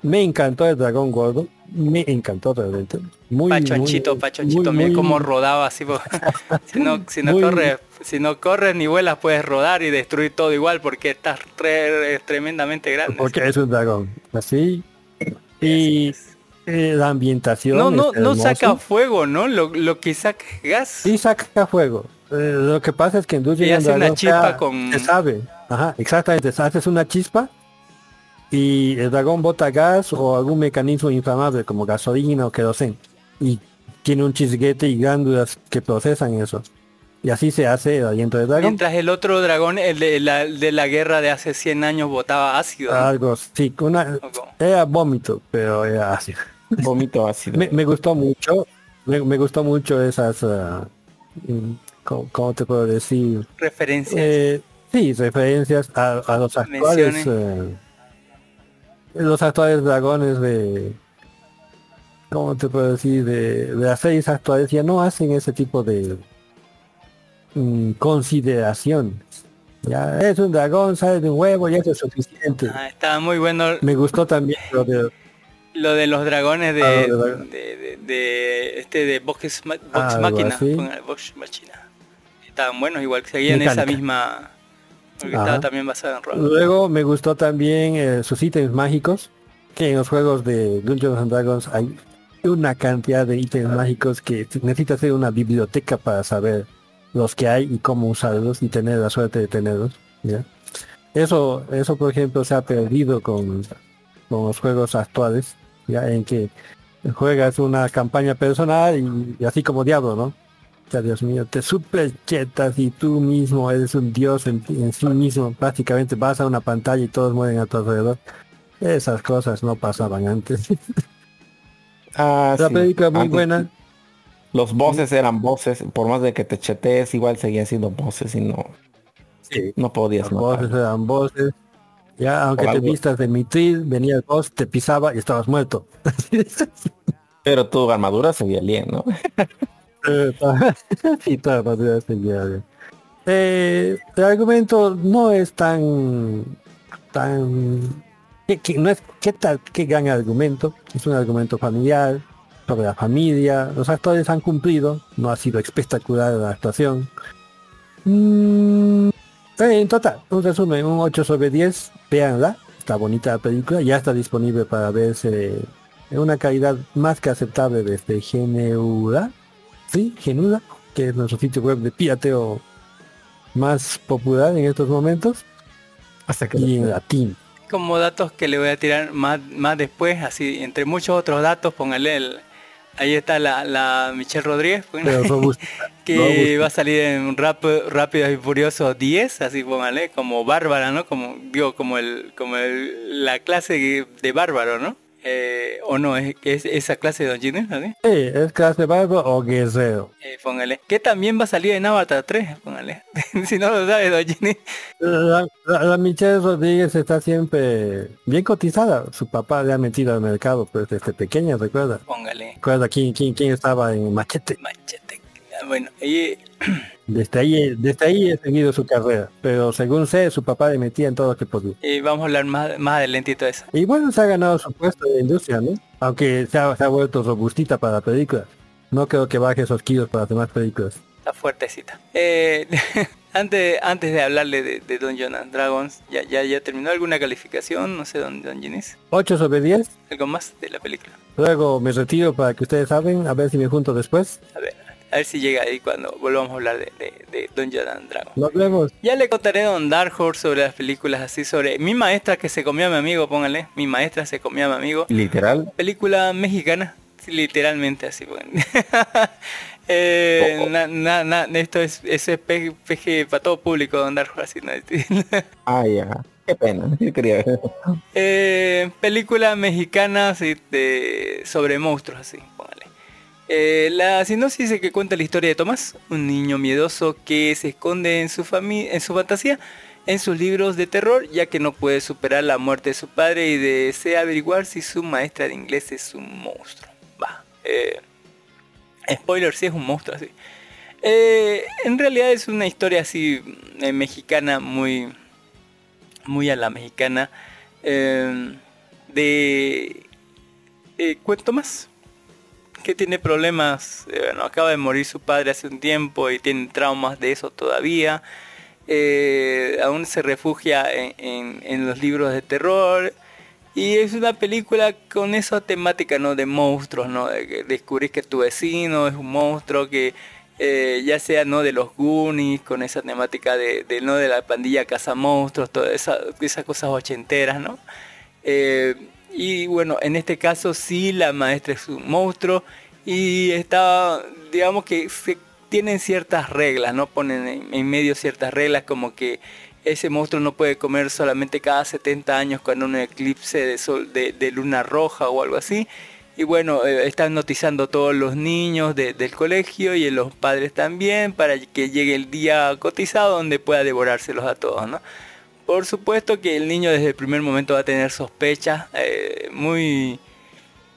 Me encantó el dragón gordo. Me encantó realmente. Muy, Pachonchito, muy- pachonchito, muy- cómo rodaba así. si no, si no corres, si no corres ni vuelas puedes rodar y destruir todo igual porque estás es tremendamente grande. Porque es un dragón. Así. Y la ambientación. No, no, no saca fuego, ¿no? Lo, lo que saca gas. Sí saca fuego. Eh, lo que pasa es que en Dungeons Y hace una chispa con- Se sabe. Ajá, exactamente. Haces una chispa y el dragón bota gas o algún mecanismo inflamable como gasolina o queroseno. Y tiene un chisguete y glándulas que procesan eso. Y así se hace el aliento del dragón. Mientras el otro dragón, el de la, de la guerra de hace 100 años, botaba ácido. ¿no? Algo, sí, una, era vómito, pero era ácido. Vómito ácido. Me, me gustó mucho, me, me gustó mucho esas, mm, ¿cómo, cómo te puedo decir? Referencias. Eh, sí, referencias a, a los actuales, eh, los actuales dragones de, ¿cómo te puedo decir? De, de las series actuales ya no hacen ese tipo de mm, consideración. Ya es un dragón, sale de un huevo y eso es suficiente. Ah, estaba muy bueno Me gustó también lo de lo de los dragones de, Ah, de- de, de- este de Ma- Vox Algo Máquina. Vox Machina. Estaban buenos, igual que seguían esa Mecánica. misma. Porque Ajá. estaba también basado en rol. Luego me gustó también eh, sus ítems mágicos, que en los juegos de Dungeons and Dragons hay una cantidad de ítems mágicos que necesita hacer una biblioteca para saber los que hay y cómo usarlos y tener la suerte de tenerlos. ¿ya? Eso, eso por ejemplo se ha perdido con, con los juegos actuales, ya en que juegas una campaña personal y, y así como diablo, ¿no? O sea, Dios mío, te super chetas y tú mismo eres un dios en, en sí mismo. Prácticamente vas a una pantalla y todos mueren a tu alrededor. Esas cosas no pasaban antes. Ah, La sí. película muy Antes buena. Los voces eran voces, por más de que te chetees, igual seguían siendo voces y no, no podías voces eran voces. Ya, aunque te vistas de mitril, venía el boss, te pisaba y estabas muerto. Pero tu armadura se veía bien, ¿no? Sí, toda armadura seguía bien. Eh, el argumento no es tan tan que, que no es qué tal qué gran argumento es un argumento familiar sobre la familia los actores han cumplido no ha sido espectacular la actuación Mm, en total un resumen un 8 sobre 10 véanla está bonita la película ya está disponible para verse en una calidad más que aceptable desde Genuda sí Genuda que es nuestro sitio web de pirateo más popular en estos momentos. Hasta que y en latín. Como datos que le voy a tirar más, más después, así, entre muchos otros datos, póngale el... Ahí está la, la Michelle Rodríguez, pues, robusta. que robusta. va a salir en rap, Rápidos y Furiosos 10, así póngale, como Bárbara, ¿no? Como, digo, como el, como el, la clase de Bárbaro, ¿no? Eh, o no, es, es esa clase de Ginny, ¿no? Sí, es clase barba o guerrero. Eh, póngale. Que también va a salir en Avatar 3, póngale. si no lo sabe, Don Ginny. La, la- la Michelle Rodríguez está siempre bien cotizada. Su papá le ha metido al mercado pues desde pequeña, recuerda. Póngale. Recuerda quién, quién, quién estaba en Machete. Ah, Bueno, y Desde ahí, desde ahí he seguido su carrera. Pero según sé, su papá le metía en todo lo que podía. y vamos a hablar más, más adelantito de eso. Y bueno, se ha ganado su puesto la industria, ¿no? Aunque se ha, se ha vuelto robustita para películas. No creo que baje esos kilos para hacer más películas. Está fuertecita. Eh, antes, antes de hablarle de, de Dungeons and Dragons, ¿ya, ya, ¿ya terminó alguna calificación? No sé, Don, don Ginés. 8 sobre 10. ¿Algo más de la película? Luego me retiro para que ustedes saben, a ver si me junto después. A ver, a ver si llega ahí cuando volvamos a hablar de, de, de Dungeons and Dragons. Nos vemos. Ya le contaré a Don Dark Horse sobre las películas así, sobre mi maestra que se comió a mi amigo, póngale. Mi maestra se comió a mi amigo. Literal. Película mexicana, literalmente así. Bueno. Eh, na- na- na- esto es, eso es PG para todo público, Don Dark Horse. así, ¿no? Ah, ya. Qué pena. Yo quería Eh, película mexicana sí, de- sobre monstruos, así, póngale. Eh, la sinopsis dice que cuenta la historia de Tomás, un niño miedoso que se esconde en su, en su fantasía, en sus libros de terror, ya que no puede superar la muerte de su padre y desea averiguar si su maestra de inglés es un monstruo. Va. eh, spoiler, si es un monstruo así. Eh, en realidad es una historia así eh, mexicana muy muy a la mexicana eh, de cuento más que tiene problemas eh, bueno acaba de morir su padre hace un tiempo y tiene traumas de eso todavía. Eh, aún se refugia en, en- los libros de terror. Y es una película con esa temática no de monstruos no de que descubrís que tu vecino es un monstruo que eh, ya sea no de los Goonies con esa temática de, no de la pandilla caza monstruos todas esa- esas cosas ochenteras no y bueno en este caso sí la maestra es un monstruo y está digamos que tienen ciertas reglas no ponen en, medio ciertas reglas como que ese monstruo no puede comer solamente cada 70 años con un eclipse de sol de, luna roja o algo así y bueno, eh, están notizando todos los niños de- del colegio y los padres también para que llegue el día cotizado donde pueda devorárselos a todos, ¿no? Por supuesto que el niño desde el primer momento va a tener sospechas eh, muy,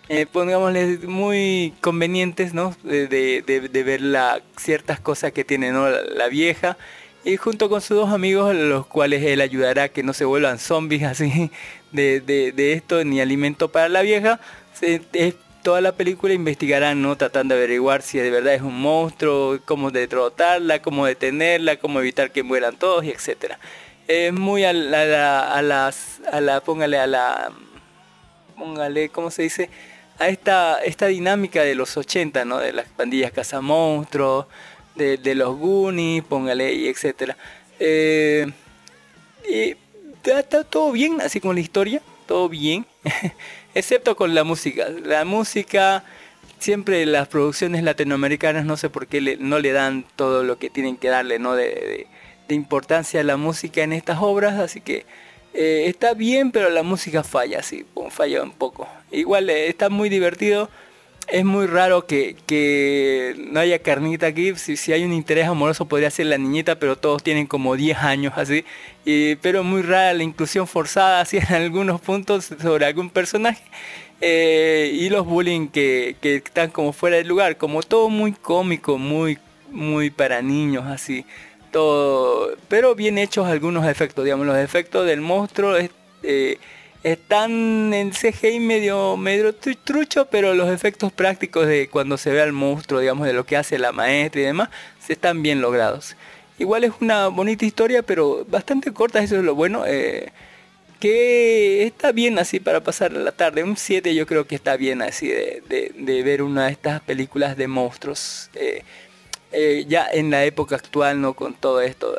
eh, pongámosle, muy convenientes, ¿no? De, de- de- ver la, ciertas cosas que tiene ¿no? la, vieja. Y junto con sus dos amigos, los cuales él ayudará a que no se vuelvan zombies así de, de- esto, ni alimento para la vieja. Es- toda la película investigarán, ¿no? Tratando de averiguar si de verdad es un monstruo, cómo derrotarla, cómo detenerla, cómo evitar que mueran todos, y etcétera. Es muy a la, a la, a las, a la, póngale a la, póngale, ¿cómo se dice? A esta, esta dinámica de los 80, ¿no? De las pandillas cazamonstruos, de, de los Goonies, póngale, y etcétera. Eh, y está, todo bien, así como la historia, todo bien, excepto con la música. La música, siempre las producciones latinoamericanas, no sé por qué le- no le dan todo lo que tienen que darle, ¿no? De- de importancia a la música en estas obras, así que eh, está bien, pero la música falla, sí, falla un poco. Igual eh, está muy divertido. Es muy raro que, que no haya carnita aquí. Si, si hay un interés amoroso podría ser la niñita, pero todos tienen como 10 años así. Y, pero muy rara la inclusión forzada así en algunos puntos sobre algún personaje. Eh, y los bullying que, que están como fuera del lugar. Como todo muy cómico, muy, muy para niños así. Todo, pero bien hechos algunos efectos, digamos, los efectos del monstruo eh, están en CGI medio, medio tru- trucho, pero los efectos prácticos de cuando se ve al monstruo, digamos, de lo que hace la maestra y demás, están bien logrados. Igual es una bonita historia, pero bastante corta, eso es lo bueno. eh, que está bien así para pasar la tarde. Un 7 yo creo que está bien así de ver una de estas películas de monstruos. eh, eh, ya en la época actual, ¿no? Con todo esto.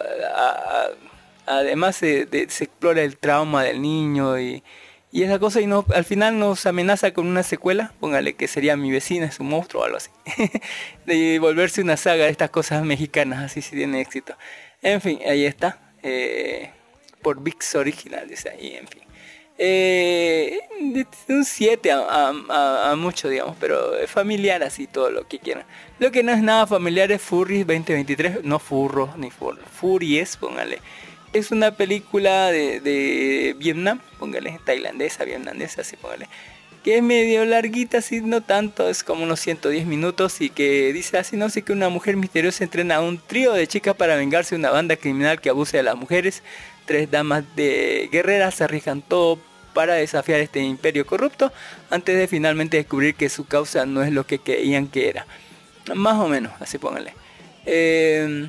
además se, de- se explora el trauma del niño y, y esa cosa y no, al final nos amenaza con una secuela, póngale que sería mi vecina, es un monstruo o algo así. de volverse una saga de estas cosas mexicanas, así si tiene éxito. En fin, ahí está. eh, por VIX Original, dice ahí, en fin. Eh, un 7 a, a- mucho, digamos, pero es familiar así todo lo que quieran. Lo que no es nada familiar es Furries 2023, no furros ni fur, Furies, póngale. Es una película de, de Vietnam, póngale, tailandesa, vietnamesa, así póngale. Que es medio larguita, así no tanto, es como unos 110 minutos y que dice así, no sé, que una mujer misteriosa entrena a un trío de chicas para vengarse de una banda criminal que abusa de las mujeres. Tres damas de guerreras se arriesgan todo para desafiar este imperio corrupto antes de finalmente descubrir que su causa no es lo que creían que era. Más o menos, así pónganle. Eh,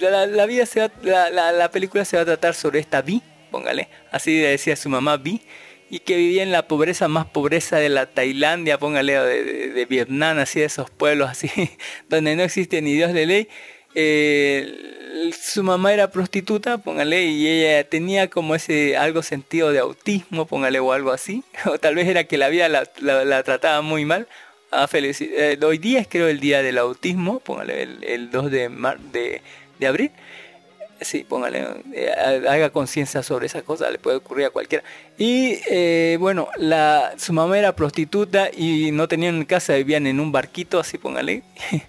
la, la película se va a tratar sobre esta Vi, póngale, así decía su mamá Vi, y que vivía en la pobreza más pobreza de la Tailandia, póngale, de- de Vietnam, así de esos pueblos así, donde no existe ni Dios de ley. Eh, su mamá era prostituta, póngale, y ella tenía como ese algo sentido de autismo, póngale, o algo así, o tal vez era que la vida la, la- trataba muy mal. Eh, hoy día es creo el día del autismo, póngale el, el 2 de, mar- de, de abril. Sí, póngale, eh, ha- haga conciencia sobre esa cosa, le puede ocurrir a cualquiera. Y eh, bueno, la, su mamá era prostituta y no tenían casa, vivían en un barquito, así póngale.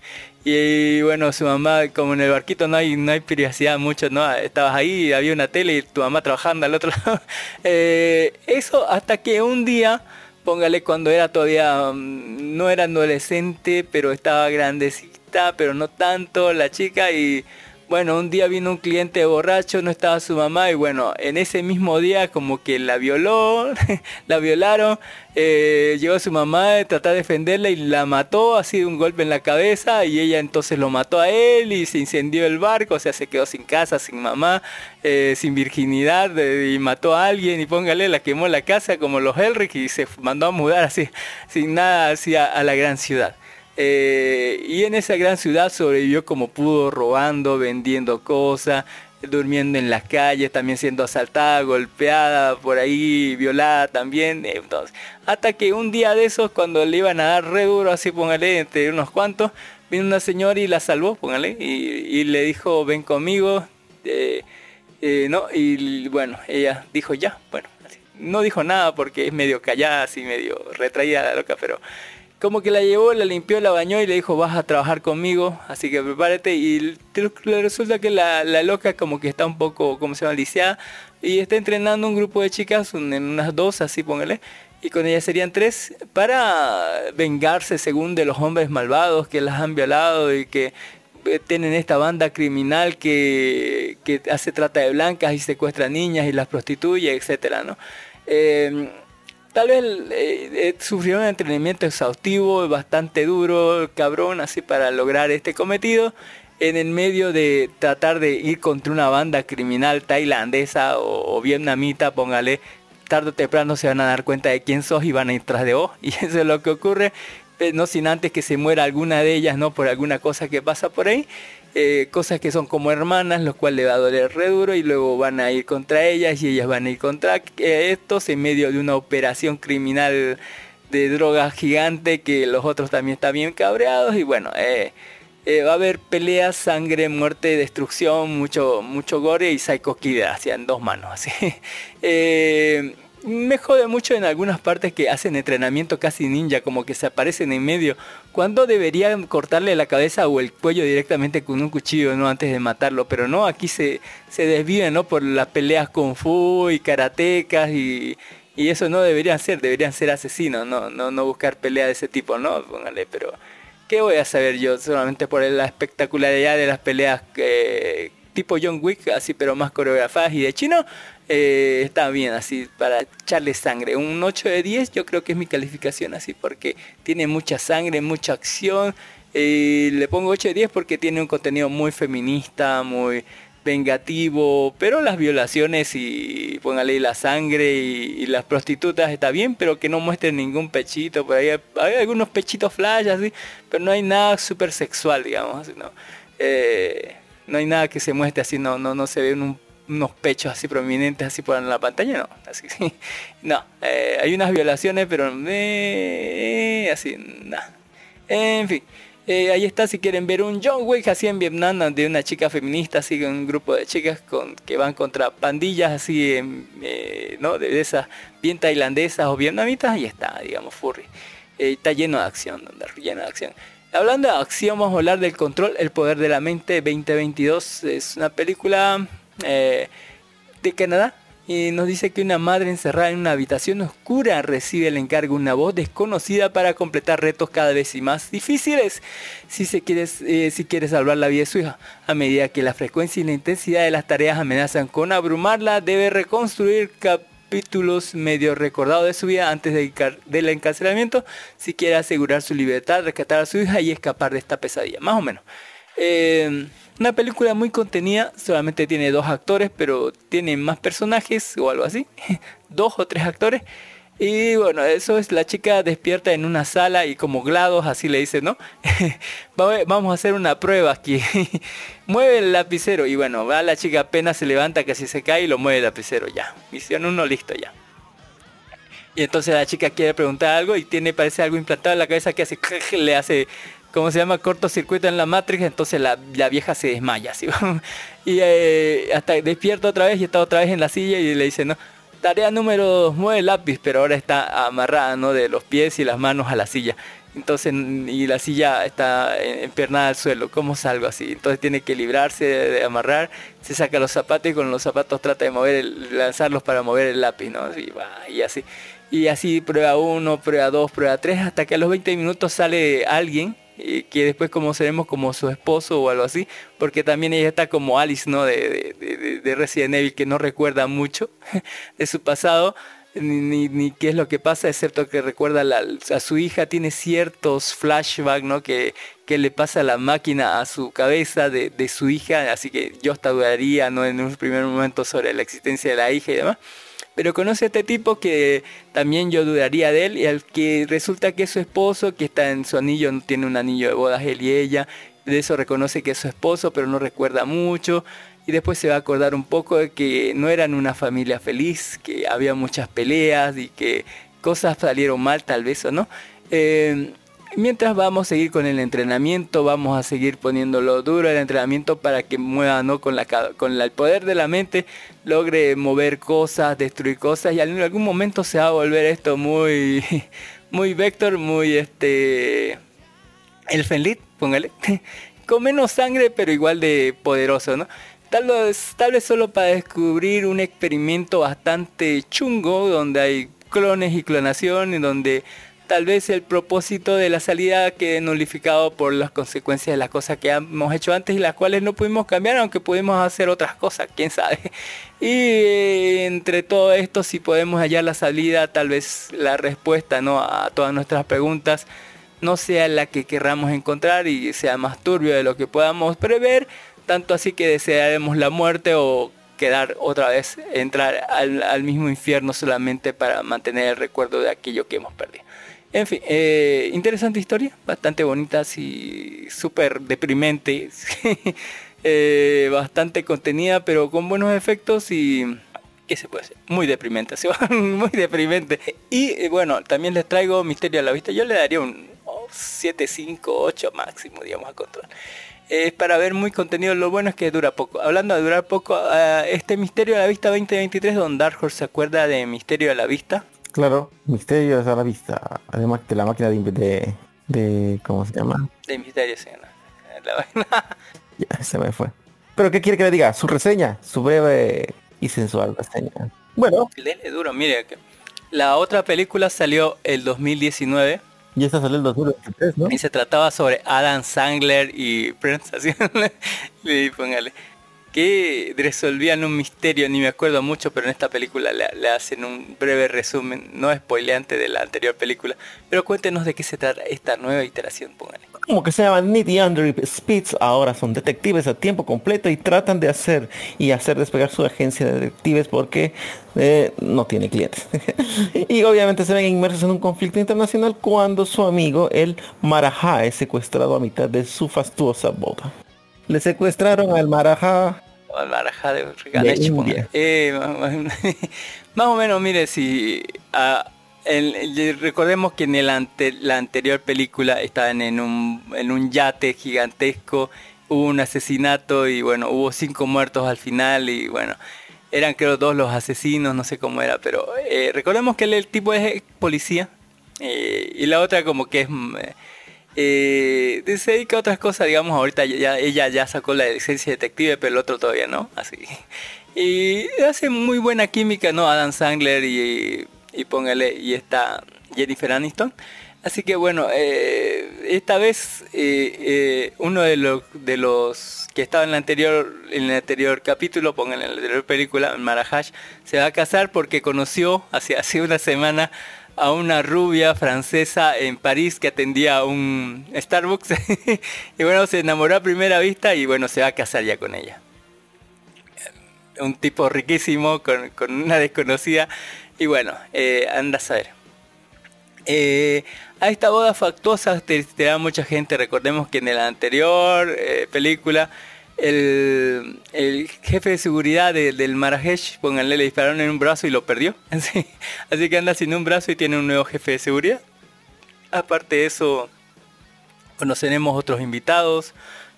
y bueno, su mamá, como en el barquito no hay, no hay privacidad mucho, ¿no? Estabas ahí, había una tele y tu mamá trabajando al otro lado. Eh, eso hasta que un día, póngale cuando era todavía, mm, no era adolescente, pero estaba grandecita, pero no tanto la chica y bueno, un día vino un cliente borracho, no estaba su mamá y bueno, en ese mismo día como que la violó, la violaron, eh, llegó su mamá a tratar de defenderla y la mató así de un golpe en la cabeza y ella entonces lo mató a él y se incendió el barco, o sea, se quedó sin casa, sin mamá, eh, sin virginidad y mató a alguien y póngale, la quemó la casa como los Elric y se mandó a mudar así, sin nada, así a- a la gran ciudad. Eh, y en esa gran ciudad sobrevivió como pudo, robando, vendiendo cosas, durmiendo en las calles, también siendo asaltada, golpeada, por ahí, violada también. eh, Entonces, hasta que un día de esos, cuando le iban a dar re duro, así póngale, entre unos cuantos, vino una señora y la salvó, póngale, y, le dijo, ven conmigo, eh, eh, no, y bueno, ella dijo ya, bueno, no dijo nada porque es medio callada, así medio retraída la loca, pero como que la llevó, la limpió, la bañó y le dijo vas a trabajar conmigo, así que prepárate y le resulta que la, la loca como que está un poco, ¿cómo se llama? Lisiada y está entrenando un grupo de chicas, unas dos, así póngale, y con ella serían tres, para vengarse según de los hombres malvados que las han violado y que eh, tienen esta banda criminal que, que hace trata de blancas y secuestra niñas y las prostituye, etcétera, ¿no? Eh, Tal vez eh, eh, sufrió un entrenamiento exhaustivo, bastante duro, cabrón, así para lograr este cometido, en el medio de tratar de ir contra una banda criminal tailandesa o, o vietnamita, póngale, tarde o temprano se van a dar cuenta de quién sos y van a ir tras de vos, y eso es lo que ocurre, eh, no sin antes que se muera alguna de ellas, ¿no? Por alguna cosa que pasa por ahí, eh, cosas que son como hermanas, lo cual le va a doler re duro y luego van a ir contra ellas y ellas van a ir contra eh, estos en medio de una operación criminal de drogas gigante que los otros también están bien cabreados y bueno, eh, va a haber peleas, sangre, muerte, destrucción, mucho, mucho gore y Kid hacia en dos manos, así. me jode mucho en algunas partes que hacen entrenamiento casi ninja, como que se aparecen en medio, cuando deberían cortarle la cabeza o el cuello directamente con un cuchillo, ¿no? Antes de matarlo, pero no, aquí se, se ¿no? Por las peleas con fu y karatecas y, y eso no deberían ser, deberían ser asesinos, no, no, no buscar pelea de ese tipo, ¿no? Póngale, pero ¿Qué voy a saber yo? Solamente por la espectacularidad de las peleas eh, tipo John Wick, así pero más coreografadas y de chino, eh, está bien así para echarle sangre. Un 8 de 10 yo creo que es mi calificación así porque tiene mucha sangre, mucha acción. Eh, le pongo 8 de 10 porque tiene un contenido muy feminista, muy vengativo, pero las violaciones y póngale la sangre y, las prostitutas está bien, pero que no muestren ningún pechito, por ahí hay, algunos pechitos flash así, pero no hay nada súper sexual, digamos, así, ¿no? Eh, no hay nada que se muestre así, no, no, no se ven un- unos pechos así prominentes así por la pantalla, no, así, no, eh, hay unas violaciones, pero eh, así, nada. En fin, eh, ahí está si quieren ver un John Wick así en Vietnam de una chica feminista, así con un grupo de chicas con, que van contra pandillas así, em, eh, ¿no? De, esas bien tailandesas o vietnamitas, ahí está, digamos, furry. Está lleno de acción, lleno de acción. Hablando de acción, vamos a hablar del control, el poder de la mente 2022. Es una película eh, de Canadá y nos dice que una madre encerrada en una habitación oscura recibe el encargo de una voz desconocida para completar retos cada vez más difíciles. Si se quiere eh, si quiere salvar la vida de su hija a medida que la frecuencia y la intensidad de las tareas amenazan con abrumarla debe reconstruir capítulos medio recordados de su vida antes de del encarcelamiento si quiere asegurar su libertad rescatar a su hija y escapar de esta pesadilla. Más o menos. Eh, una película muy contenida, solamente tiene dos actores, pero tiene más personajes o algo así. dos o tres actores. Y bueno, eso es la chica despierta en una sala y como GLaDOS, así le dice, ¿no? Va- Vamos a hacer una prueba aquí. mueve el lapicero y bueno, va la chica apenas se levanta, casi se cae y lo mueve el lapicero ya. Misión uno, listo ya. Y entonces la chica quiere preguntar algo y tiene, parece algo implantado en la cabeza que hace, le hace, ¿cómo se llama? Cortocircuito en la Matrix, entonces la, la vieja se desmaya, ¿sí? y eh, hasta despierta otra vez y está otra vez en la silla y le dice, no, tarea número dos, mueve el lápiz, pero ahora está amarrada, ¿no? De los pies y las manos a la silla. Entonces, y la silla está empernada al suelo, ¿cómo salgo así? Entonces tiene que librarse de, amarrar, se saca los zapatos y con los zapatos trata de mover, el- lanzarlos para mover el lápiz, ¿no? Y así. Y así prueba uno, prueba dos, prueba tres, hasta que a los 20 minutos sale alguien, que después como seremos como su esposo o algo así, porque también ella está como Alice, ¿no? De, de, de- de Resident Evil, que no recuerda mucho de su pasado, ni, ni, ni qué es lo que pasa, excepto que recuerda la- a su hija, tiene ciertos flashbacks, ¿no? Que, que le pasa la máquina a su cabeza de, de su hija, así que yo hasta dudaría, ¿no? En un primer momento sobre la existencia de la hija y demás. Pero conoce a este tipo que también yo dudaría de él y al que resulta que es su esposo, que está en su anillo, tiene un anillo de bodas él y ella. De eso reconoce que es su esposo, pero no recuerda mucho. Y después se va a acordar un poco de que no eran una familia feliz, que había muchas peleas y que cosas salieron mal tal vez o no. Eh, Mientras vamos a seguir con el entrenamiento, vamos a seguir poniéndolo duro el entrenamiento para que mueva ¿no? con, la, con el poder de la mente, logre mover cosas, destruir cosas y en algún momento se va a volver esto muy, muy vector, muy este, el Fenlit, póngale, con menos sangre pero igual de poderoso, ¿no? Tal vez, tal vez solo para descubrir un experimento bastante chungo donde hay clones y clonación y donde tal vez el propósito de la salida quede nulificado por las consecuencias de las cosas que hemos hecho antes y las cuales no pudimos cambiar aunque pudimos hacer otras cosas, quién sabe. Y eh, entre todo esto si podemos hallar la salida, tal vez la respuesta ¿no? a todas nuestras preguntas no sea la que querramos encontrar y sea más turbio de lo que podamos prever, tanto así que desearemos la muerte o quedar otra vez, entrar al, al mismo infierno solamente para mantener el recuerdo de aquello que hemos perdido. En fin, eh, interesante historia, bastante bonita, y súper deprimente, eh, bastante contenida, pero con buenos efectos y... ¿Qué se puede hacer? Muy deprimente, ¿sí? muy deprimente. Y eh, bueno, también les traigo Misterio a la Vista. Yo le daría un oh, 7, 5, 8 máximo, digamos, a control. Es para ver muy contenido, lo bueno es que dura poco. Hablando de durar poco, eh, este Misterio a la Vista 2023, Don Dark se acuerda de Misterio a la Vista. Claro, misterios a la vista. Además de la máquina de, de, de- ¿cómo se llama? De Misterio, sí, ¿no? La- Ya, se me fue. Pero ¿qué quiere que le diga? Su reseña, su breve y sensual reseña. Bueno, Dele duro, mire que la otra película salió el 2019 Y esta salió el 2023, ¿no? Y se trataba sobre Adam Sandler y Prince, así, y póngale. Que resolvían un misterio, ni me acuerdo mucho, pero en esta película le, hacen un breve resumen, no spoileante de la anterior película. Pero cuéntenos de qué se trata esta nueva iteración, póngale. Como que se llaman Nick y Andrew Spitz, ahora son detectives a tiempo completo y tratan de hacer y hacer despegar su agencia de detectives porque eh, no tiene clientes. y obviamente se ven inmersos en un conflicto internacional cuando su amigo, el Marajá, es secuestrado a mitad de su fastuosa boda. Le secuestraron al Marajá Al Marajá de India. Eh, más, o menos, mire, si ah, recordemos que en el ante- la anterior película estaban en un, en un yate gigantesco, hubo un asesinato y bueno, hubo cinco muertos al final y bueno, eran creo dos los asesinos, no sé cómo era, pero eh, recordemos que el, el tipo es policía eh, y la otra como que es... eh, dedica a otras cosas, digamos, ahorita ya, ella ya sacó la licencia de detective, pero el otro todavía no, así. Y hace muy buena química, ¿no? Adam Sandler y, y póngale, y está Jennifer Aniston. Así que bueno, eh, esta vez eh, eh, uno de los, de los que estaba en el anterior, en el anterior capítulo, pónganle en la anterior película, Marahash, se va a casar porque conoció hace, hace una semana a una rubia francesa en París que atendía un Starbucks y bueno, se enamoró a primera vista y bueno, se va a casar ya con ella. Un tipo riquísimo con, con una desconocida y bueno, eh, anda a saber. Eh, a esta boda factuosa te, da mucha gente. Recordemos que en la anterior eh, película el, el jefe de seguridad de- del Marrakech, pónganle, le dispararon en un brazo y lo perdió. Así, que anda sin un brazo y tiene un nuevo jefe de seguridad. Aparte de eso, conoceremos otros invitados,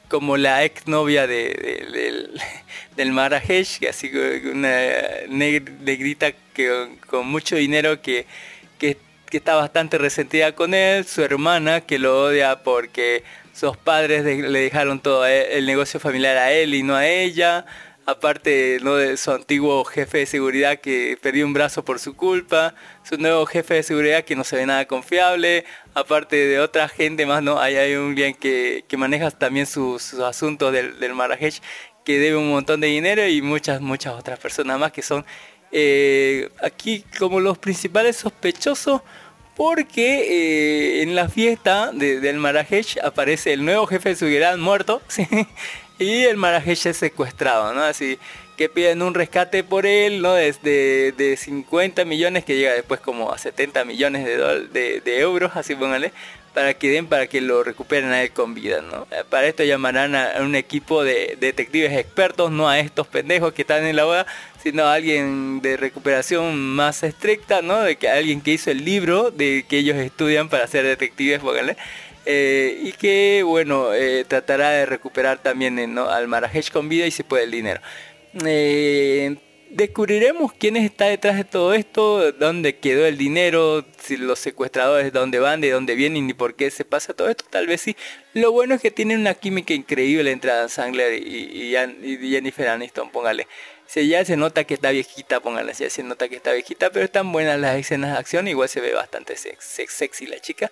como la exnovia de, de- del, del Marrakech, que así una neg- negrita que, con mucho dinero que, que está bastante resentida con él, su hermana que lo odia porque sus padres le dejaron todo él- el negocio familiar a él y no a ella, aparte ¿no? de su antiguo jefe de seguridad que perdió un brazo por su culpa, su nuevo jefe de seguridad que no se ve nada confiable, aparte de otra gente más, ¿no? Ahí hay un bien que, que maneja también sus, sus asuntos del, del Marrakech, que debe un montón de dinero y muchas, muchas otras personas más que son eh, aquí como los principales sospechosos porque eh, en la fiesta de- del Marrakech aparece el nuevo jefe de seguridad muerto y el Marrakech es secuestrado, ¿no? Así que piden un rescate por él, ¿no? Desde de 50 millones que llega después como a 70 millones de, de, de euros, así póngale, para que den para que lo recuperen a él con vida, ¿no? Eh, Para esto llamarán a, un equipo de detectives expertos, no a estos pendejos que están en la boda, sino a alguien de recuperación más estricta, ¿no? De que alguien que hizo el libro de que ellos estudian para ser detectives. Eh, y que, bueno, eh, tratará de recuperar también ¿no? al Marrakech con vida y se puede el dinero. Descubriremos quién está detrás de todo esto, dónde quedó el dinero, si los secuestradores, dónde van, de dónde vienen y por qué se pasa todo esto, tal vez sí. Lo bueno es que tienen una química increíble entre Adam Sandler y, y- Jennifer Aniston, póngale. Si ya se nota que está viejita, póngale, ya se nota que está viejita, pero están buenas las escenas de acción, igual se ve bastante sex- sex- sexy la chica.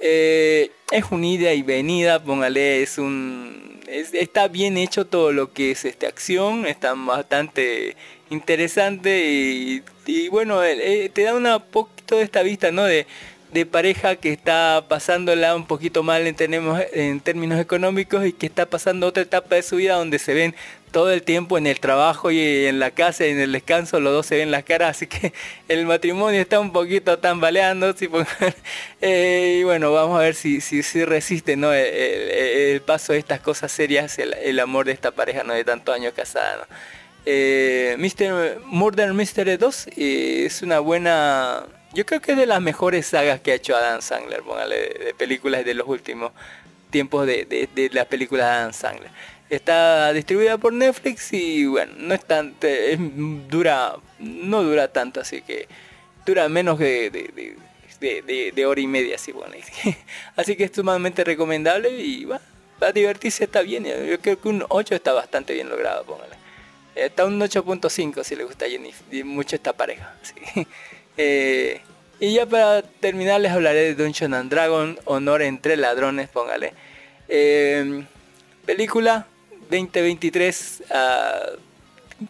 Eh, es un ida y venida, póngale, es un... es- está bien hecho todo lo que es esta acción, está bastante interesante y, bueno, eh, eh, te da una poquito de esta vista, ¿no? De, pareja que está pasándola un poquito mal en, términos económicos y que está pasando otra etapa de su vida donde se ven todo el tiempo en el trabajo y en la casa y en el descanso, los dos se ven las caras, así que el matrimonio está un poquito tambaleando. Eh, y bueno, vamos a ver si, si, si resiste ¿no? el, paso de estas cosas serias, el, amor de esta pareja ¿no? de tantos años casada. Eh, Mr. Murder Mystery 2 eh, es una buena... Yo creo que es de las mejores sagas que ha hecho Adam Sandler, póngale, de, películas de los últimos tiempos de, las películas de Adam Sandler. Está distribuida por Netflix y bueno, no es tan... dura, no dura tanto, así que dura menos de, de, hora y media, así bueno. Así que es sumamente recomendable y va, va a divertirse, está bien. Yo creo que un 8 está bastante bien logrado, póngale. Está un 8.5 si le gusta a Jenny, y mucho esta pareja. Eh, Y ya para terminar les hablaré de Dungeon and Dragon, Honor entre ladrones, póngale. Eh, película 2023 ah,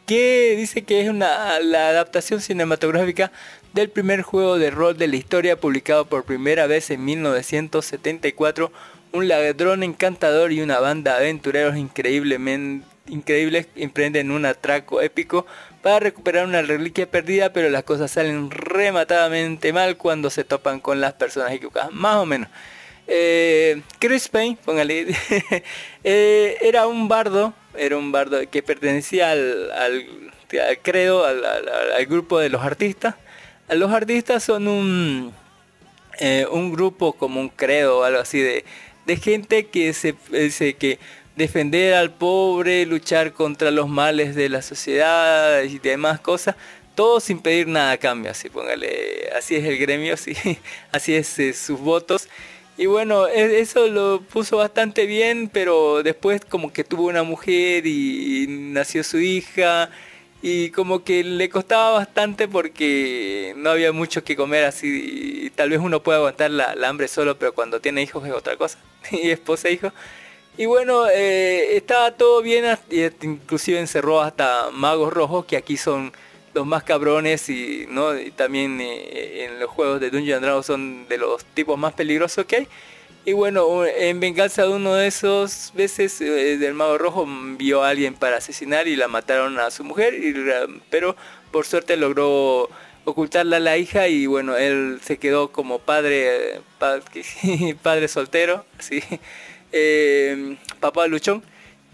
que dice que es una, la adaptación cinematográfica del primer juego de rol de la historia publicado por primera vez en 1974. Un ladrón encantador y una banda de aventureros increíblemente increíbles emprenden un atraco épico para recuperar una reliquia perdida, pero las cosas salen rematadamente mal cuando se topan con las personas equivocadas, más o menos. Eh, Chris Payne, póngale, eh, era un bardo, era un bardo que pertenecía al, al- al credo, al, grupo de los artistas. Los artistas son un, eh, un grupo como un credo o algo así de, de gente que se dice que defender al pobre, luchar contra los males de la sociedad y demás cosas, todo sin pedir nada a cambio, así póngale, así es el gremio, sí, así es eh, sus votos. Y bueno, e- eso lo puso bastante bien, pero después como que tuvo una mujer y, nació su hija y como que le costaba bastante porque no había mucho que comer así tal vez uno puede aguantar la, la hambre solo, pero cuando tiene hijos es otra cosa, y esposa e hijo. Y bueno, eh, estaba todo bien, hasta- inclusive encerró hasta magos rojos, que aquí son los más cabrones y, ¿no? y también eh, en los juegos de Dungeon Dragons son de los tipos más peligrosos que hay. Y bueno, en venganza de uno de esos veces eh, del mago rojo vio a alguien para asesinar y la mataron a su mujer, y, pero por suerte logró ocultarla a la hija y bueno, él se quedó como padre, eh, pa- padre soltero, así, eh, papá luchón.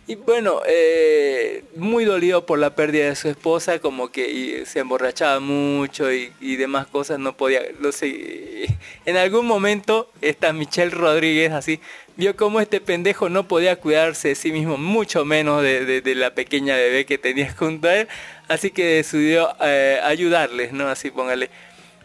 Y bueno, eh, muy dolido por la pérdida de su esposa, como que se emborrachaba mucho y, demás cosas, no podía, no sé, en algún momento esta Michelle Rodríguez así, vio como este pendejo no podía cuidarse de sí mismo, mucho menos de la pequeña bebé que tenía junto a él, así que decidió eh, ayudarles, ¿no? Así póngale.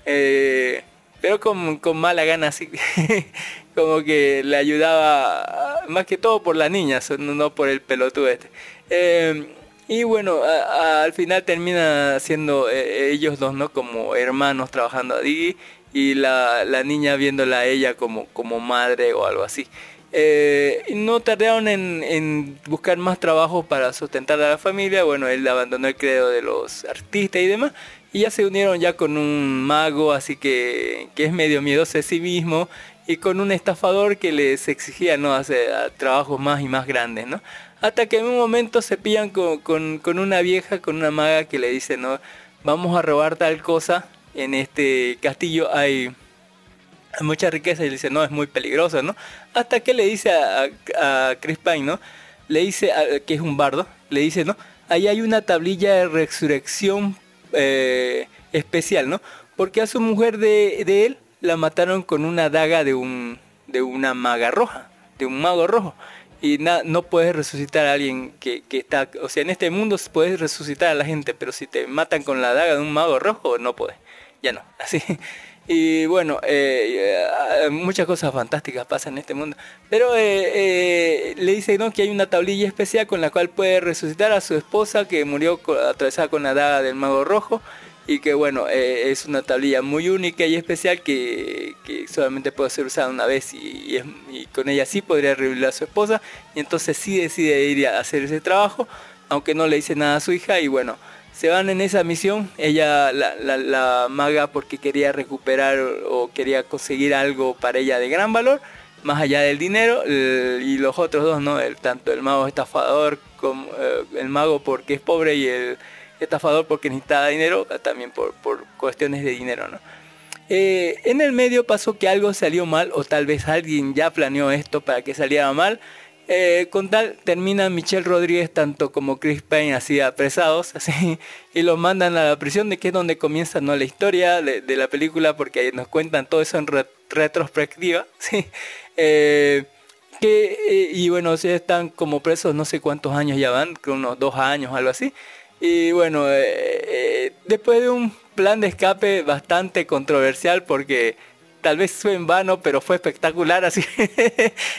Eh, pero con, con mala gana, así como que le ayudaba más que todo por la niña, so- no por el pelotudo este. Eh, y bueno, al final termina siendo eh, ellos dos, ¿no? Como hermanos trabajando allí y la, la niña viéndola a ella como, como madre o algo así. Eh, no tardaron en, en buscar más trabajo para sustentar a la familia. Bueno, él abandonó el credo de los artistas y demás. Y ya se unieron ya con un mago, así que, que es medio miedoso de sí mismo. Y con un estafador que les exigía no hacer ah, trabajos más y más grandes, ¿no? Hasta que en un momento se pillan con, con, una vieja, con una maga que le dice, no, vamos a robar tal cosa. En este castillo hay hay mucha riqueza y le dice, no, es muy peligroso, ¿no? Hasta que le dice a, a, Chris Pine, ¿no? Le dice, que es un bardo, le dice, ¿no? Ahí hay una tablilla de resurrección eh, especial, ¿no? Porque a su mujer de, de él la mataron con una daga de un de una maga roja, de un mago rojo. Y no puedes resucitar a alguien que, que está... O sea, en este mundo puedes resucitar a la gente, pero si te matan con la daga de un mago rojo, no puedes. Ya no. Así. Y bueno, eh, eh, muchas cosas fantásticas pasan en este mundo. Pero eh, le dice ¿no? que hay una tablilla especial con la cual puede resucitar a su esposa que murió atravesada con la daga del mago rojo. Y que bueno, eh, es una tablilla muy única y especial que, que solamente puede ser usada una vez y, es- y con ella sí podría revivir a su esposa. Y entonces sí decide ir a hacer ese trabajo, aunque no le dice nada a su hija. Y bueno, se van en esa misión, ella, la, la, maga, porque quería recuperar o quería conseguir algo para ella de gran valor, más allá del dinero, y los otros dos, ¿no? El, tanto el mago estafador como eh, el mago porque es pobre y el estafador porque necesitaba dinero, también por, por cuestiones de dinero, ¿no? Eh, en el medio pasó que algo salió mal, o tal vez alguien ya planeó esto para que saliera mal. Eh, con tal termina Michelle Rodríguez tanto como Chris Payne así apresados así y los mandan a la prisión de que es donde comienza no la historia de, la película porque nos cuentan todo eso en re- retrospectiva sí Eh, que y bueno si están como presos no sé cuántos años ya van creo unos dos años algo así y bueno eh, eh, después de un plan de escape bastante controversial porque tal vez fue en vano, pero fue espectacular, así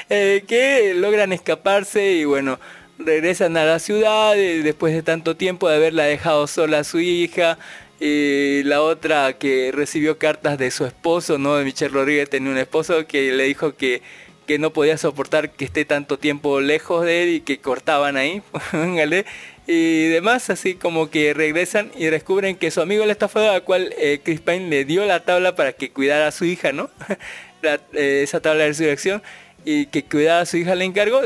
eh, que logran escaparse y bueno, regresan a la ciudad eh, después de tanto tiempo de haberla dejado sola su hija y la otra que recibió cartas de su esposo, ¿no? De Michelle Rodríguez tenía un esposo que le dijo que, que no podía soportar que esté tanto tiempo lejos de él y que cortaban ahí. y demás, así como que regresan y descubren que su amigo el estafador, al cual eh, Chris Pine le dio la tabla para que cuidara a su hija, ¿no? Eh, esa tabla de resurrección y que cuidara a su hija le encargó,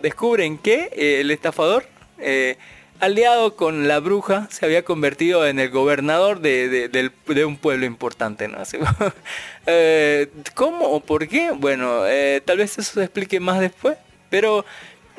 descubren que eh, el estafador, eh, aliado con la bruja, se había convertido en el gobernador de, un pueblo importante, ¿no? ¿Cómo o por qué? Bueno, tal vez eso se explique más después, pero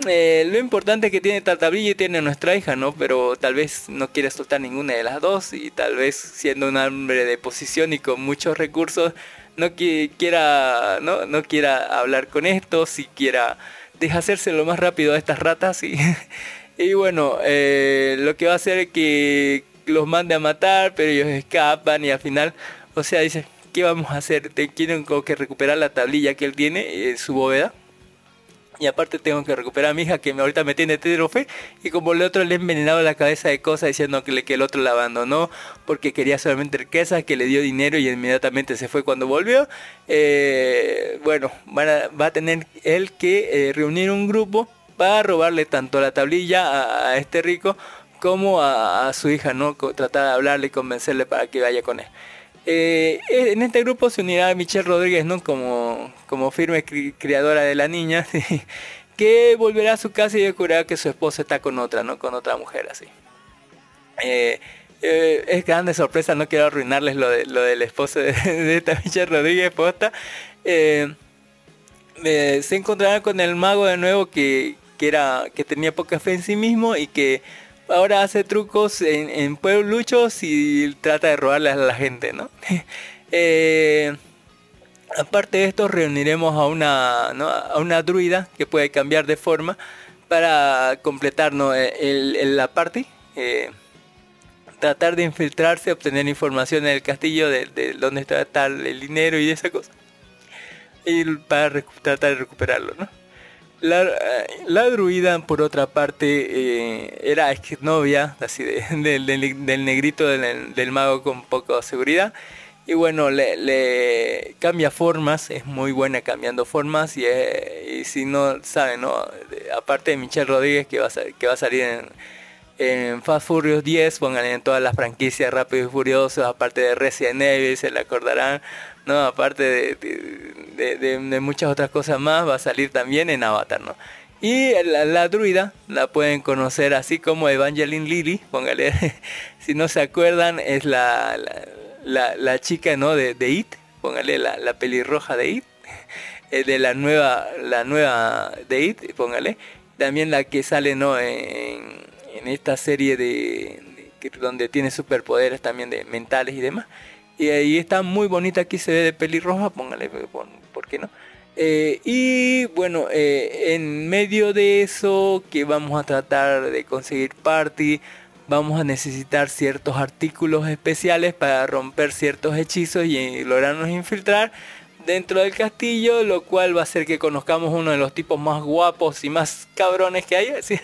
eh, lo importante que tiene Tartablilla y tiene nuestra hija, ¿no? Pero tal vez no quiere soltar ninguna de las dos y tal vez siendo un hombre de posición y con muchos recursos, no qui- quiera, no, no quiera hablar con esto, si quiera deshacerse lo más rápido a estas ratas y, bueno, eh, lo que va a hacer es que los mande a matar, pero ellos escapan y al final, o sea, dice, ¿qué vamos a hacer? Te quieren como que recuperar la tablilla que él tiene en su bóveda. Y aparte tengo que recuperar a mi hija que ahorita me tiene fe y como el otro le ha envenenado la cabeza de cosas diciendo que, el otro la abandonó porque quería solamente riqueza, que le dio dinero y inmediatamente se fue cuando volvió. Eh, bueno, va a tener él que eh, reunir un grupo para robarle tanto la tablilla a, este rico como a, su hija, ¿no? Tratar de hablarle y convencerle para que vaya con él. Eh, en este grupo se unirá Michelle Rodríguez, ¿no? Como, como firme cri- criadora de la niña, que volverá a su casa y descubrirá que su esposo está con otra, ¿no? Con otra mujer, así. Eh, eh, es grande sorpresa, no quiero arruinarles lo, de, lo del esposo de, esta Michelle Rodríguez posta. Eh, eh, se encontrará con el mago de nuevo que, que era que tenía poca fe en sí mismo y que ahora hace trucos en, en puebluchos y trata de robarle a la gente, ¿no? Eh, aparte de esto reuniremos a una, a una druida que puede cambiar de forma para completar ¿no? el, el- la party. eh, tratar de infiltrarse, obtener información en el castillo de, de dónde está tal el dinero y esa cosa. Y para tratar de recuperarlo, ¿no? La, la druida, por otra parte, eh, era novia así de- del- del, negrito del, del mago con poca seguridad. Y bueno, le, le cambia formas, es muy buena cambiando formas. Y, eh, si no saben, ¿no? De- aparte de Michelle Rodríguez, que va a, que va a salir en, en Fast Furious 10, pongan en todas las franquicias Rápidos y Furiosos, aparte de Resident Evil, se le acordarán, Aparte de, muchas otras cosas más, va a salir también en Avatar, ¿no? Y la, druida la pueden conocer así como Evangeline Lilly, póngale, si no se acuerdan, es la, la, chica, ¿no? De, It, póngale la, pelirroja de It, eh, de la nueva, la nueva de It, póngale, también la que sale, ¿no? En, en esta serie de, donde tiene superpoderes también de mentales y demás. Y ahí está muy bonita, aquí se ve de pelirroja, póngale, ¿por, qué no? Eh, y bueno, eh, en medio de eso que vamos a tratar de conseguir party, vamos a necesitar ciertos artículos especiales para romper ciertos hechizos y lograrnos infiltrar dentro del castillo, lo cual va a hacer que conozcamos uno de los tipos más guapos y más cabrones que hay. así,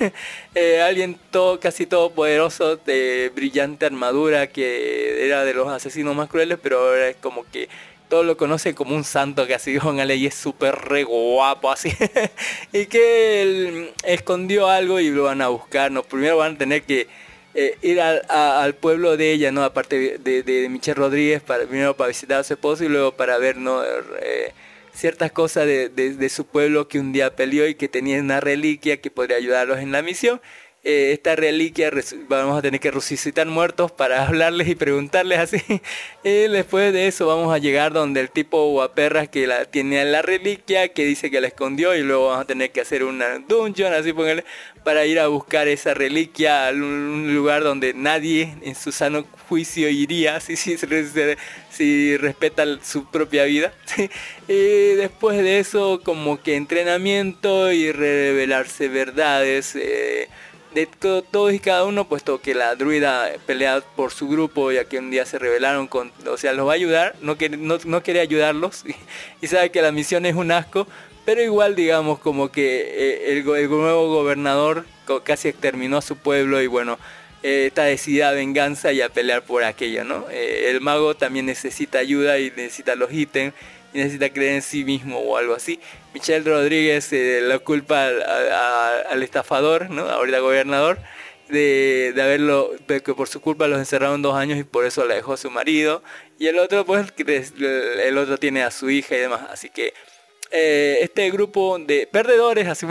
eh, alguien todo, casi todopoderoso, de brillante armadura, que era de los asesinos más crueles, pero ahora es como que todos lo conocen como un santo que así póngale y es súper re guapo así. Y que él escondió algo y lo van a buscar no primero van a tener que eh, ir al, a- al pueblo de ella no aparte de, de Michelle Rodríguez para primero para visitar a su esposo y luego para ver no Eh, ciertas cosas de, de- de su pueblo que un día peleó y que tenía una reliquia que podría ayudarlos en la misión eh, esta reliquia vamos a tener que resucitar muertos para hablarles y preguntarles así. Y después de eso vamos a llegar donde el tipo guaperras que la tiene en la reliquia, que dice que la escondió y luego vamos a tener que hacer una dungeon, así póngale, para ir a buscar esa reliquia a un lugar donde nadie en su sano juicio iría, si, si, si, si respeta su propia vida. Y después de eso como que entrenamiento y revelarse verdades. eh, de to- todos y cada uno, puesto que la druida pelea por su grupo, ya que un día se rebelaron con, o sea, los va a ayudar, no quiere, no, no quiere ayudarlos y, sabe que la misión es un asco, pero igual digamos como que eh, el, nuevo gobernador casi exterminó a su pueblo y bueno, eh, está decidida a venganza y a pelear por aquello, ¿no? Eh, el mago también necesita ayuda y necesita los ítems y necesita creer en sí mismo o algo así. Michelle Rodríguez eh, lo culpa al, a- estafador, ¿no? Ahorita gobernador, de, de haberlo, de que por su culpa los encerraron dos años y por eso la dejó su marido. Y el otro, pues, el otro tiene a su hija y demás. Así que eh, este grupo de perdedores, así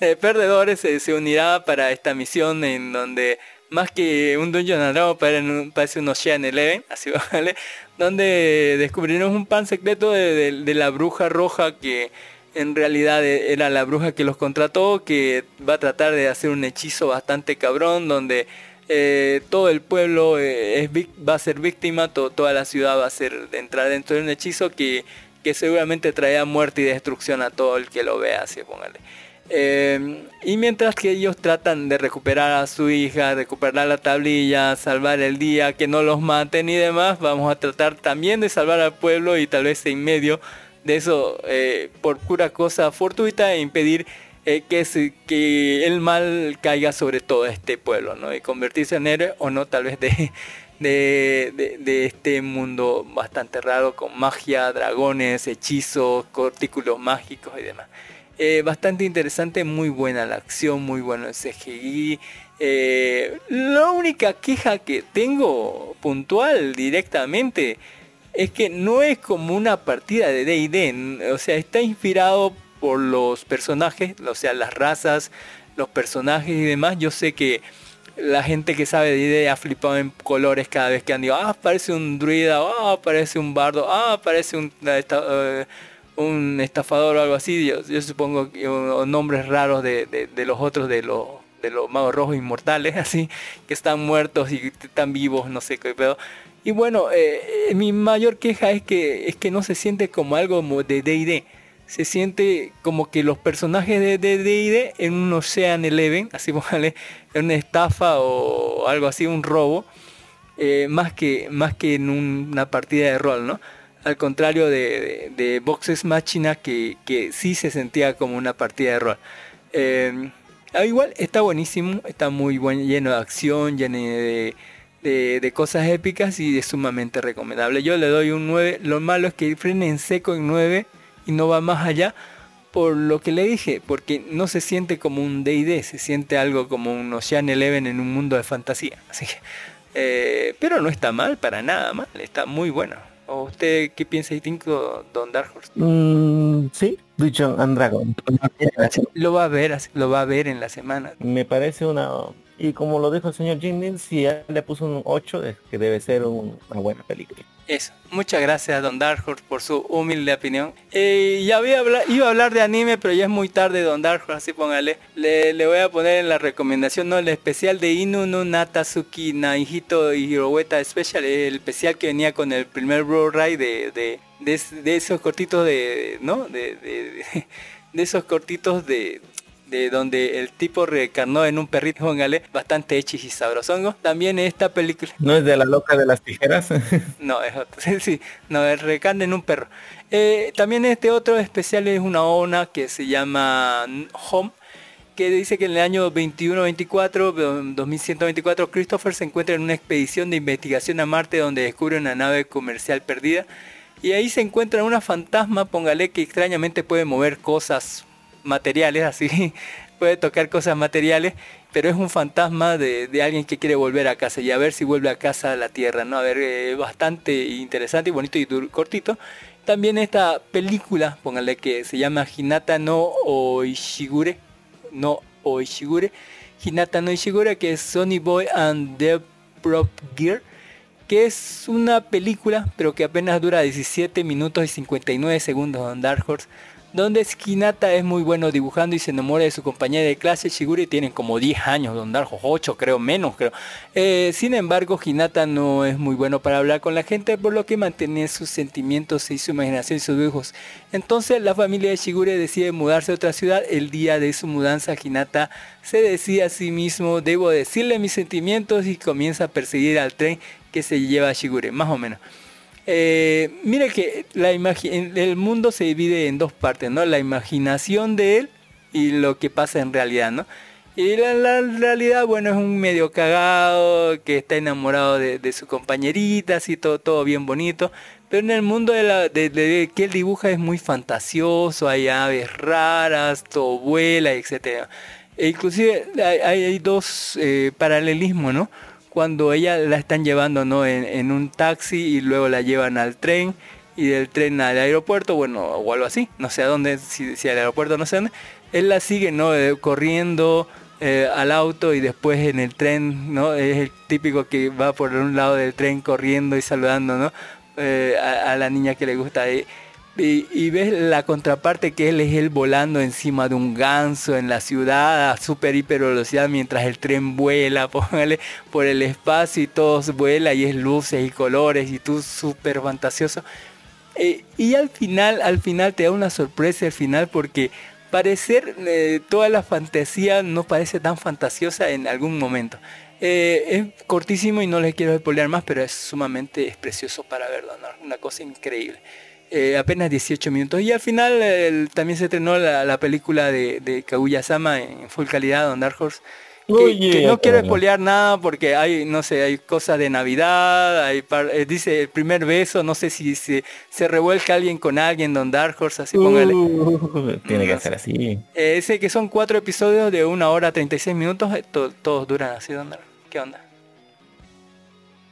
de perdedores eh, se unirá para esta misión en donde más que un Dungeon and Dragons parece un- Ocean Eleven, así vale, donde descubriremos un pan secreto de, la bruja roja que en realidad eh, era la bruja que los contrató, que va a tratar de hacer un hechizo bastante cabrón, donde eh, todo el pueblo eh, va a ser víctima, to- toda la ciudad va a ser entrar dentro de un hechizo que, que seguramente traerá muerte y destrucción a todo el que lo vea, así póngale. Eh, y mientras que ellos tratan de recuperar a su hija, recuperar la tablilla, salvar el día, que no los maten y demás, vamos a tratar también de salvar al pueblo y tal vez en medio de eso, eh, por pura cosa fortuita, impedir eh, que, que el mal caiga sobre todo este pueblo, ¿no? Y convertirse en héroe o no, tal vez de, de, de- de este mundo bastante raro con magia, dragones, hechizos, cortículos mágicos y demás. Eh, bastante interesante, muy buena la acción, muy bueno el CGI. Eh, la única queja que tengo puntual directamente es que no es como una partida de D&D, o sea, está inspirado por los personajes, o sea, las razas, los personajes y demás. Yo sé que la gente que sabe D&D ha flipado en colores cada vez que han dicho, ah, parece un druida, ah, parece un bardo, ah, parece un, un estafador o algo así. Yo, yo supongo que nombres raros de, de- de los otros, de los de los magos rojos inmortales, así, que están muertos y están vivos, no sé qué pedo. Y bueno, eh, mi mayor queja es que, es que no se siente como algo de D&D. Se siente como que los personajes de D&D en un Ocean Eleven, así póngale, en una estafa o algo así, un robo, eh, más, que, más que en un- una partida de rol, ¿no? Al contrario de, Boxes Machina, que, sí se sentía como una partida de rol. Eh, igual está buenísimo, está muy buen, lleno de acción, lleno de, cosas épicas y es sumamente recomendable. Yo le doy un 9, lo malo es que frena en seco en 9 y no va más allá por lo que le dije, porque no se siente como un D&D, se siente algo como un Ocean Eleven en un mundo de fantasía. Así eh, pero no está mal, para nada mal, está muy bueno. ¿O usted qué piensa distinto, Don Dark Horse? Mm, sí, Dungeon and Dragon. Lo va a ver, lo va a ver en la semana. Me parece una... Y como lo dijo el señor Jennings, si él le puso un 8, es que debe ser un- una buena película. Eso. Muchas gracias, Don Dark por su humilde opinión. Eh, ya había habla- iba a hablar de anime, pero ya es muy tarde, Don Dark así póngale. Le, voy a poner en la recomendación, ¿no? El especial de Inu no Natasuki Naihito y Hiroweta Special, el especial que venía con el primer Blu-ray de, de, de, de esos cortitos de, ¿no? De, de esos cortitos de, de donde el tipo reencarnó en un perrito, póngale, bastante hechis y sabrosongo. También esta película... ¿No es de la loca de las tijeras? No, es otro. Sí, sí, no, el recarne en un perro. Eh, también este otro especial es una ONA que se llama Home, que dice que en el año 21-24, 2124, Christopher se encuentra en una expedición de investigación a Marte donde descubre una nave comercial perdida. Y ahí se encuentra una fantasma, póngale, que extrañamente puede mover cosas materiales, así, puede tocar cosas materiales, pero es un fantasma de, de alguien que quiere volver a casa y a ver si vuelve a casa a la Tierra, ¿no? A ver, eh, bastante interesante y bonito y cortito. También esta película, póngale que se llama Hinata no Oishigure, no Oishigure, Hinata no Ishigure, que es Sonny Boy and the Prop Gear, que es una película, pero que apenas dura 17 minutos y 59 segundos en Dark Horse, donde Hinata es muy bueno dibujando y se enamora de su compañera de clase Shigure, tienen como 10 años, Don Horse, 8 creo, menos creo. Eh, sin embargo, Hinata no es muy bueno para hablar con la gente, por lo que mantiene sus sentimientos y su imaginación y sus dibujos. Entonces la familia de Shigure decide mudarse a otra ciudad. El día de su mudanza, Hinata se decía a sí mismo, debo decirle mis sentimientos y comienza a perseguir al tren que se lleva a Shigure, más o menos. Eh, mire que la el mundo se divide en dos partes, ¿no? La imaginación de él y lo que pasa en realidad, ¿no? Y la, realidad, bueno, es un medio cagado, que está enamorado de, su compañerita, así todo, todo bien bonito. Pero en el mundo de, que él dibuja es muy fantasioso, hay aves raras, todo vuela, etcétera. E inclusive hay dos eh, paralelismos, ¿no? Cuando ella la están llevando, ¿no? En, un taxi y luego la llevan al tren y del tren al aeropuerto, bueno, o algo así, no sé a dónde, si, al aeropuerto, no sé dónde. Él la sigue, ¿no? Eh, corriendo eh, al auto y después en el tren, ¿no? Es el típico que va por un lado del tren corriendo y saludando, ¿no? Eh, a, la niña que le gusta. Y, y, ves la contraparte que él es él volando encima de un ganso en la ciudad a super hiper velocidad mientras el tren vuela, póngale por el espacio y todo vuela y es luces y colores y tú súper fantasioso. Eh, y al final, al final te da una sorpresa al final porque parecer eh, toda la fantasía no parece tan fantasiosa en algún momento. Eh, es cortísimo y no les quiero spoilear más, pero es sumamente es precioso para verlo, ¿no? una cosa increíble. Eh, apenas 18 minutos. Y al final el- también se estrenó la, la película de, de Kaguya-sama en full calidad, Don Dark Horse. Que, Oye, que no quiero bueno. spoilear nada porque hay, no sé, hay cosas de Navidad, hay par- eh, dice el primer beso, no sé si se, se revuelca alguien con alguien, Don Dark Horse, así póngale. Uh, tiene que ser así. Eh, ese que son cuatro episodios de una hora 36 minutos, eh, to- todos duran así, Don Dark. ¿Qué onda?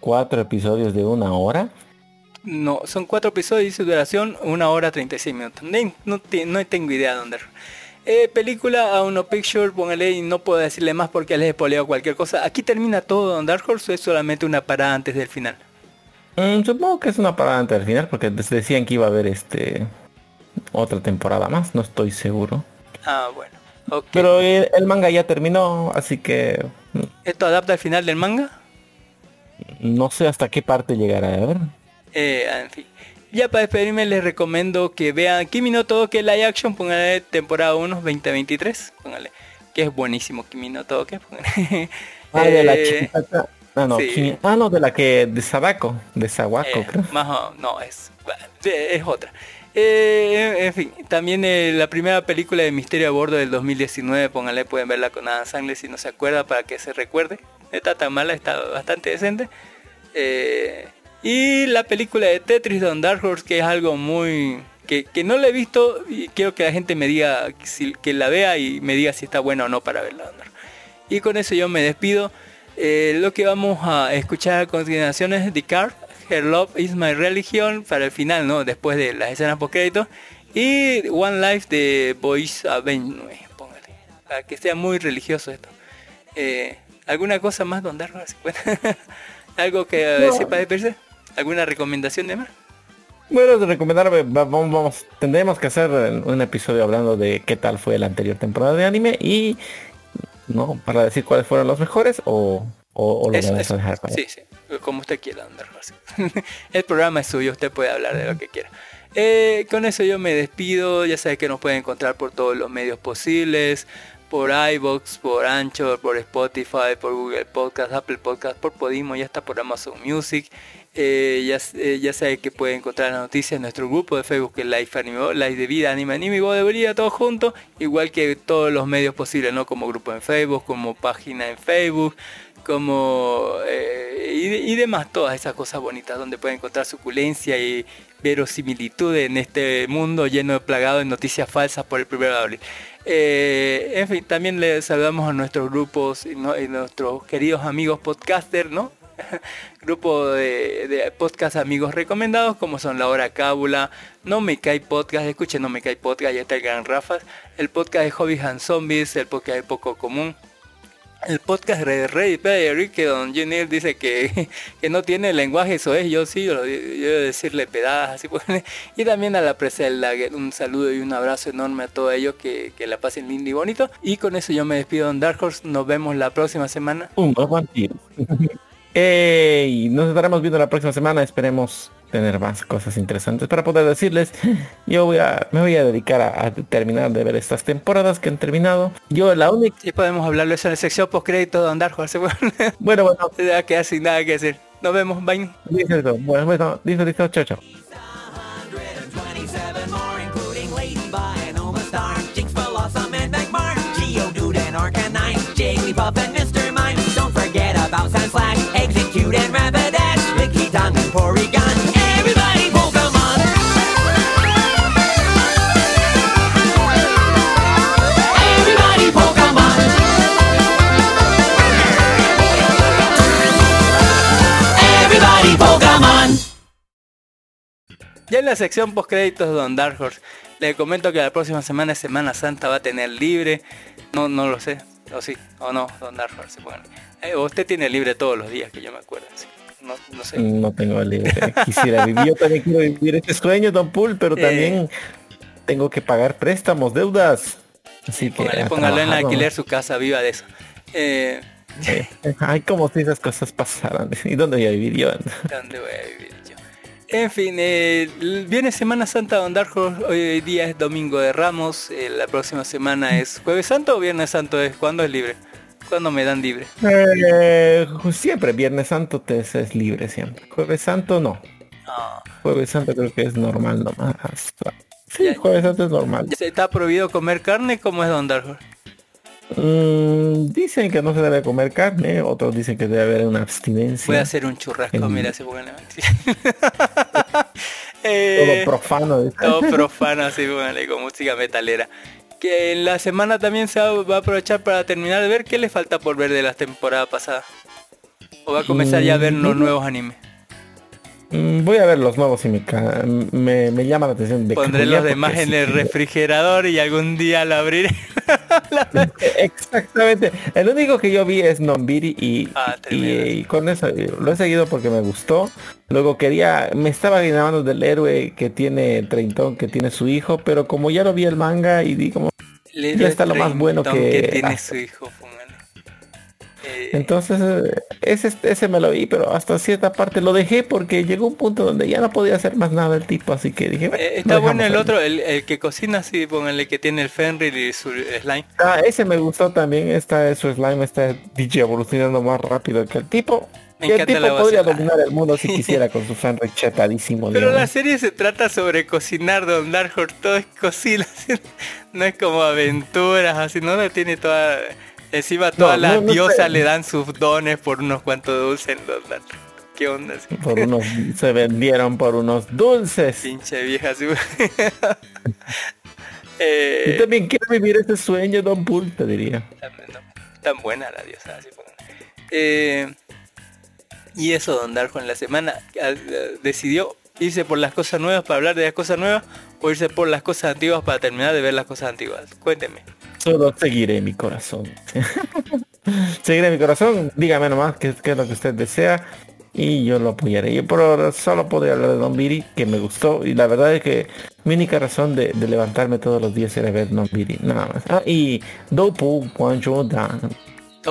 Cuatro episodios de una hora. No, son cuatro episodios y su duración una hora 36 minutos. No, tengo idea dónde. Eh, película a uno picture, póngale y no puedo decirle más porque les he spoileado cualquier cosa. Aquí termina todo Don Dark Horse o es solamente una parada antes del final. Mm, supongo que es una parada antes del final porque decían que iba a haber este otra temporada más, no estoy seguro. Ah, bueno. Pero el, el manga ya terminó, así que mm, ¿Esto adapta al final del manga? no sé hasta qué parte llegará a ver. Eh, en fin. Ya para despedirme les recomiendo que vean Kimi no Todoke Live Action, póngale temporada 1 2023, póngale, que es buenísimo Kimi no Todoke, póngale. Ah, de la Eh. Ah, no, sí. Kimi- ah, no, de la que de Sadako, de Sawako, Eh, creo. más o- no, es, eh, es otra. Eh, en fin, también eh, la primera película de Misterio a Bordo del 2019, póngale, pueden verla con Adam Sandler si no se acuerda para que se recuerde. No está tan mala, está bastante decente. Eh, y la película de Tetris Don Dark Horse, que es algo muy... Que, que no la he visto y quiero que la gente me diga, si, que la vea y me diga si está buena o no para verla. Y con eso yo me despido. Eh, lo que vamos a escuchar a continuación es Card, Her Love is My Religion, para el final, ¿no? Después de las escenas post créditos. Y One Life de Boys Avenue, póngale. Para que sea muy religioso esto. Eh, ¿Alguna cosa más, Don puede? ¿Algo que No. sepa despedirse? ¿Alguna recomendación de más? Bueno, de recomendar, va- vamos, vamos, tendremos que hacer un episodio hablando de qué tal fue la anterior temporada de anime y no para decir cuáles fueron los mejores o, o, o lo Eso, vamos eso. a dejar para Sí, sí, como usted quiera, Don. El programa es suyo, usted puede hablar de lo que quiera. Eh, con eso yo me despido, ya sabe que nos pueden encontrar por todos los medios posibles, por iBox, por Anchor, por Spotify, por Google Podcast, Apple Podcast, por Podimo, ya está por Amazon Music. Eh, ya, eh, ya sabe que puede encontrar las noticias en nuestro grupo de Facebook, que Life Anime, Life de Vida, Anime Anime Voz de Brilla, todo junto, igual que todos los medios posibles, ¿no? Como grupo en Facebook, como página en Facebook, como eh, y, de- y demás, todas esas cosas bonitas donde pueden encontrar suculencia y verosimilitud en este mundo lleno de plagado de noticias falsas por el primero de abril. Eh, en fin, también le saludamos a nuestros grupos y, nuestros queridos amigos podcasters, ¿no? Grupo de, de podcast amigos recomendados como son La Hora Cábula, No Me Cae Podcast, escuchen No Me Cae Podcast, ya está el Gran Rafas, el podcast de Hobbies and Zombies, el podcast Poco Común, el podcast de Ready Player que Don Junil dice que, que no tiene lenguaje, eso es, yo sí, yo, yo debo decirle pedadas, así pues. Y también a la presa del Lager, un saludo y un abrazo enorme a todos ellos, que, que la pasen lindo y bonito. Y con eso yo me despido, Don Dark Horse, nos vemos la próxima semana. un. Eh, y nos estaremos viendo la próxima semana. Esperemos tener más cosas interesantes para poder decirles. Yo voy a, me voy a dedicar a, a terminar de ver estas temporadas que han terminado. Yo la única... Y podemos hablarlo eso en la sección post crédito de Don Dark Horse. Bueno, bueno. Se va a quedar sin nada que decir. Nos vemos, bye. Listo, bueno, bueno, listo, listo, chao, chao. Ya en la sección post créditos de Don Dark Horse, le comento que la próxima semana Semana Santa, va a tener libre. No, no lo sé, o sí, o no, Don Dark Horse. Bueno, eh, usted tiene libre todos los días, que yo me acuerdo. sí. No, no sé. No tengo libre. Quisiera vivir. Yo también quiero vivir este sueño, Don Pool, pero Eh. también tengo que pagar préstamos, deudas. Así que Póngale, a póngalo en trabajar, alquiler su casa, viva de eso. Eh, Ay, como si esas cosas pasaran. ¿Y dónde voy a vivir yo? ¿Dónde voy a vivir? En fin, eh, viene Semana Santa Don Dark Horse, hoy día es Domingo de Ramos, eh, la próxima semana es Jueves Santo o Viernes Santo, es ¿cuándo es libre? ¿Cuándo me dan libre? Eh, siempre, Viernes Santo te es libre siempre. Jueves Santo no. Ah. Jueves Santo creo que es normal nomás. Sí, Jueves Santo es normal. ¿Está prohibido comer carne? ¿Cómo es Don Dark Horse? Mm, dicen que no se debe comer carne, otros dicen que debe haber una abstinencia. Voy a hacer un churrasco, El- mira, se pongan Todo Eh, profano. dice. Todo profano, así póngale, con música metalera. Que en la semana también se va, va a aprovechar para terminar de ver qué le falta por ver de la temporada pasada. O va a comenzar ya a ver los Mm, nuevos animes. Mm, Voy a ver los nuevos y me, me, me llama la atención. De Pondré los demás en sí el refrigerador y algún día lo abriré. Exactamente. El único que yo vi es Nombiri y, Ah, y, y con eso eh, lo he seguido porque me gustó. Luego quería, me estaba enamorando del héroe que tiene treintón, que tiene su hijo, pero como ya lo vi el manga y di como ya está lo más bueno que, tiene ah, su hijo. Eh, entonces eh, ese, ese me lo vi, pero hasta cierta parte lo dejé porque llegó un punto donde ya no podía hacer más nada el tipo, así que dije, "Bueno, eh, está bueno el ahí". otro, el, el que cocina así, póngale que tiene el Fenrir y su slime. Ah, ese me gustó también, esta su slime está DJ evolucionando más rápido que el tipo. Me Que el tipo podría dominar el mundo si quisiera con su fan chetadísimo. Pero digamos. la serie se trata sobre cocinar, Don Dark Horse, todo es cocina, no es como aventuras, así, no, no tiene toda... Encima todas No, las no, no diosas sé. le dan sus dones por unos cuantos dulces. ¿Qué onda? así? Por unos, se vendieron por unos dulces. Pinche vieja, así. Yo eh, también quiero vivir ese sueño, Don Bull, te diría. tan buena la diosa, así. Eh, y eso, Don Darjo, en la semana ah, ah, decidió irse por las cosas nuevas para hablar de las cosas nuevas o irse por las cosas antiguas para terminar de ver las cosas antiguas. Cuénteme. Solo seguiré mi corazón. seguiré mi corazón. Dígame nomás qué, qué es lo que usted desea. Y yo lo apoyaré. Yo por ahora solo podría hablar de Don Biri, que me gustó. Y la verdad es que mi única razón de, de levantarme todos los días era ver Don Biri. Nada más. Ah, y Dopo Guancho Dan.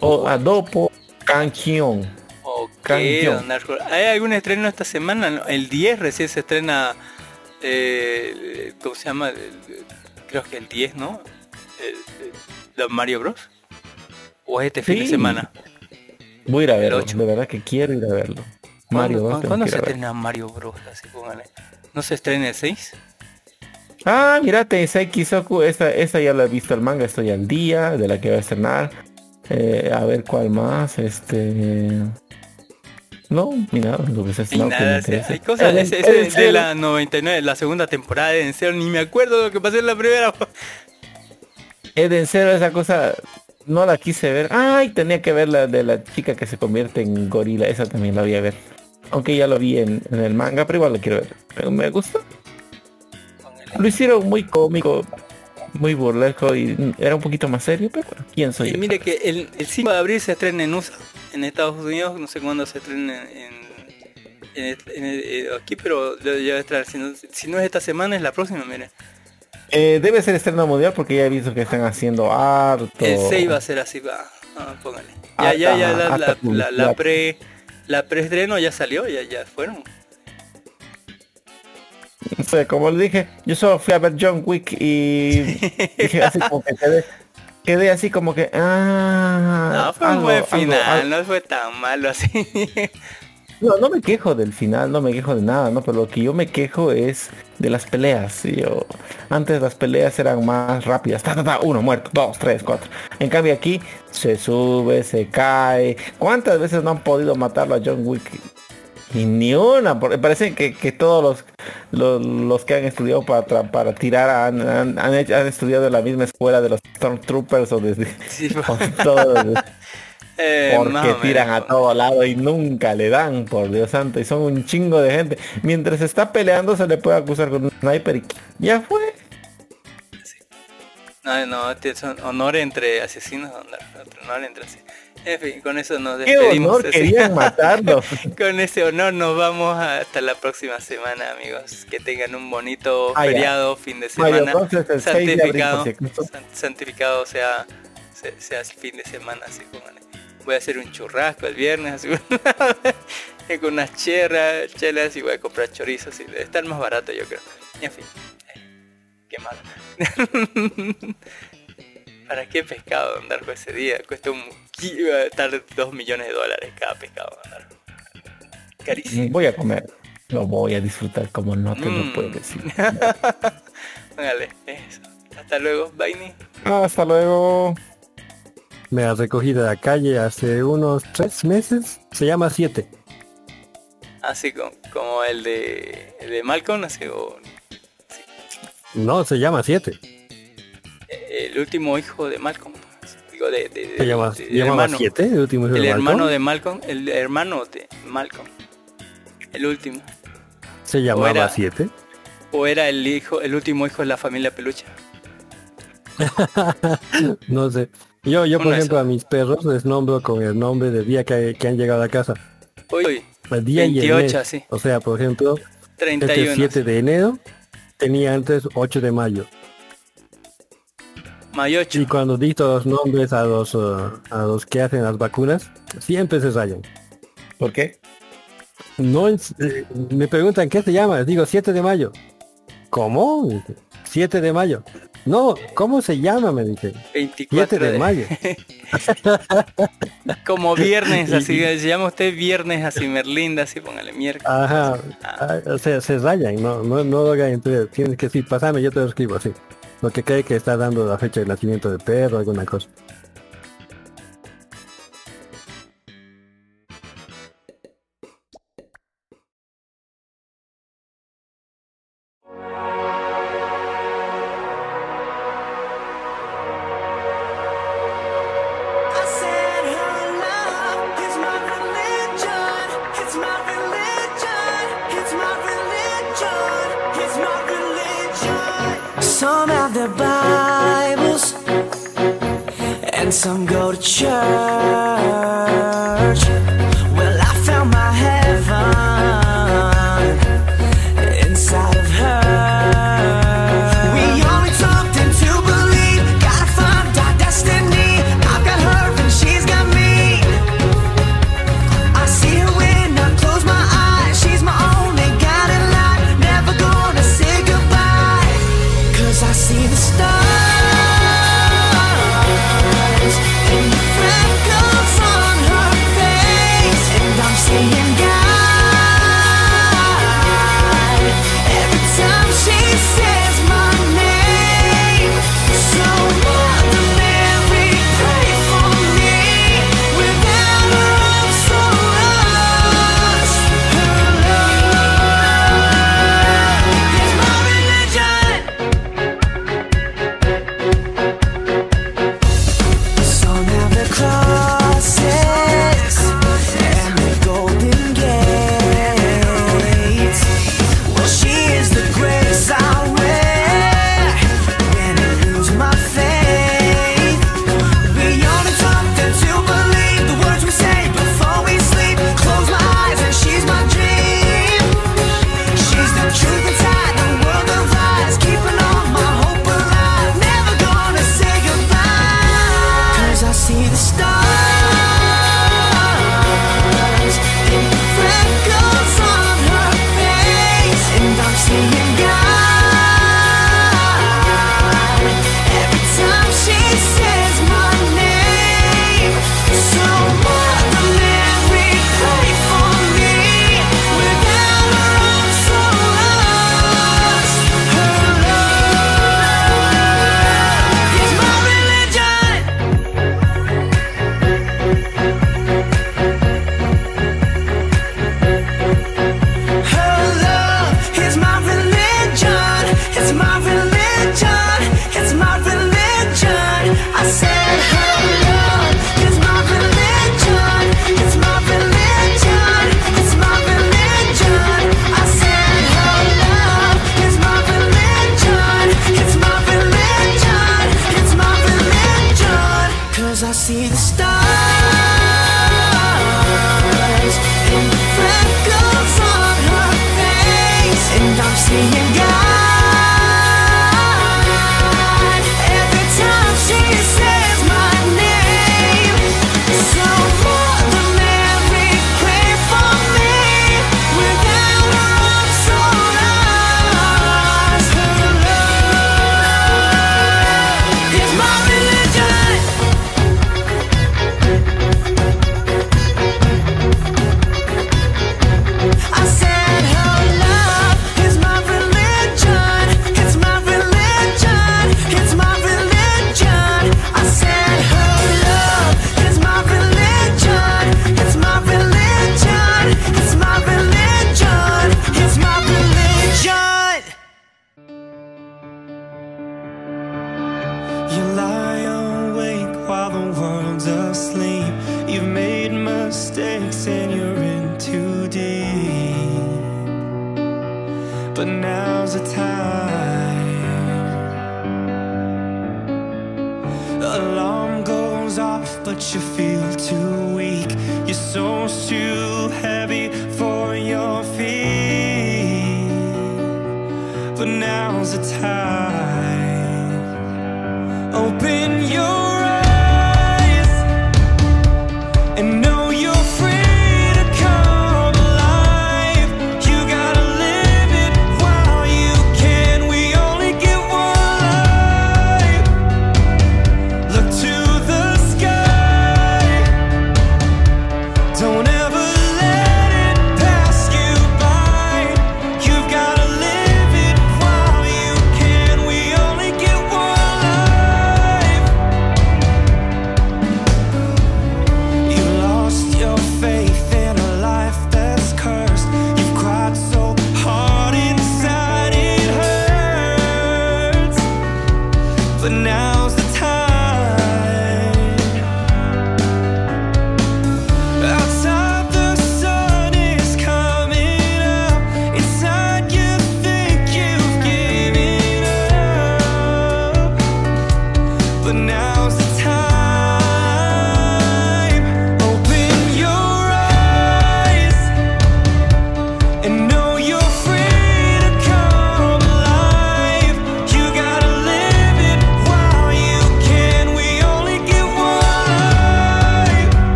O a Dopo Canción. Ok, Canción. Don. ¿Hay algún estreno esta semana? El 10 recién se estrena... eh, ¿Cómo se llama? Creo que el 10, ¿no? Don Mario Bros. ¿O es este fin de semana? Voy a ir a verlo. De verdad que quiero ir a verlo. Mario ¿Cuándo, 2 tengo ¿cuándo se estrena Mario Bros? Así. ¿No se estrena el 6? Ah, mira, Tensei Kisoku, esta, esta ya la he visto el manga, estoy al día de la que va a estrenar. Eh, a ver cuál más, este... No, mira, lo que se que me nada, hay cosas, Eden- ese, ese Eden de Zero. la 99, la segunda temporada de En Cero, ni me acuerdo lo que pasó en la primera. Eden Zero, esa cosa, no la quise ver. Ay, tenía que ver la de la chica que se convierte en gorila, esa también la voy a ver. Aunque ya lo vi en, en el manga, pero igual la quiero ver. Pero me gusta. Lo hicieron muy cómico, muy burlesco y era un poquito más serio, pero bueno, ¿quién soy Y yo? mire que el, el 5 de abril se estrena en USA, en Estados Unidos, no sé cuándo se estrena en, en, en- en- eh, aquí, pero ya va a estar, si no, si no es esta semana, es la próxima, mire. Eh, debe ser estreno mundial porque ya he visto que están haciendo harto. El 6 va a ser así, va, ah, póngale. Ya, ya, ya, la, la, la, la pre... La preestreno ya salió, ya, ya fueron. O sea, como le dije, yo solo fui a ver John Wick y dije así como que quedé, quedé así como que ah No, fue un buen final, al- no fue tan malo así. No, no me quejo del final, no me quejo de nada, ¿no? Pero lo que yo me quejo es de las peleas. ¿sí? Yo- antes las peleas eran más rápidas. Ta, ta, ta, uno muerto, dos, tres, cuatro. En cambio aquí se sube, se cae. ¿Cuántas veces no han podido matarlo a John Wick? Y ni una, porque parece que, que todos los, los, los que han estudiado para, para tirar han, han, han hecho- han estudiado en la misma escuela de los Stormtroopers o de, o todos. Eh, Porque tiran a todo lado y nunca le dan, por Dios santo, y son un chingo de gente. Mientras está peleando se le puede acusar con un sniper y ya fue. No, no, este son honor entre asesinos, honor, honor entre asesinos. En fin, con eso nos ¡Qué despedimos. honor! Querían matarlo. con ese honor nos vamos hasta la próxima semana, amigos. Que tengan un bonito Ah, ya. feriado, fin de semana. Bros es el 6 de abril, santificado, santificado sea, se- sea el fin de semana, así como voy a hacer un churrasco el viernes, así con unas cherras, chelas y voy a comprar chorizos y debe estar más barato yo creo. En fin, qué malo. ¿Para qué pescado andar con ese día? Cuesta un va a estar 2 millones de dólares cada pescado. andar. Carísimo. Voy a comer. Lo voy a disfrutar como no te lo Mm. puedo decir. Eso. Hasta luego, Baini. Hasta luego. Me ha recogido de la calle hace unos tres meses. Se llama 7. Así como, como el de, el de Malcolm, así o No, se llama 7. el último hijo de Malcolm. Digo, de, de, de- ¿Se llama, de- se del llamaba hermano. 7? El último hijo El de hermano Malcolm? de Malcolm, el hermano de Malcolm. El último. Se o llamaba era- 7. O era el hijo, el último hijo de la familia Pelucha. no sé. Yo, yo por ejemplo, a mis perros les nombro con el nombre del día que, que han llegado a casa. Uy, El día y el 28, mes. sí. O sea, por ejemplo, 31. este 7 de enero tenía antes 8 de mayo. Mayocho. Y cuando dicto los nombres a los uh, a los que hacen las vacunas, siempre se rayan. ¿Por qué? No eh, me preguntan qué se llama, les digo 7 de mayo. ¿Cómo? 7 de mayo. No, ¿cómo se llama? Me dije. 24 7 de de- mayo. Como viernes, así, se llama usted viernes así, Merlinda, así, póngale miércoles. Ajá, ah, o sea, se rayan, no, no, no lo hagan entonces, tienes que decir, pasame, yo te lo escribo así. Lo que cree que está dando la fecha de nacimiento del perro, alguna cosa.